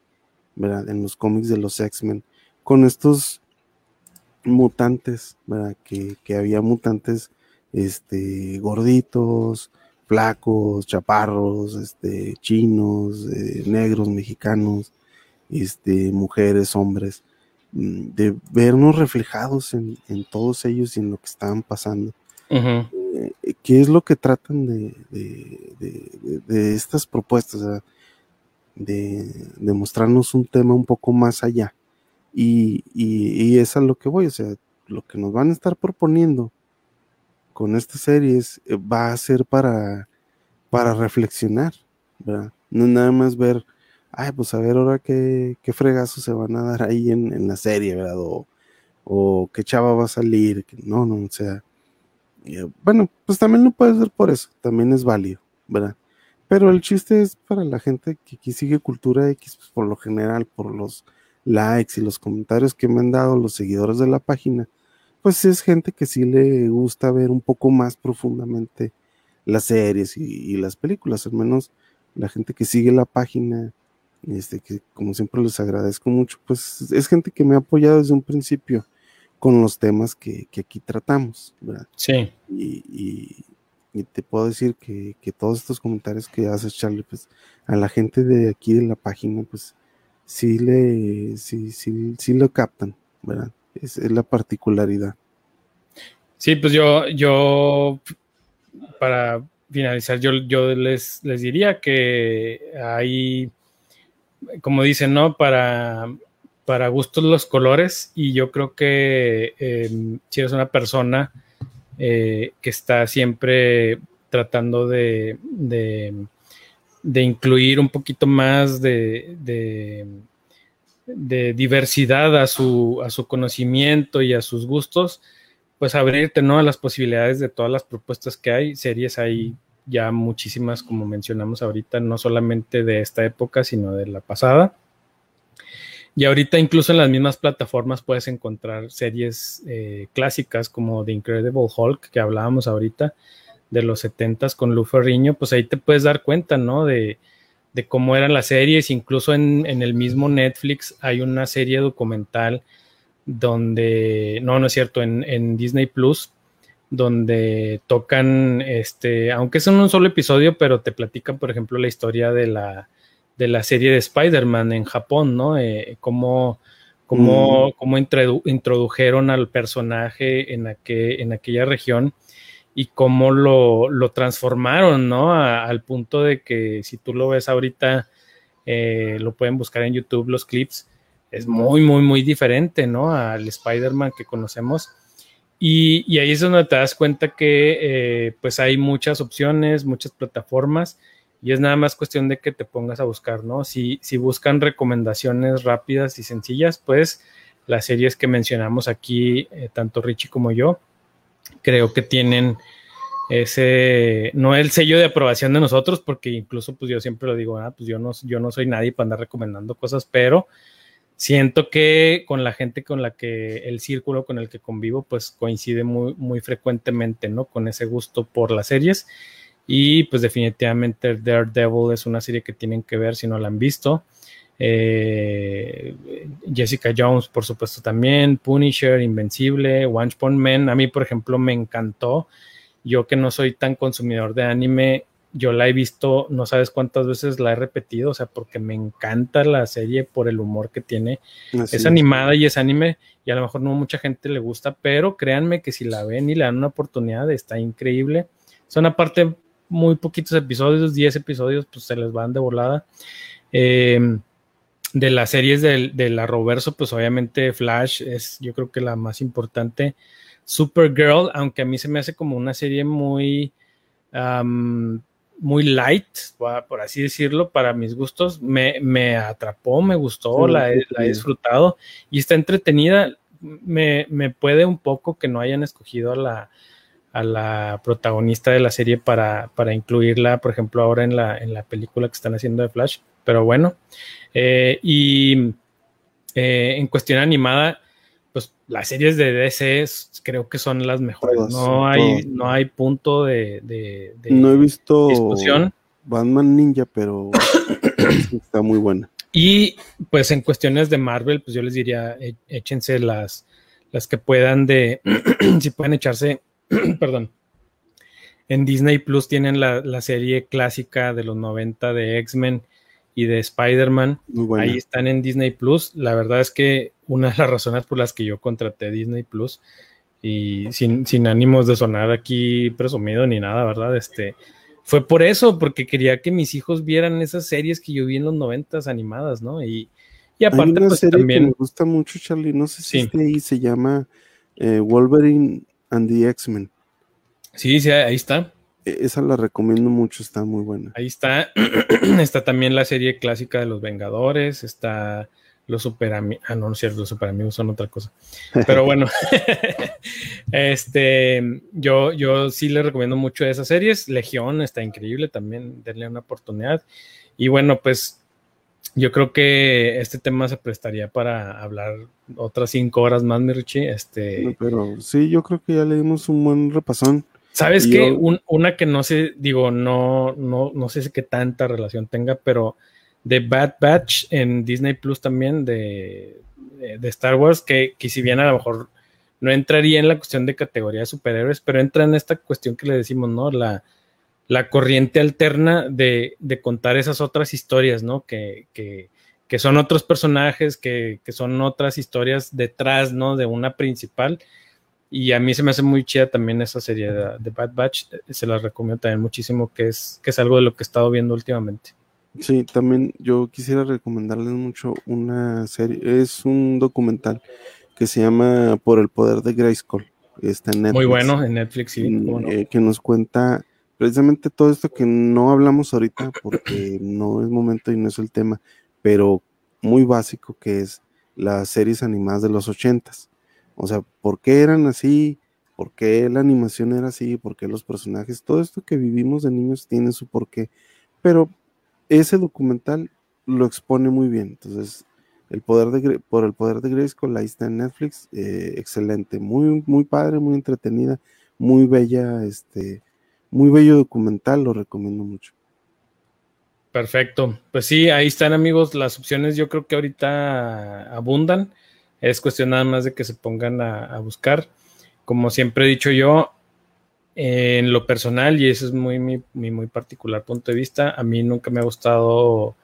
¿verdad? En los cómics de los X-Men, con estos mutantes, ¿verdad? Que, había mutantes este, gorditos, flacos, chaparros, este, chinos, eh, negros, mexicanos, este, mujeres, hombres, mm, de vernos reflejados en, todos ellos y en lo que estaban pasando. Eh, ¿Qué es lo que tratan de, de, estas propuestas? de, de mostrarnos un tema un poco más allá. Y, y, es a lo que voy, o sea, lo que nos van a estar proponiendo con estas series eh, va a ser para, para reflexionar, ¿verdad? No nada más ver, ay, pues a ver ahora qué, qué fregazos se van a dar ahí en, la serie, ¿verdad? O, qué chava va a salir, no, no, o sea, eh, bueno, pues también lo puedes ver por eso, también es válido, ¿verdad? Pero el chiste es para la gente que, que sigue Cultura X, pues por lo general, por los likes y los comentarios que me han dado los seguidores de la página, pues es gente que sí le gusta ver un poco más profundamente las series y, las películas, al menos la gente que sigue la página, este, que como siempre les agradezco mucho, pues es gente que me ha apoyado desde un principio con los temas que, aquí tratamos, ¿verdad? Sí. Y, te puedo decir que, que, todos estos comentarios que haces, Charlie, pues a la gente de aquí de la página, pues sí le, sí, sí, sí lo captan, ¿verdad? Es, la particularidad. Sí, pues yo, yo, para finalizar, yo, yo les, les diría que hay, como dicen, ¿no? Para, para gustos los colores y yo creo que em, si eres una persona eh, que está siempre tratando de de incluir un poquito más de, diversidad a su, a su conocimiento y a sus gustos, pues abrirte ¿no? a las posibilidades de todas las propuestas que hay. Series hay ya muchísimas, como mencionamos ahorita, no solamente de esta época, sino de la pasada. Y ahorita incluso en las mismas plataformas puedes encontrar series eh, clásicas como The Incredible Hulk, que hablábamos ahorita, de los 70 con Lu Ferriño, pues ahí te puedes dar cuenta, ¿no? De, cómo eran las series, incluso en, el mismo Netflix hay una serie documental donde, no, no es cierto, en, Disney Plus, donde tocan, este, aunque es en un solo episodio, pero te platican, por ejemplo, la historia de la, de la serie de Spider-Man en Japón, ¿no? Eh, cómo, cómo, mm. introdujeron al personaje en, en aquella región y cómo lo, transformaron, ¿no? al punto de que si tú lo ves ahorita, eh, lo pueden buscar en YouTube los clips, es muy, muy, muy diferente, ¿no? Al Spider-Man que conocemos. y, ahí es donde te das cuenta que eh, pues hay muchas opciones, muchas plataformas y es nada más cuestión de que te pongas a buscar, ¿no? Si, si buscan recomendaciones rápidas y sencillas, pues las series que mencionamos aquí, eh, tanto Richie como yo, creo que tienen ese, no el sello de aprobación de nosotros, porque incluso pues yo siempre lo digo, ah, pues yo no, yo no soy nadie para andar recomendando cosas, pero siento que con la gente con la que el círculo con el que convivo pues coincide muy, muy frecuentemente, ¿no? Con ese gusto por las series. Y pues definitivamente Daredevil es una serie que tienen que ver si no la han visto. Eh, Jessica Jones, por supuesto, también. Punisher, Invencible, One Punch Man. A mí, por ejemplo, me encantó. Yo que no soy tan consumidor de anime, yo la he visto, no sabes cuántas veces la he repetido, o sea, porque me encanta la serie por el humor que tiene. es animada y es anime, y a lo mejor no mucha gente le gusta, pero créanme que si la ven y le dan una oportunidad, está increíble. Son aparte muy poquitos episodios, 10 episodios, pues se les van de volada. Em, de las series de, de la Roverso, pues obviamente Flash es yo creo que la más importante. Supergirl, aunque a mí se me hace como una serie muy muy light, por así decirlo, para mis gustos. Me, atrapó, me gustó, la, he, disfrutado y está entretenida. Me, puede un poco que no hayan escogido a la, a la protagonista de la serie para, para, incluirla, por ejemplo, ahora en la, en la película que están haciendo de Flash. Pero bueno, eh, y eh, en cuestión animada, pues las series de DC creo que son las mejores. no, hay, no hay punto de, No he visto Batman Ninja, pero está muy buena. Y pues en cuestiones de Marvel, pues yo les diría, e, échense las, las que puedan de, si pueden echarse, perdón. En Disney Plus tienen la, la serie clásica de los 90 de X-Men y de Spider-Man. Ahí están en Disney Plus. La verdad es que una de las razones por las que yo contraté Disney Plus y sin, sin ánimos de sonar aquí presumido ni nada, ¿verdad? Este fue por eso, porque quería que mis hijos vieran esas series que yo vi en los noventas animadas, ¿no? Y, y aparte, Hay una pues, serie también. Que me gusta mucho, Charlie. No sé si ahí, se llama eh, Wolverine and the X-Men. Sí, sí, ahí está. E-, esa la recomiendo mucho, está muy buena. Ahí está. está también la serie clásica de los Vengadores. Está los super amigos. Ah, no, no es cierto, los super amigos son otra cosa. Pero bueno, este, yo, yo sí le recomiendo mucho esas series. Legión está increíble también, denle una oportunidad. Y bueno, pues yo creo que este tema se prestaría para hablar otras cinco horas más, mi Este, pero sí, yo creo que ya le dimos un buen repasón. ¿Sabes qué? una que no sé, digo, no, no, no sé qué tanta relación tenga, pero de Bad Batch en Disney Plus también de, de, Star Wars, que, que, si bien a lo mejor no entraría en la cuestión de categoría de superhéroes, pero entra en esta cuestión que le decimos, ¿no? La, la corriente alterna de, de, contar esas otras historias, ¿no? Que, que, que son otros personajes, que, que, son otras historias detrás, ¿no? De una principal y a mí se me hace muy chida también esa serie de, Bad Batch. Se la recomiendo también muchísimo, que es, que es algo de lo que he estado viendo últimamente. Sí, también yo quisiera recomendarles mucho una serie, es un documental que se llama Por el poder de Grayskull. Está en Netflix. Muy bueno, en Netflix, sí. Mm, eh, que nos cuenta precisamente todo esto que no hablamos ahorita porque no es momento y no es el tema, pero muy básico que es las series animadas de los ochentas. O sea, ¿por qué eran así? ¿Por qué la animación era así? ¿Por qué los personajes? Todo esto que vivimos de niños tiene su porqué. Pero ese documental lo expone muy bien. Entonces, el poder de, por el poder de Grayskull, ahí está en Netflix. Eh, excelente, muy, muy padre, muy entretenida, muy bella, este, muy bello documental, lo recomiendo mucho. Perfecto. Pues sí, ahí están amigos, las opciones yo creo que ahorita abundan. Es cuestión nada más de que se pongan a, buscar. Como siempre he dicho yo, en lo personal, y eso es muy mi, muy particular punto de vista, a mí nunca me ha gustado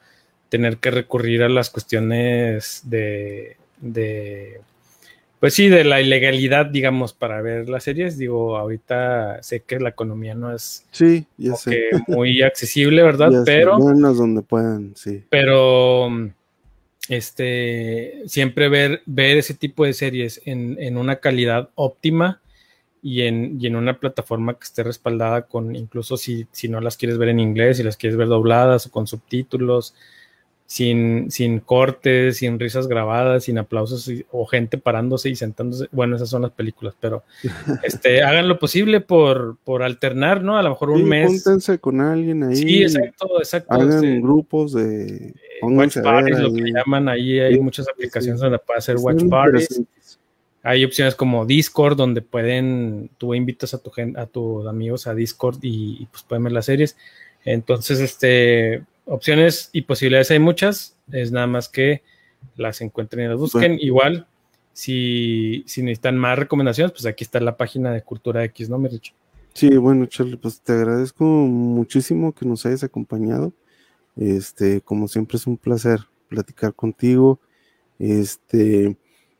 tener que recurrir a las cuestiones de, de pues sí, de la ilegalidad, digamos, para ver las series. Digo, ahorita sé que la economía no es sí, ya sé. muy accesible, ¿verdad? pero. donde puedan, sí. Pero este, siempre ver, ver ese tipo de series en, una calidad óptima y en, y en una plataforma que esté respaldada con, incluso si, si no las quieres ver en inglés, si las quieres ver dobladas o con subtítulos, sin, sin cortes, sin risas grabadas, sin aplausos o gente parándose y sentándose. Bueno, esas son las películas, pero este, hagan lo posible por, por alternar, ¿no? A lo mejor un mes. Júntense con alguien ahí. Sí, exacto, exacto. Hagan este, grupos de. Eh, watch parties, lo que llaman ahí. Hay muchas aplicaciones donde puede hacer watch parties. Hay opciones como Discord, donde pueden, tú invitas a, tu, a tus amigos a Discord y, y pues pueden ver las series. Entonces, este, opciones y posibilidades hay muchas, es nada más que las encuentren y las busquen. Igual, si, si, necesitan más recomendaciones, pues aquí está la página de Cultura X, ¿no, Rich? Sí, bueno, Charlie, pues te agradezco muchísimo que nos hayas acompañado. Este, como siempre es un placer platicar contigo. Este,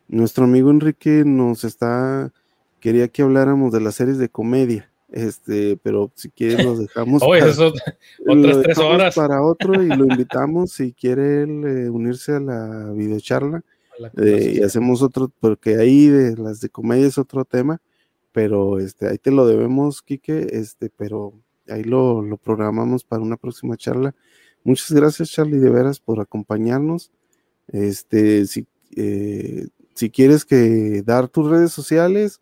nuestro amigo Enrique nos está, quería que habláramos de las series de comedia. Este, pero si quieres lo dejamos. Para, otras tres horas. Para otro y lo invitamos si quiere él eh, unirse a la videocharla. Eh, y hacemos otro, porque ahí de las de comedia es otro tema, pero este, ahí te lo debemos, Quique, este, pero ahí lo, lo programamos para una próxima charla. Muchas gracias, Charlie, de veras, por acompañarnos. Este, si, eh, si quieres que dar tus redes sociales,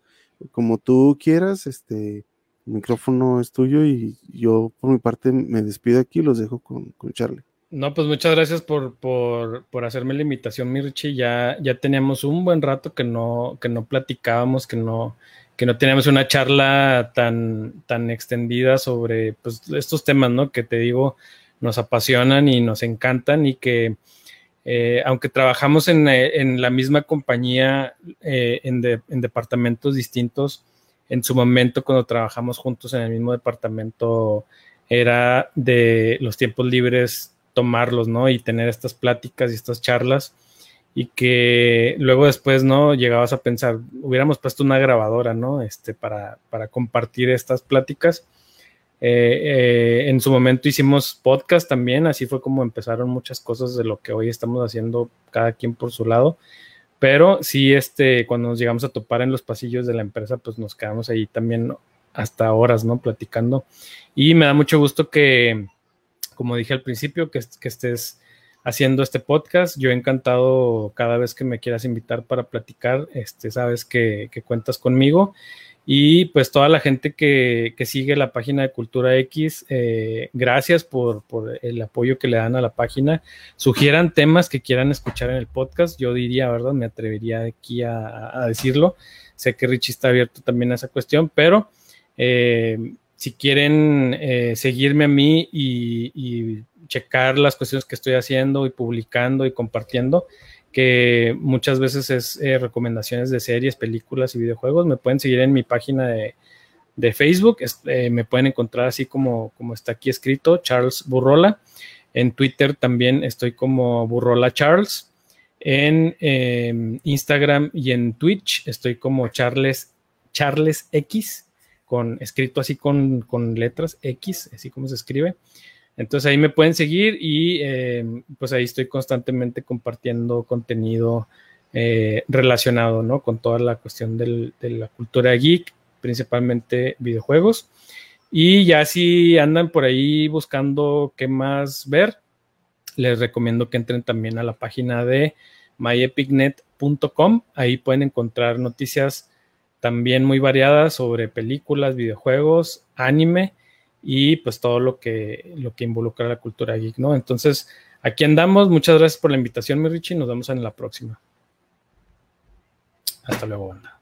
como tú quieras, este, micrófono es tuyo y yo por mi parte me despido aquí y los dejo con, con Charlie. No, pues muchas gracias por, por, por, hacerme la invitación, Mirchi. Ya, ya teníamos un buen rato que no, que no platicábamos, que no, que no teníamos una charla tan, tan extendida sobre pues, estos temas, ¿no? Que te digo, nos apasionan y nos encantan y que eh, aunque trabajamos en, en, la misma compañía, eh, en, de, en departamentos distintos, en su momento cuando trabajamos juntos en el mismo departamento era de los tiempos libres tomarlos, ¿no? Y tener estas pláticas y estas charlas y que luego después, ¿no? Llegabas a pensar, hubiéramos puesto una grabadora, ¿no? Este, para, para compartir estas pláticas. Eh, eh, en su momento hicimos podcast también, así fue como empezaron muchas cosas de lo que hoy estamos haciendo cada quien por su lado. Pero sí, este, cuando nos llegamos a topar en los pasillos de la empresa, pues nos quedamos ahí también hasta horas, ¿no? Platicando. Y me da mucho gusto que, como dije al principio, que, estés haciendo este podcast. Yo he encantado cada vez que me quieras invitar para platicar, este, sabes que, que cuentas conmigo. Y pues toda la gente que, sigue la página de Cultura X, eh, gracias por, el apoyo que le dan a la página. Sugieran temas que quieran escuchar en el podcast. Yo diría, ¿verdad? Me atrevería aquí a, decirlo. Sé que Richie está abierto también a esa cuestión, pero eh, si quieren eh, seguirme a mí y, y checar las cuestiones que estoy haciendo y publicando y compartiendo, que muchas veces es eh, recomendaciones de series, películas y videojuegos. Me pueden seguir en mi página de, Facebook, eh, me pueden encontrar así como, como está aquí escrito, Charles Burrola. En Twitter también estoy como Burrola Charles. En em, Instagram y en Twitch estoy como Charles, Charles X, con, escrito así con, con letras X, así como se escribe. Entonces ahí me pueden seguir y eh, pues ahí estoy constantemente compartiendo contenido eh, relacionado ¿no? con toda la cuestión de la cultura geek, principalmente videojuegos. Y ya si andan por ahí buscando qué más ver, les recomiendo que entren también a la página de myepicnet.com. Ahí pueden encontrar noticias también muy variadas sobre películas, videojuegos, anime y pues todo lo que, lo que involucra la cultura geek, ¿no? Entonces, aquí andamos. Muchas gracias por la invitación, mi Richie. Nos vemos en la próxima. Hasta luego, banda.